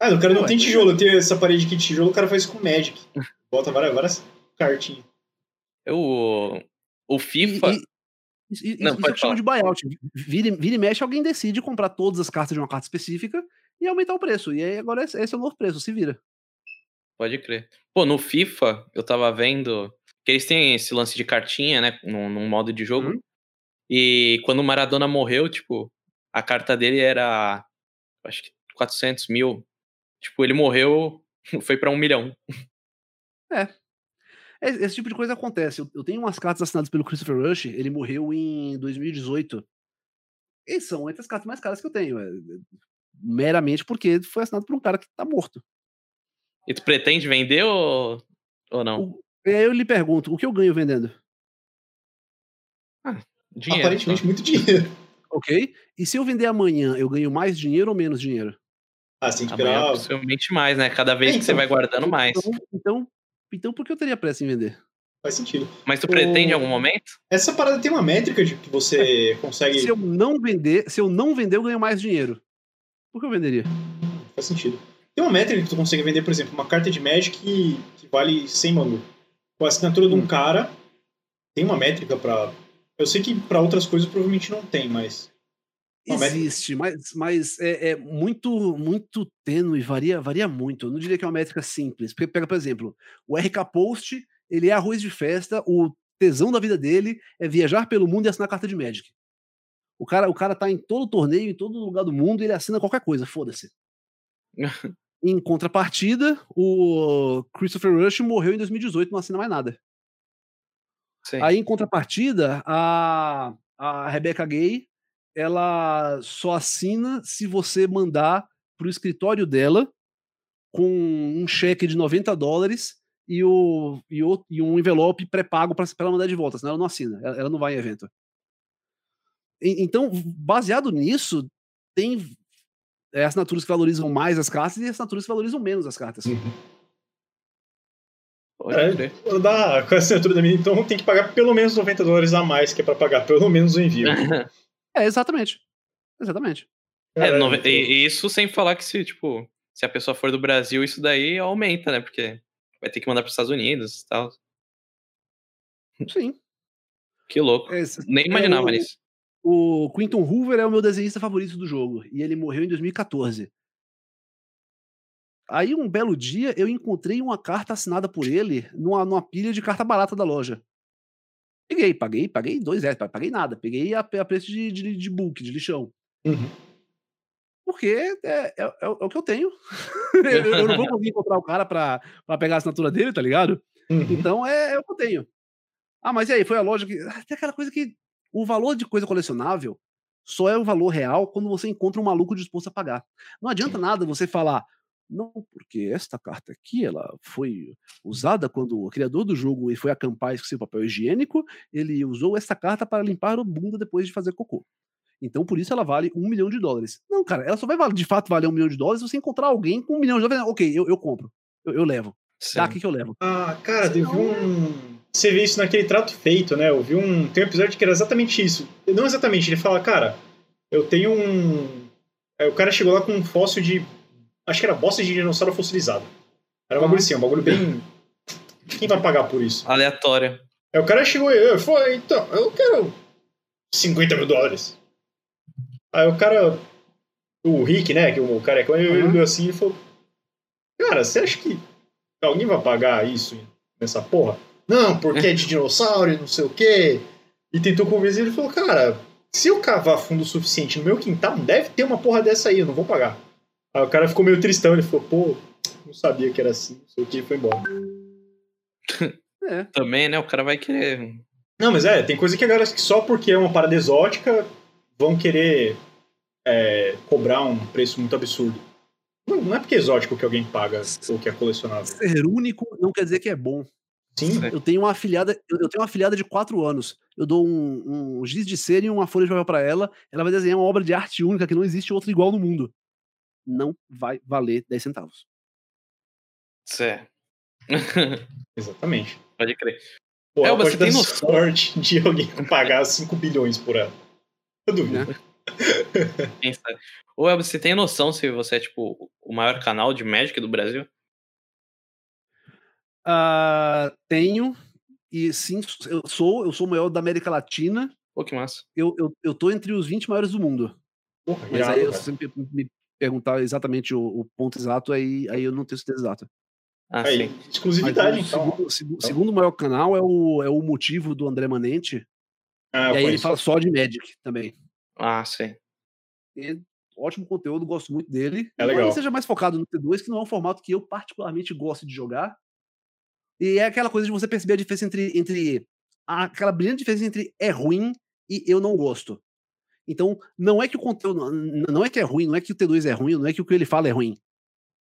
Ah, o cara não tem pois é. tijolo. Tem essa parede aqui de tijolo, o cara faz com Magic. Bota várias, várias cartinhas. O, o E, FIFA. e- isso, isso, Não, isso pode é o que chama de buyout. Vira, e- vira e mexe, alguém decide comprar todas as cartas de uma carta específica e aumentar o preço. E aí agora esse esse é o novo preço, se vira. Pode crer. Pô, no FIFA, eu tava vendo que eles têm esse lance de cartinha, né? Num, num modo de jogo. Uhum. E quando o Maradona morreu, tipo, a carta dele era. Acho que 400 mil. Tipo, ele morreu, foi pra um milhão. Esse, esse tipo de coisa acontece. Eu, tenho umas cartas assinadas pelo Christopher Rush, ele morreu em 2018. E são entre as cartas mais caras que eu tenho. é, meramente porque foi assinado por um cara que tá morto. E tu pretende vender ou, ou não? E eu lhe pergunto, o que eu ganho vendendo? Dinheiro. Aparentemente, muito dinheiro. Ok? E se eu vender amanhã, eu ganho mais dinheiro ou menos dinheiro? Ah, você tem que Amanhã esperar. possivelmente mais, né? Cada vez É, que você então. vai guardando mais. Então, então, então por que eu teria pressa em vender? Faz sentido. Mas tu pretende em algum momento? Essa parada tem uma métrica de que você consegue. Se eu não vender, se eu não vender, eu ganho mais dinheiro. Por que eu venderia? Faz sentido. Tem uma métrica que tu consegue vender, por exemplo, uma carta de Magic que, que vale 100 mango. Com a assinatura de um Hum. cara, tem uma métrica pra. Eu sei que pra outras coisas provavelmente não tem, mas. Existe, mas, mas é, é muito muito tênue, varia, varia muito. Eu não diria que é uma métrica simples. Porque, pega, por exemplo, o RK Post, ele é arroz de festa, o tesão da vida dele é viajar pelo mundo e assinar carta de Magic. O cara, o cara tá em todo torneio, em todo lugar do mundo, e ele assina qualquer coisa, foda-se. em contrapartida, o Christopher Rush morreu em 2018, não assina mais nada. Sim. Aí, em contrapartida, a, a Rebecca Gay, ela só assina se você mandar pro escritório dela com um cheque de 90 dólares e, o, e, o, e um envelope pré-pago para ela mandar de volta, senão ela não assina, ela, ela não vai em evento. E- então, baseado nisso, tem é, assinaturas que valorizam mais as cartas e assinaturas que valorizam menos as cartas. Pode É, com a assinatura da minha, então tem que pagar pelo menos 90 dólares a mais, que é pra pagar pelo menos o envio. É, exatamente. Exatamente. É, nove- e, e isso sem falar que se, tipo, se a pessoa for do Brasil, isso daí aumenta, né? Porque vai ter que mandar para os Estados Unidos e tal. Sim. Que louco. É, Nem imaginava o- nisso. O Quinton Hoover é o meu desenhista favorito do jogo e ele morreu em 2014. Aí um belo dia eu encontrei uma carta assinada por ele numa, numa pilha de carta barata da loja. Peguei, paguei, paguei dois reais, paguei nada, peguei a, a preço de, de, de book, de lixão. Uhum. Porque é, é, é, é o que eu tenho. eu, eu não vou conseguir encontrar o cara pra, pra pegar a assinatura dele, tá ligado? Uhum. Então é, é o que eu tenho. Ah, mas e aí? Foi a loja que. ah, Tem aquela coisa que. O valor de coisa colecionável só é o valor real quando você encontra um maluco disposto a pagar. Não adianta nada você falar. Não, porque esta carta aqui, ela foi usada quando o criador do jogo foi acampar e esqueceu papel higiênico, ele usou esta carta para limpar a bunda depois de fazer cocô. Então, por isso ela vale um milhão de dólares. Não, cara, ela só vai valer- de fato valer um milhão de dólares se você encontrar alguém com um milhão de dólares. Ok, eu, eu compro. Eu, eu levo. Sim. Dá aqui que eu levo. Ah, cara, Se teve não- um. Você vê isso naquele trato feito, né? Eu vi um. Tem um episódio que era exatamente isso. Não exatamente, ele fala, cara, eu tenho um. Aí o cara chegou lá com um fóssil de. Acho que era bosta de dinossauro fossilizado. Era um bagulho assim, um bagulho bem. Quem vai pagar por isso? Aleatório. Aí o cara chegou e falei, então, eu quero 50 mil dólares. Aí o cara, o Rick, né, que o cara é ele Uhum. olhou assim e falou, cara, você acha que alguém vai pagar isso nessa porra? Não, porque é de dinossauro e não sei o quê. E tentou convencer ele e falou, cara, se eu cavar fundo o suficiente no meu quintal, deve ter uma porra dessa aí, eu não vou pagar. Aí o cara ficou meio tristão, ele falou, pô, não sabia que era assim, não sei o que, foi embora. É. Também, né? O cara vai querer. Não, mas é, tem coisa que a galera que só porque é uma parada exótica vão querer é, cobrar um preço muito absurdo. Não, não é porque é exótico que alguém paga ou que é colecionável. Ser único não quer dizer que é bom. Sim, Eu tenho uma afilhada, eu tenho uma afilhada de 4 anos. Eu dou um, um giz de cera e uma folha de papel pra ela. Ela vai desenhar uma obra de arte única que não existe outra igual no mundo. Não vai valer 10 centavos. Cé. exatamente. Pode crer. Pô, É, você tem noção. sorte de alguém pagar 5 bilhões por ela. Eu duvido. Sabe? Ou Elber, você tem noção se você é, tipo, o maior canal de Magic do Brasil? Ah, tenho, e sim, eu sou, eu sou o maior da América Latina. Pô, que massa. Eu, eu, eu tô entre os 20 maiores do mundo. Porra, Mas irado, aí, eu cara. sempre me perguntar exatamente o, o ponto exato, aí, aí eu não tenho certeza exata. Ah, Aí, sim. exclusividade, Mas o então. segundo, segu- segundo maior canal é o, é o motivo do André Manente. Ah, e aí ele fala só de Magic também. Ah, sim. E ótimo conteúdo, gosto muito dele. É legal. ele seja mais focado no T2, que não é um formato que eu particularmente gosto de jogar. E é aquela coisa de você perceber a diferença entre. entre aquela brilhante diferença entre é ruim e eu não gosto. Então, não é que o conteúdo. Não é que é ruim, não é que o T2 é ruim, não é que o que ele fala é ruim.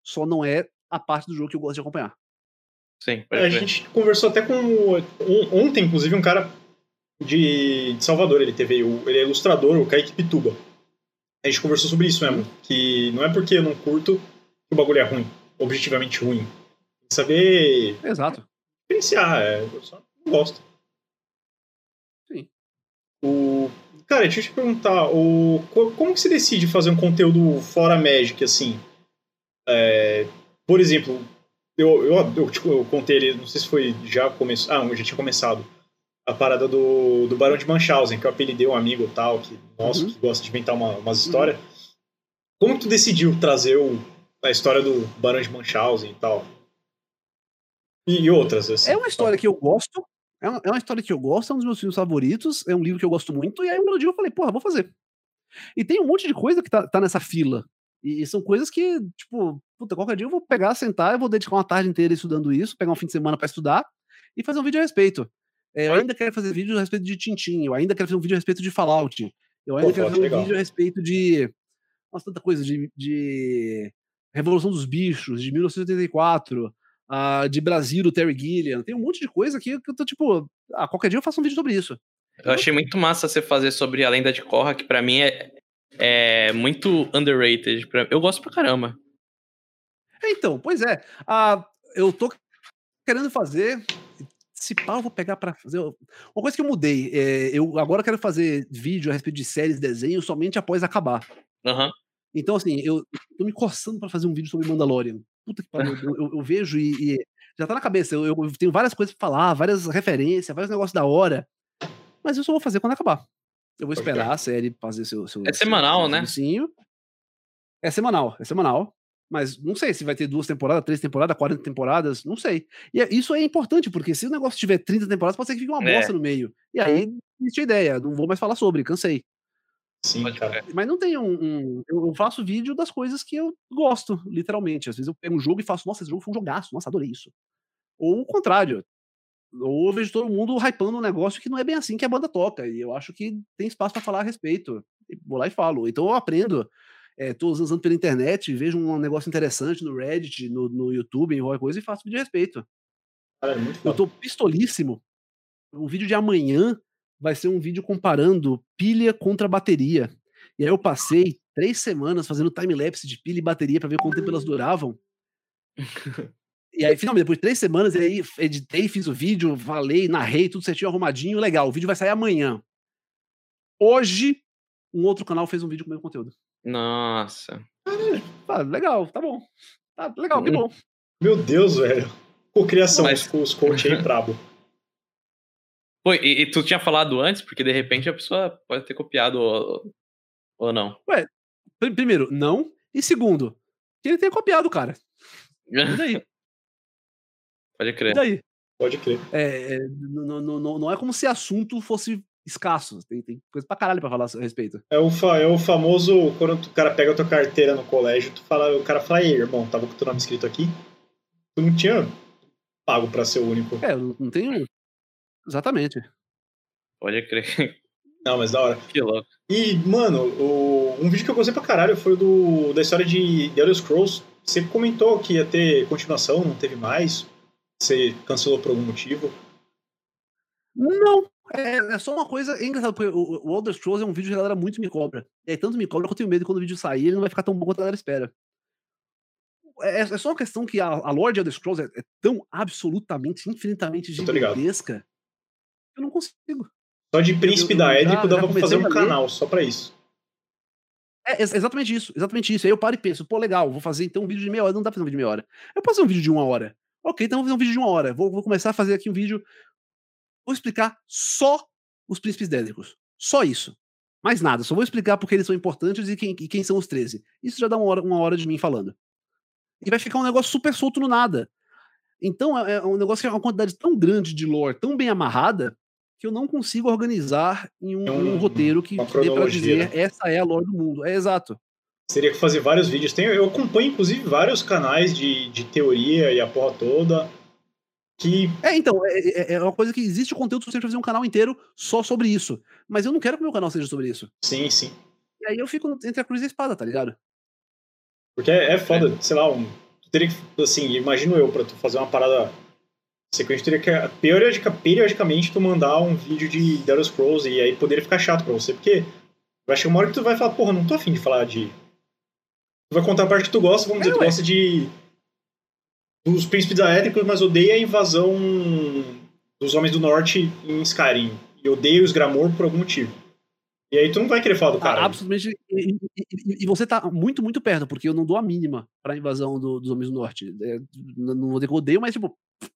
Só não é a parte do jogo que eu gosto de acompanhar. Sim, pode A gente conversou até com. Ontem, inclusive, um cara de, de Salvador. Ele teve. Ele é ilustrador, o Kaique Pituba. a gente conversou sobre isso mesmo. Que não é porque eu não curto que o bagulho é ruim, objetivamente ruim. Tem que saber Exato. diferenciar, é, eu só não gosto. Sim. O... Cara, deixa eu te perguntar, o... co- como que você decide fazer um conteúdo fora Magic, assim? É, Por exemplo, eu, eu, eu, tipo, eu contei ele, não sei se foi já começou. Ah, eu já tinha começado. A parada do, do Barão de Munchausen, que eu apelidei um amigo tal, que, nosso, Uhum. que gosta de inventar uma, umas histórias. Como que tu decidiu trazer o, a história do Barão de Munchausen e tal? E, e outras, assim. É uma história que eu gosto. É uma, é uma história que eu gosto, é um dos meus filmes favoritos, é um livro que eu gosto muito, e aí um dia eu falei, porra, vou fazer. E tem um monte de coisa que tá, tá nessa fila. E, e são coisas que, tipo, puta, qualquer dia eu vou pegar, sentar, eu vou dedicar uma tarde inteira estudando isso, pegar um fim de semana pra estudar e fazer um vídeo a respeito. É, eu ainda quero fazer vídeo a respeito de Tintin, eu ainda quero fazer um vídeo a respeito de Fallout, eu ainda Pô, quero fazer um legal. vídeo a respeito de. Nossa, tanta coisa, de, de Revolução dos Bichos, de 1984 ah, de Brasil, do Terry Gilliam. Tem um monte de coisa aqui que eu tô tipo, ah, qualquer dia eu faço um vídeo sobre isso. Eu achei muito massa você fazer sobre a lenda de Korra, que pra mim é, é muito underrated. Eu gosto pra caramba. É, então, pois é. Ah, eu tô querendo fazer. Se pá, eu vou pegar pra fazer. Uma coisa que eu mudei. é, eu agora quero fazer vídeo a respeito de séries, desenhos, somente após acabar. Aham. Então, assim, eu tô me coçando pra fazer um vídeo sobre Mandalorian. Puta que pariu. eu, eu- eu vejo e, e já tá na cabeça. Eu, eu tenho várias coisas pra falar, várias referências, vários negócios da hora. Mas eu só vou fazer quando acabar. Eu vou esperar a série fazer seu. seu É semanal, né? servicinho. É semanal, é semanal. Mas não sei se vai ter duas temporadas, três temporadas, 40 temporadas, não sei. E é- isso é importante, porque se o negócio tiver 30 temporadas, pode ser que fique uma É. bosta no meio. E aí, existe a ideia. Não vou mais falar sobre, cansei. Sim, cara. Mas não tem um, um- Eu faço vídeo das coisas que eu gosto, literalmente. Às vezes eu pego um jogo e faço, nossa, esse jogo foi um jogaço, nossa, adorei isso. Ou o contrário. Ou eu vejo todo mundo hypando um negócio que não é bem assim que a banda toca. E eu acho que tem espaço pra falar a respeito. E vou lá e falo. Então eu aprendo. É, tô usando pela internet, vejo um negócio interessante no Reddit, no, no YouTube, em qualquer coisa, e faço vídeo a respeito. Cara, é muito Eu tô pistolíssimo. O vídeo de amanhã vai ser um vídeo comparando pilha contra bateria. E aí eu passei três semanas fazendo time-lapse de pilha e bateria pra ver quanto tempo elas duravam. E aí, finalmente, depois de três semanas, e aí editei, fiz o vídeo, falei, narrei, tudo certinho, arrumadinho, legal. O vídeo vai sair amanhã. Hoje, um outro canal fez um vídeo com o meu conteúdo. Nossa. Ah, legal, tá bom. Tá legal, que bom. Meu Deus, velho. Cocriação, Mas- os, os coach aí brabo. Pô, e, e tu tinha falado antes, porque de repente a pessoa pode ter copiado ou, ou não. Pr- Primeiro, não. E segundo, que ele tenha copiado, cara. E daí? pode E crer. daí? Pode crer. É, é, não, não, não, não é como se assunto fosse escasso. Tem, tem coisa pra caralho pra falar a respeito. É o, fa- é o famoso, quando o cara pega a tua carteira no colégio, tu fala, o cara fala, ei, irmão, tava com o teu nome escrito aqui? Tu não tinha pago pra ser o único. É, eu não tenho. Exatamente. Pode crer. Não, mas da hora. que louco. E, mano, o- um vídeo que eu gostei pra caralho foi o do, da história de The Elder Scrolls. Você comentou que ia ter continuação, não teve mais. Você cancelou por algum motivo. Não. É, é só uma coisa. É engraçado, porque o, o Elder Scrolls é um vídeo que a galera muito me cobra. E aí, tanto me cobra que eu tenho medo que quando o vídeo sair, ele não vai ficar tão bom quanto a galera espera. É, é só uma questão que a, a lore de Elder Scrolls é, é tão absolutamente, infinitamente Eu tô ligado. gigantesca eu não consigo. Só de Príncipe eu da já dava pra fazer um canal só pra isso. É ex- exatamente isso, exatamente isso. Aí eu paro e penso, pô, legal, vou fazer então um vídeo de meia hora. Não dá pra fazer um vídeo de meia hora. Eu posso fazer um vídeo de uma hora. Ok, então eu vou fazer um vídeo de uma hora. Vou, vou começar a fazer aqui um vídeo. Vou explicar só os príncipes dédricos. Só isso. Mais nada. Só vou explicar porque eles são importantes e quem, e quem são os 13. Isso já dá uma hora, uma hora de mim falando. E vai ficar um negócio super solto no nada. Então é, é um negócio que é uma quantidade tão grande de lore, tão bem amarrada, que eu não consigo organizar em um, É um- um roteiro que, dê pra cronologia, dizer essa é a lore do mundo. É exato. Teria que fazer vários vídeos. Tem, eu acompanho, inclusive, vários canais de, de teoria e a porra toda. Que É, então, é, é- é uma coisa que existe o conteúdo suficiente pra fazer um canal inteiro só sobre isso. Mas eu não quero que o meu canal seja sobre isso. Sim, sim. E aí eu fico entre a cruz e a espada, tá ligado? Porque é, é foda, sei lá, um, tu teria que, assim, imagino eu, pra tu fazer uma parada sequente, tu teria que, periodica, periodicamente, tu mandar um vídeo de Elder Scrolls e aí poderia ficar chato pra você, porque Vai chegar uma hora que tu vai falar, porra, não tô afim de falar de. Tu vai contar a parte que tu gosta, vamos É, dizer, tu ué. gosta de. dos príncipes aéticos, mas odeia a invasão dos homens do norte em Skyrim. E odeia os Gramor por algum motivo. E aí tu não vai querer falar do cara. Ah, absolutamente. E, e- e- você tá muito, muito perto, porque eu não dou a mínima pra invasão do- dos Homens do Norte. É, não não vou dizer que eu odeio, mas, tipo,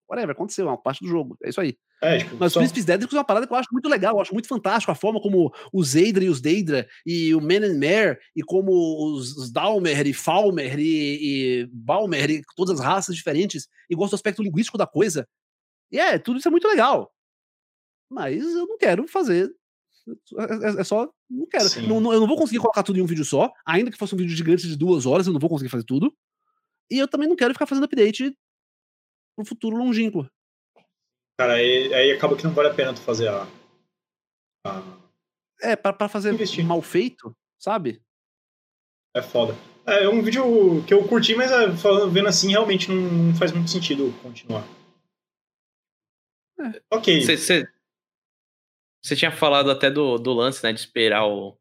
whatever, aconteceu, é uma parte do jogo. É isso aí. É, tipo, Mas só- os Príncipes Dédricos é uma parada que eu acho muito legal, eu acho muito fantástico a forma como os Zeidra e os Deidra, e o Men and Mare, e como os, os Dalmer e Falmer e, e Balmer, e todas as raças diferentes, e gosto do aspecto linguístico da coisa. E é, tudo isso é muito legal. Mas eu não quero fazer. É, é- é só. Não quero. Não- não- eu não vou conseguir colocar tudo em um vídeo só, ainda que fosse um vídeo gigante de duas horas, eu não vou conseguir fazer tudo. E eu também não quero ficar fazendo update pro futuro longínquo. Cara, aí, aí acaba que não vale a pena tu fazer a. a- É, pra, pra fazer Investir. mal feito, sabe? É foda. É, é um vídeo que eu curti, mas é, falando, vendo assim, realmente não, não faz muito sentido continuar. É. Ok. Você tinha falado até do, do lance, né? De esperar o,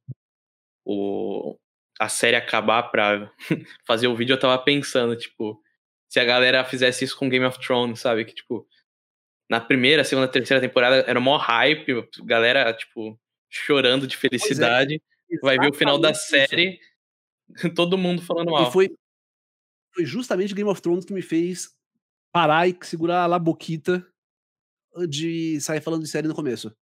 o, a série acabar pra fazer o vídeo. Eu tava pensando, tipo, se a galera fizesse isso com Game of Thrones, sabe? Que, tipo, na primeira, segunda, terceira temporada era mó hype, a galera, tipo, chorando de felicidade. Vai ver o final da é. Série, todo mundo falando mal. E foi, foi justamente Game of Thrones que me fez parar e segurar a laboquita de sair falando de série no começo.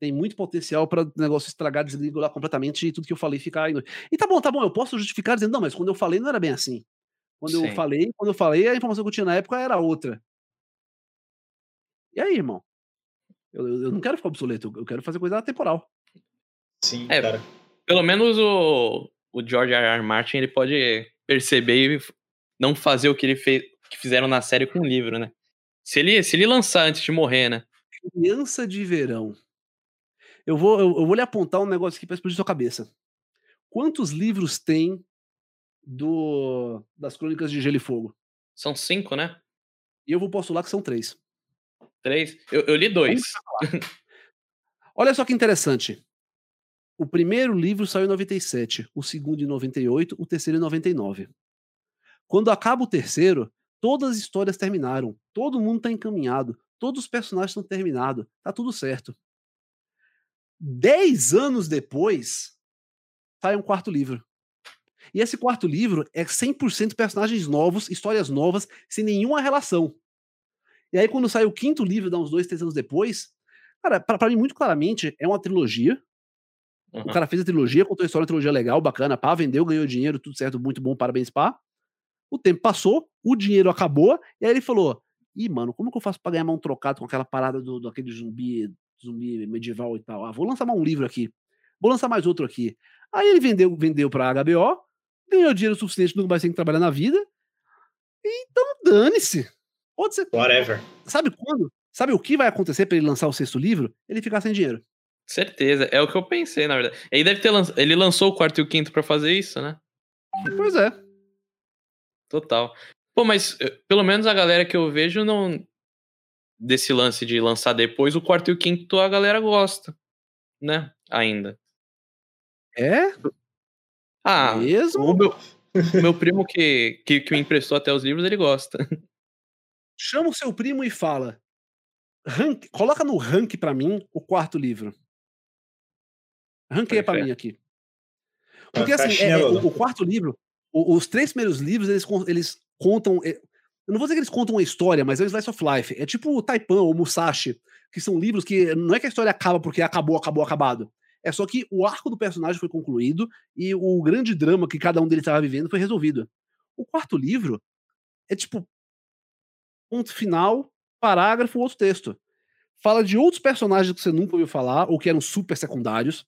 Tem muito potencial pra negócio estragar, desgringolar completamente e tudo que eu falei ficar. E tá bom, tá bom, eu posso justificar dizendo, não, mas quando eu falei não era bem assim. Quando eu Sim. falei, quando eu falei, a informação que eu tinha na época era outra. E aí, irmão? Eu, eu- eu não quero ficar obsoleto, eu quero fazer coisa temporal. Sim, É, cara. Pelo menos o, o George R. R. Martin ele pode perceber e não fazer o que ele fez, que fizeram na série com o livro, né? Se ele, se ele lançar antes de morrer, né? Criança de verão. Eu vou, eu, eu vou lhe apontar um negócio aqui pra explodir sua cabeça. Quantos livros tem do das Crônicas de Gelo e Fogo? São cinco, né? E eu vou postular que são três. Três. Eu, eu li dois. Olha só que interessante. O primeiro livro saiu em 97, o segundo em 98, o terceiro em 99. Quando acaba o terceiro, todas as histórias terminaram, todo mundo tá encaminhado, todos os personagens estão terminados, tá tudo certo. Dez anos depois, sai um quarto livro. E esse quarto livro é 100% personagens novos, histórias novas, sem nenhuma relação. E aí, quando sai o quinto livro, dá uns dois, três anos depois, cara, pra, pra mim, muito claramente, é uma trilogia. O Uhum. cara fez a trilogia, contou a história, uma trilogia legal, bacana, pá, vendeu, ganhou dinheiro, tudo certo, muito bom, parabéns, pá. O tempo passou, o dinheiro acabou, e aí ele falou: Ih, mano, como que eu faço pra ganhar mais um trocado com aquela parada do, do aquele zumbi, zumbi medieval e tal? Ah, vou lançar mais um livro aqui, vou lançar mais outro aqui. Aí ele vendeu, vendeu pra HBO, ganhou dinheiro suficiente, nunca mais tem que trabalhar na vida. Então dane-se. Pode ser. Whatever. Sabe quando? Sabe o que vai acontecer pra ele lançar o sexto livro? Ele ficar sem dinheiro. Certeza. É o que eu pensei, na verdade. Ele deve ter. Ele lançou o quarto e o quinto pra fazer isso, né? Pois é. Total. Pô, mas eh, pelo menos a galera que eu vejo não. Desse lance de lançar depois, o quarto e o quinto a galera gosta. Né? Ainda. É? Ah, mesmo? o meu, o meu primo que, que, que me emprestou até os livros, ele gosta. Chama o seu primo e fala. rank- coloca no rank pra mim o quarto livro. Ranqueia pra Pode mim aqui. Vai Porque assim, é- é, o, o quarto livro, o- os três primeiros livros, eles, eles contam. é, eu não vou dizer que eles contam uma história, mas é um slice of life. É tipo o Taipan ou Musashi, que são livros que não é que a história acaba porque acabou, acabou, acabado. É só que o arco do personagem foi concluído e o grande drama que cada um deles estava vivendo foi resolvido. O quarto livro é tipo ponto final, parágrafo, outro texto. Fala de outros personagens que você nunca ouviu falar ou que eram super secundários,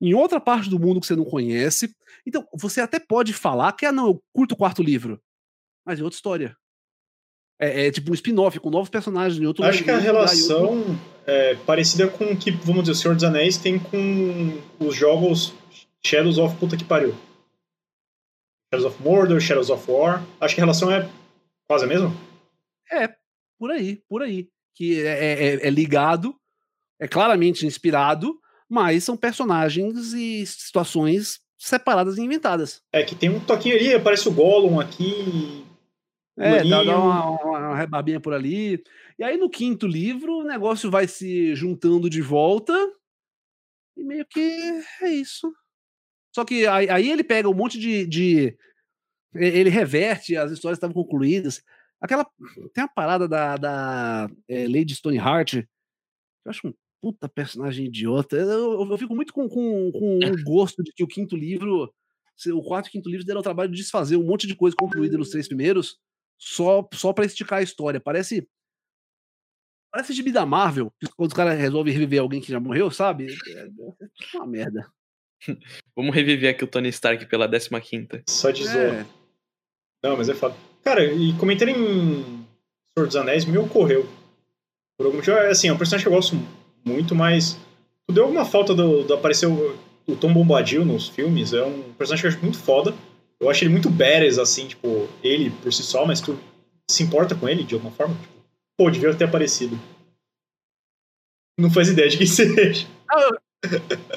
em outra parte do mundo que você não conhece. Então, você até pode falar que, ah, não, eu curto o quarto livro, mas é outra história. É, é tipo um spin-off com novos personagens em outro Acho que a em outro relação é parecida com o que, vamos dizer, o Senhor dos Anéis tem com os jogos Shadows of Puta que pariu. Shadows of Mordor, Shadows of War. Acho que a relação é quase a mesma. É, por aí, por aí. Que é, é- é ligado, é claramente inspirado, mas são personagens e situações separadas e inventadas. É que tem um toquinho ali, aparece o Gollum aqui. É, dá, dá uma, uma, rebabinha por ali. E aí no quinto livro o negócio vai se juntando de volta e meio que é isso. Só que aí, aí ele pega um monte de, de, Ele reverte, as histórias estavam concluídas. Aquela. Tem a parada da, da é, Lady Stoneheart. Eu acho um puta personagem idiota. Eu, eu, eu fico muito com, com, com o gosto de que o quinto livro. O quarto e quinto livro deram o trabalho de desfazer um monte de coisa concluída nos três primeiros só, só para esticar a história. Parece. Parece gibi da Marvel, quando os caras resolvem reviver alguém que já morreu, sabe? É, é uma merda. Vamos reviver aqui o Tony Stark pela 15. Só de é. Não, mas é foda. Cara, e comentando em Senhor dos Anéis, me ocorreu. Por algum motivo, assim, é um personagem que eu gosto muito, mas tu deu alguma falta do, do aparecer o, o Tom Bombadil nos filmes. É um personagem que eu acho muito foda. Eu acho ele muito badass, assim, tipo, ele por si só, mas tu se importa com ele de alguma forma? Tipo, pô, devia ter aparecido. Não faz ideia de quem seja.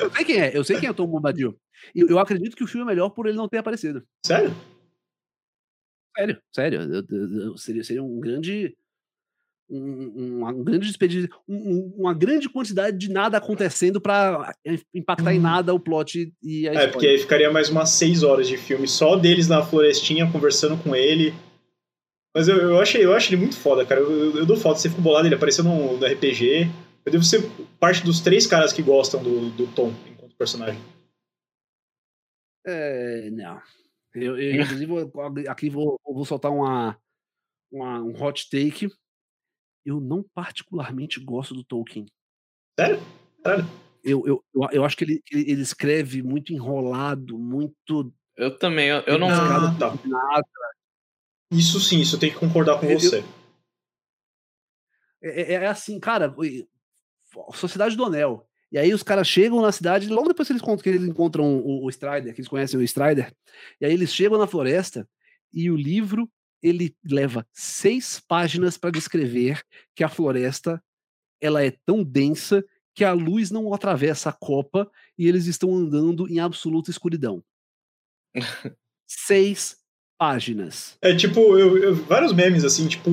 eu, sei quem é, eu sei quem é o Tom Bombadil. E eu, eu acredito que o filme é melhor por ele não ter aparecido. Sério? Sério, sério. Eu, eu, seria, seria um grande um, um, grande despedida, um, uma grande quantidade de nada acontecendo para impactar hum. em nada o plot e a É, porque aí ficaria mais umas seis horas de filme só deles na florestinha conversando com ele. Mas eu, eu, achei, eu acho ele muito foda, cara. Eu, eu, eu dou foda, você ficou bolado, ele apareceu no, no, RPG. Eu devo ser parte dos três caras que gostam do, do Tom enquanto personagem. É, não. Eu, eu inclusive, aqui vou, vou soltar uma, uma, um hot take eu não particularmente gosto do Tolkien. Sério? Sério? Eu, eu, eu, eu acho que ele, ele escreve muito enrolado, muito. Eu também, eu, eu não. Ah, tá. Nada. Isso sim, isso eu tenho que concordar com eu, você. É, é, é, assim, cara, Sociedade do Anel. E aí os caras chegam na cidade, logo depois que eles, que eles encontram o, o Strider, que eles conhecem o Strider, e aí eles chegam na floresta e o livro ele leva seis páginas para descrever que a floresta ela é tão densa que a luz não atravessa a copa e eles estão andando em absoluta escuridão. seis páginas. É tipo, eu, eu, vários memes assim, tipo,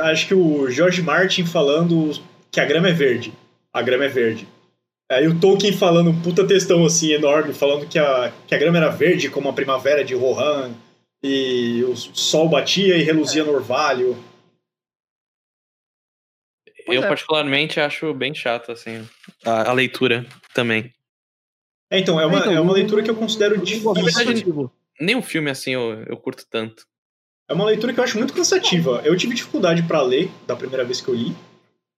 acho que o George Martin falando que a grama é verde. A grama é verde. Aí o Tolkien falando puta textão assim enorme, falando que a, que a grama era verde como a primavera de Rohan e o sol batia e reluzia no orvalho. eu, é. particularmente, acho bem chato, assim, a, a, leitura também. É, então, é uma, então, é uma leitura que eu considero difícil. Nem um filme, assim, eu, eu curto tanto. É uma leitura que eu acho muito cansativa. Eu tive dificuldade para ler da primeira vez que eu li.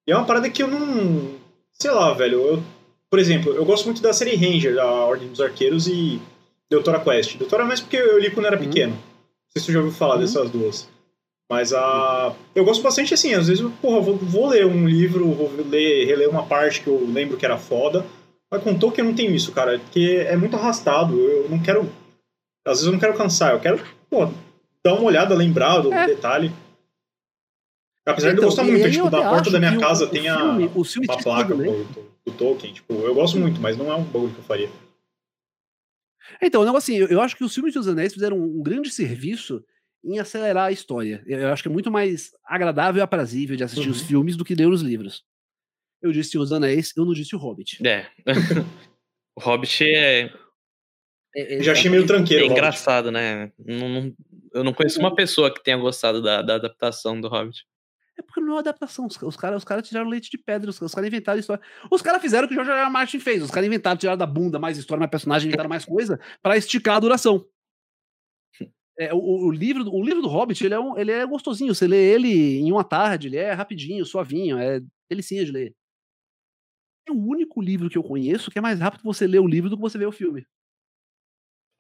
E é uma parada que eu não. Sei lá, velho. Eu, por exemplo, eu gosto muito da série Ranger, da Ordem dos Arqueiros e Doutora Quest. Doutora mais porque eu li quando era uhum. pequeno. Não sei se você já ouviu falar uhum. dessas duas. Mas a. Eu gosto bastante assim, às vezes, porra, vou, vou ler um livro, vou ler, reler uma parte que eu lembro que era foda. Mas com Tolkien eu não tenho isso, cara, porque é muito arrastado. Eu não quero. Às vezes eu não quero cansar, eu quero, pô, dar uma olhada, lembrar do é. detalhe. Apesar então, de eu gostar muito, tipo, da porta da minha casa o, tem a, filme, uma placa do, do, Tolkien. Tipo, eu gosto muito, mas não é um bagulho que eu faria. Então, o negócio assim, eu, eu acho que os filmes dos Anéis fizeram um, um grande serviço em acelerar a história. Eu, eu, acho que é muito mais agradável e aprazível de assistir uhum. os filmes do que ler os livros. Eu disse Os Anéis, eu não disse o Hobbit. É. o Hobbit é. é, é já achei meio tranqueiro. É engraçado, né? Não, não, eu não conheço uma pessoa que tenha gostado da, da adaptação do Hobbit. É porque não é adaptação. Os, os caras os cara tiraram leite de pedra, os, os caras inventaram história. Os caras fizeram o que o George R. R. Martin fez. Os caras inventaram, tiraram da bunda mais história, mais personagem, inventaram mais coisa para esticar a duração. É, o, o, livro, o livro do Hobbit, ele é, um, ele é gostosinho. Você lê ele em uma tarde, ele é rapidinho, suavinho, é delicinha de ler. É o único livro que eu conheço que é mais rápido você ler o livro do que você ver o filme.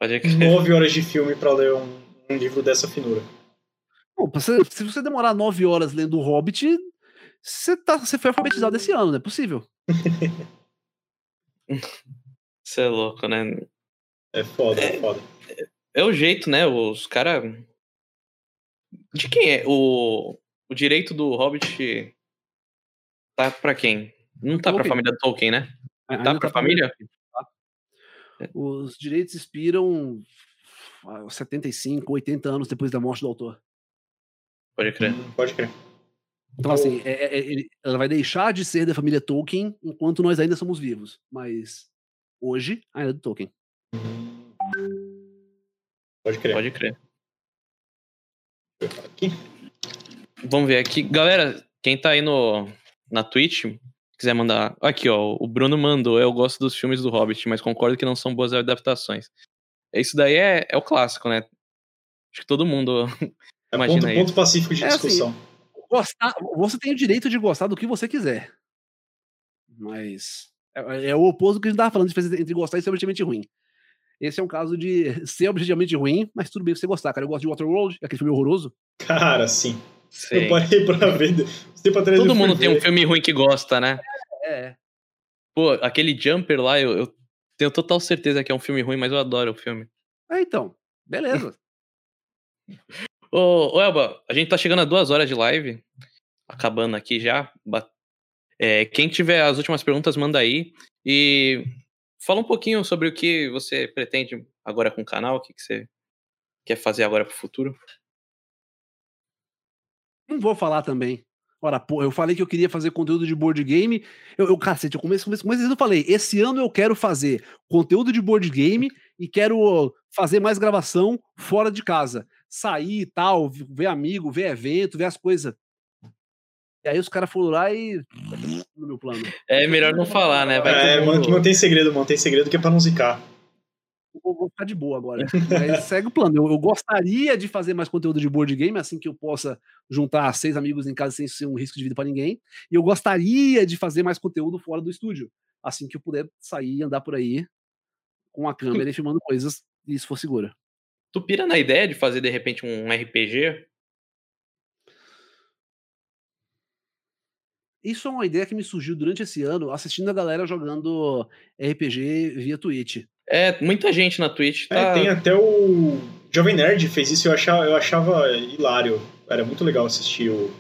Pode Nove horas de filme para ler um, um livro dessa finura. Bom, você, se você demorar nove horas lendo o Hobbit, você, tá, você foi alfabetizado esse ano, não é possível. Você é louco, né? É foda, é, é foda. É, é o jeito, né? Os caras. De quem é? O, o direito do Hobbit tá pra quem? Não tá Tolkien. pra família do Tolkien, né? Ainda Tá pra família? tá? Os direitos expiram ah, 75, 80 anos depois da morte do autor. Pode crer. Hum, Pode crer. Então, assim, é- é- é- ele- ela vai deixar de ser da família Tolkien enquanto nós ainda somos vivos. Mas hoje ainda é do Tolkien. Pode crer. Pode crer. Aqui. Vamos ver aqui. Galera, quem tá aí no, na Twitch, quiser mandar. Aqui, ó. O Bruno mandou. Eu gosto dos filmes do Hobbit, mas concordo que não são boas adaptações. Isso daí é, é o clássico, né? Acho que todo mundo. É Imagina ponto, aí. ponto pacífico de É assim, discussão. Gostar, você tem o direito de gostar do que você quiser. Mas é, é o oposto do que a gente tava falando de diferença entre gostar e ser objetivamente ruim. Esse é um caso de ser objetivamente ruim, mas tudo bem você gostar, cara. Eu gosto de Waterworld, aquele filme horroroso. Cara, sim. Eu parei pra ver. esse Tempo atrás Todo mundo tem um filme ruim que gosta, né? É. Pô, aquele Jumper lá, eu, eu tenho total certeza que é um filme ruim, mas eu adoro o filme. É, então. Beleza. Ô, ô, Elba, a gente tá chegando a duas horas de live, acabando aqui já. É, quem tiver as últimas perguntas, manda aí. E fala um pouquinho sobre o que você pretende agora com o canal, o que, que você quer fazer agora pro futuro. Não vou falar também. Ora, pô, eu falei que eu queria fazer conteúdo de board game. Eu, eu cacete, eu comecei, comecei, comecei, eu falei, esse ano eu quero fazer conteúdo de board game e quero fazer mais gravação fora de casa. Sair e tal, ver amigo, ver evento, ver as coisas. E aí os caras foram lá e. No meu plano. É melhor não falar, né? Vai É, mundo- mantém segredo, mantém segredo que é pra não zicar. Vou, vou ficar de boa agora. Mas segue o plano. Eu, eu gostaria de fazer mais conteúdo de board game, assim que eu possa juntar seis amigos em casa sem ser um risco de vida para ninguém. E eu gostaria de fazer mais conteúdo fora do estúdio, assim que eu puder sair e andar por aí com a câmera e filmando coisas, e isso for seguro. Tu pira na ideia de fazer, de repente, um RPG? Isso é uma ideia que me surgiu durante esse ano, assistindo a galera jogando RPG via Twitch. É, muita gente na Twitch É, tá. tem até o Jovem Nerd fez isso, eu achava, eu achava hilário. Era muito legal assistir o.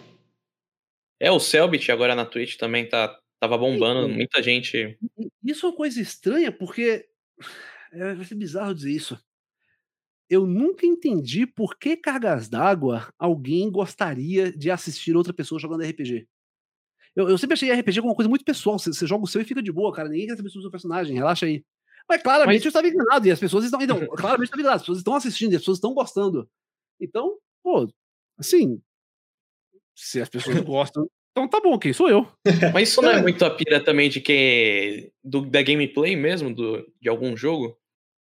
É, o Selbit agora na Twitch também tá, tava bombando. Então. Muita gente. E Isso é uma coisa estranha, porque. É, vai ser bizarro dizer isso. Eu nunca entendi por que cargas d'água alguém gostaria de assistir outra pessoa jogando RPG. Eu, eu sempre achei RPG como uma coisa muito pessoal. Você, você joga o seu e fica de boa, cara. Ninguém quer saber sobre o seu personagem, relaxa aí. Mas claramente Mas- eu estava enganado e as pessoas estão. Então, claramente eu estava enganado. As pessoas estão assistindo e as pessoas estão gostando. Então, pô, assim. Se as pessoas gostam, então tá bom, quem sou eu? Mas isso não é muito a pira também de que. Do, da gameplay mesmo, do, de algum jogo?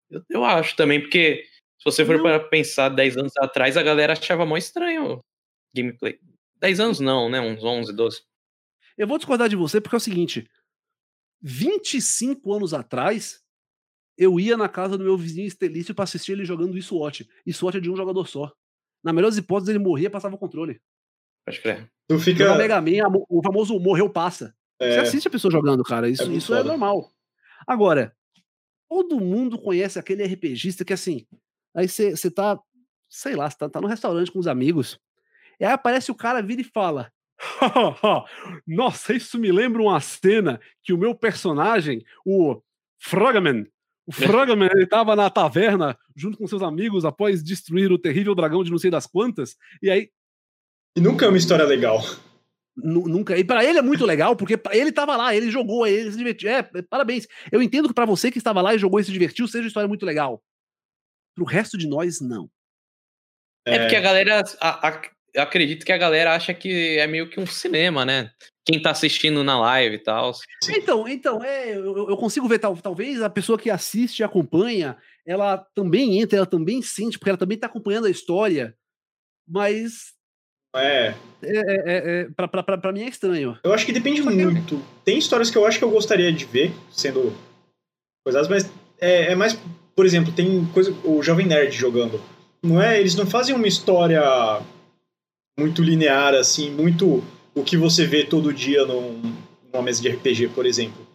Eu, eu acho também, porque se você for Não. para pensar 10 anos atrás, a galera achava mó estranho o gameplay. 10 anos não, né? Uns 11, 12. Eu vou discordar de você porque é o seguinte: 25 anos atrás, eu ia na casa do meu vizinho Estelício pra assistir ele jogando isso SWAT. E SWAT é de um jogador só. Na melhor das hipóteses, ele morria e passava o controle. Pode crer. Tu No fica. Mega Man, o famoso morreu passa. Você É, assiste a pessoa jogando, cara. Isso, muito isso é normal. Agora, todo mundo conhece aquele RPGista que assim. Aí você tá, sei lá, você tá, tá no restaurante com os amigos. E aí aparece o cara, vira e fala: Nossa, isso me lembra uma cena que o meu personagem, o Frogman, o Frogman, ele tava na taverna junto com seus amigos após destruir o terrível dragão de não sei das quantas. E aí E nunca é uma história legal. Nu- Nunca. E pra ele é muito legal, porque ele tava lá, ele jogou, ele se divertiu. É, é, parabéns. Eu entendo que pra você que estava lá e jogou e se divertiu, seja uma história muito legal. Pro resto de nós, não. É, porque a galera. A, a- eu acredito que a galera acha que é meio que um cinema, né? Quem tá assistindo na live e tal. Sim. Então, então, é, eu, eu consigo ver, tal, talvez a pessoa que assiste e acompanha, ela também entra, ela também sente, porque ela também tá acompanhando a história, mas É. é, é, é, é, pra, pra, pra, mim é estranho. Eu acho que depende muito. Tem histórias que eu acho que eu gostaria de ver sendo coisadas, mas é, é mais, por exemplo, tem coisa o Jovem Nerd jogando. Não é, eles não fazem uma história muito linear assim, muito o que você vê todo dia num, numa mesa de RPG, por exemplo.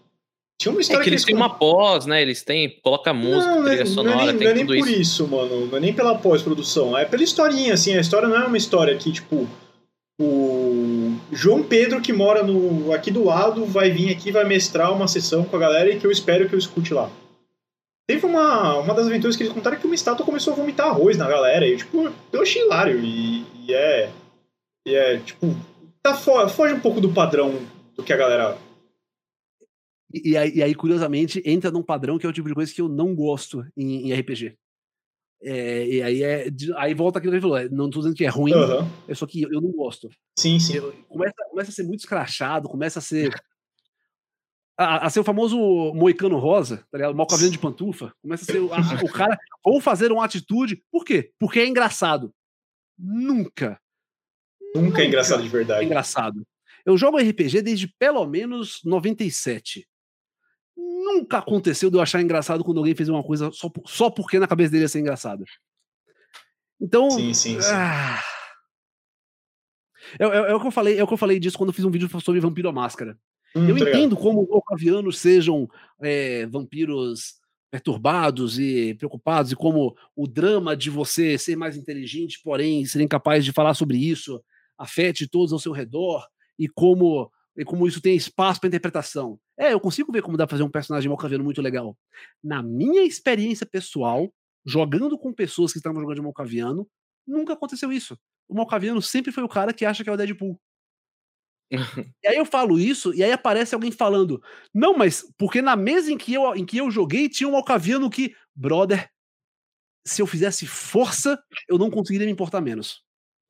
Tinha uma É história que eles têm uma pós, né? Eles têm. Coloca música, não, não, é- trilha não sonora, é nem, tem não é nem tudo por isso. isso, mano. Não é nem pela pós-produção. É pela historinha, assim. A história não é uma história que, tipo, o João Pedro, que mora no, aqui do lado, vai vir aqui vai mestrar uma sessão com a galera e que eu espero que eu escute lá. Teve uma, uma das aventuras que eles contaram que uma estátua começou a vomitar arroz na galera. E, tipo, eu achei hilário. E, e é. E é, tipo. Tá fo foge um pouco do padrão do que a galera. E, e, aí, e, aí, curiosamente, entra num padrão que é o tipo de coisa que eu não gosto em, em RPG. É, e aí é. Aí volta aquilo que ele falou. É, não tô dizendo que é ruim, uhum. é só que eu não gosto. Sim, sim. Eu, começa, começa a ser muito escrachado, começa a ser. A, a, ser o famoso moicano rosa, tá ligado? Malcaviano de pantufa. Começa a ser o, a, o cara. Ou fazer uma atitude. Por quê? Porque é engraçado. Nunca. Nunca, nunca é engraçado de verdade. É engraçado. Eu jogo RPG desde pelo menos 97. Nunca aconteceu de eu achar engraçado quando alguém fez uma coisa só, só porque na cabeça dele ia ser engraçado. Então. Sim, sim, sim. Ah, é, é, é, o que eu falei, é o que eu falei disso quando eu fiz um vídeo sobre Vampiro à Máscara. Hum, eu entendo como Volcavianos sejam é, vampiros perturbados e preocupados, e como o drama de você ser mais inteligente, porém ser incapaz de falar sobre isso, afete todos ao seu redor, e como e como isso tem espaço para interpretação. É, eu consigo ver como dá pra fazer um personagem Malcaviano muito legal. Na minha experiência pessoal, jogando com pessoas que estavam jogando de Malcaviano, nunca aconteceu isso. O Malcaviano sempre foi o cara que acha que é o Deadpool. E aí eu falo isso, e aí aparece alguém falando: Não, mas porque na mesa em que eu, em que eu joguei tinha um Malcaviano que, brother, se eu fizesse força, eu não conseguiria me importar menos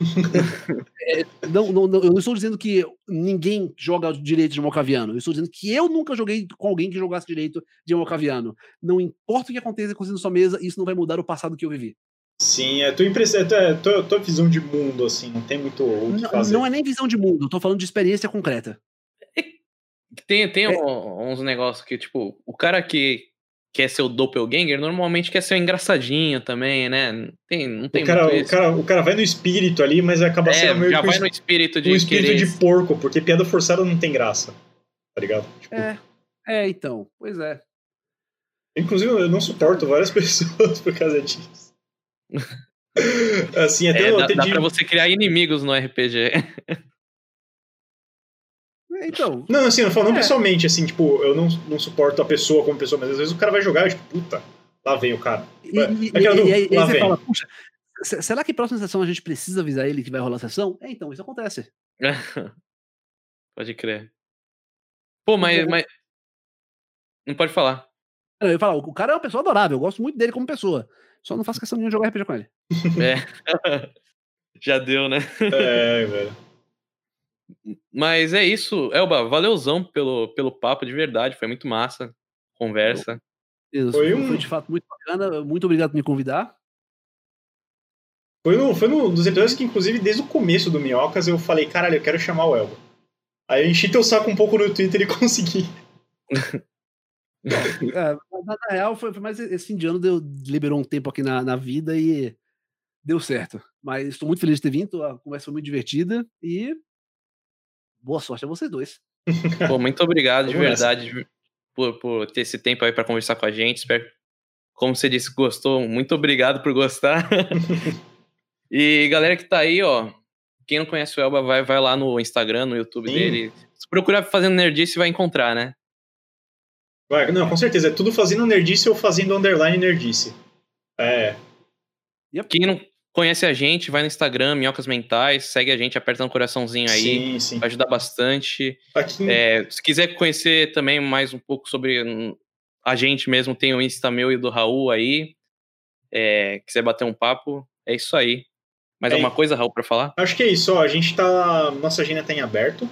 é, não, não, não, eu não estou dizendo que ninguém joga direito de Mocaviano. Eu estou dizendo que eu nunca joguei com alguém que jogasse direito de Mocaviano. Não importa o que aconteça com você na sua mesa, isso não vai mudar o passado que eu vivi. Sim, é tua impressão, é tua, tua visão de mundo, assim, não tem muito o que fazer. Não é nem visão de mundo, eu tô falando de experiência concreta. Tem, tem é. uns negócios que, tipo, o cara que quer ser o doppelganger, normalmente quer ser o engraçadinho também, né? Tem, não tem o cara, o cara, o cara vai no espírito ali, mas acaba é, sendo meio já vai no espírito de um espírito de porco, porque piada forçada não tem graça. Tá ligado? Tipo, é, é, então, pois é. Inclusive, eu não suporto várias pessoas por causa disso. assim, até é, dá, dá de... pra você criar inimigos no RPG. Então. Não, assim, eu falo não é. pessoalmente, assim, tipo, eu não, não suporto a pessoa como pessoa, mas às vezes o cara vai jogar e, tipo, puta, lá vem o cara. E, é, e, e, não, e aí, você vem. fala, puxa, será que próxima sessão a gente precisa avisar ele que vai rolar a sessão? É, então, isso acontece. pode crer. Pô, mas, mas. Não pode falar. Eu ia falar, o cara é uma pessoa adorável, eu gosto muito dele como pessoa. Só não faço questão de jogar RPG com ele. É. Já deu, né? É, velho. Mas é isso, Elba, valeuzão pelo, pelo papo, de verdade, foi muito massa. Conversa. Isso, foi, um... foi de fato muito bacana, muito obrigado por me convidar. Foi, no, foi um dos episódios que, inclusive, desde o começo do Minhocas, eu falei, caralho, eu quero chamar o Elba. Aí eu enchi teu saco um pouco no Twitter e consegui. é, na, na, real, foi, foi, mais esse fim de ano deu, liberou um tempo aqui na, na vida e deu certo. Mas estou muito feliz de ter vindo, a conversa foi muito divertida e boa sorte a vocês dois. Pô, muito obrigado de verdade por, por, ter esse tempo aí para conversar com a gente. Espero, como você disse, gostou. Muito obrigado por gostar. e galera que tá aí, ó, quem não conhece o Elba, vai, vai lá no Instagram, no YouTube Sim. dele. Se procurar fazendo nerdice, vai encontrar, né? Não, com certeza. É tudo fazendo nerdice ou fazendo underline nerdice. É. Quem não, conhece a gente, vai no Instagram, Minhocas Mentais, segue a gente, aperta um coraçãozinho aí, sim, sim. vai ajudar bastante. Aqui... É, se quiser conhecer também mais um pouco sobre a gente mesmo, tem o Insta meu e do Raul aí. É, quiser bater um papo, é isso aí. Mais é, alguma coisa, Raul, para falar? Acho que é isso, ó, a gente tá. Nossa agenda tá em aberto.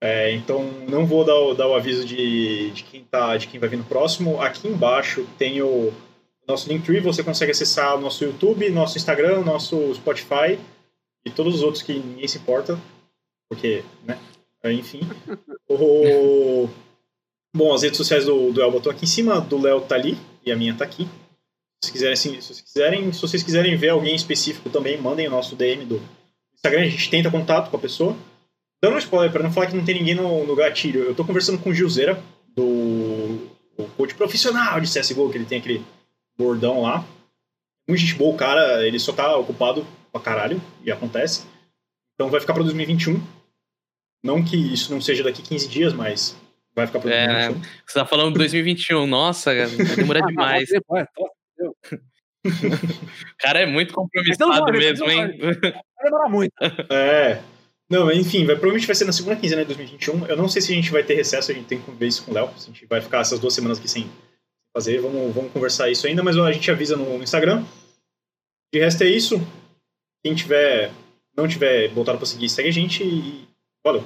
É, então não vou dar o, dar o aviso de, de, quem tá, de quem vai vir no próximo. Aqui embaixo tem o nosso Linktree, você consegue acessar o nosso YouTube, nosso Instagram, nosso Spotify e todos os outros que ninguém se importa, porque, né? Enfim. o... Bom, as redes sociais do, do Elba estão aqui em cima, do Léo tá ali e a minha tá aqui. Se, quiserem, assim, se, vocês quiserem, se vocês quiserem ver alguém específico também, mandem o nosso DM do Instagram, a gente tenta contato com a pessoa. Dando um spoiler, para não falar que não tem ninguém no, no gatilho, eu tô conversando com o Gilzeira, do o coach profissional de CSGO, que ele tem aquele bordão lá. Muito gente boa, o cara, ele só tá ocupado pra caralho, e acontece. Então vai ficar pra 2021. Não que isso não seja daqui 15 dias, mas vai ficar para é, Você tá falando de 2021. Nossa, vai demorar demais. O cara é muito compromissado mesmo, hein? Vai demorar muito. É. Não, enfim, vai, provavelmente vai ser na segunda quinzena de 2021. Eu não sei se a gente vai ter recesso, a gente tem que ver isso com o Léo. Se a gente vai ficar essas duas semanas aqui sem fazer, vamos, vamos conversar isso ainda, mas a gente avisa no Instagram. De resto é isso. Quem tiver, não tiver voltado para seguir, segue a gente e valeu.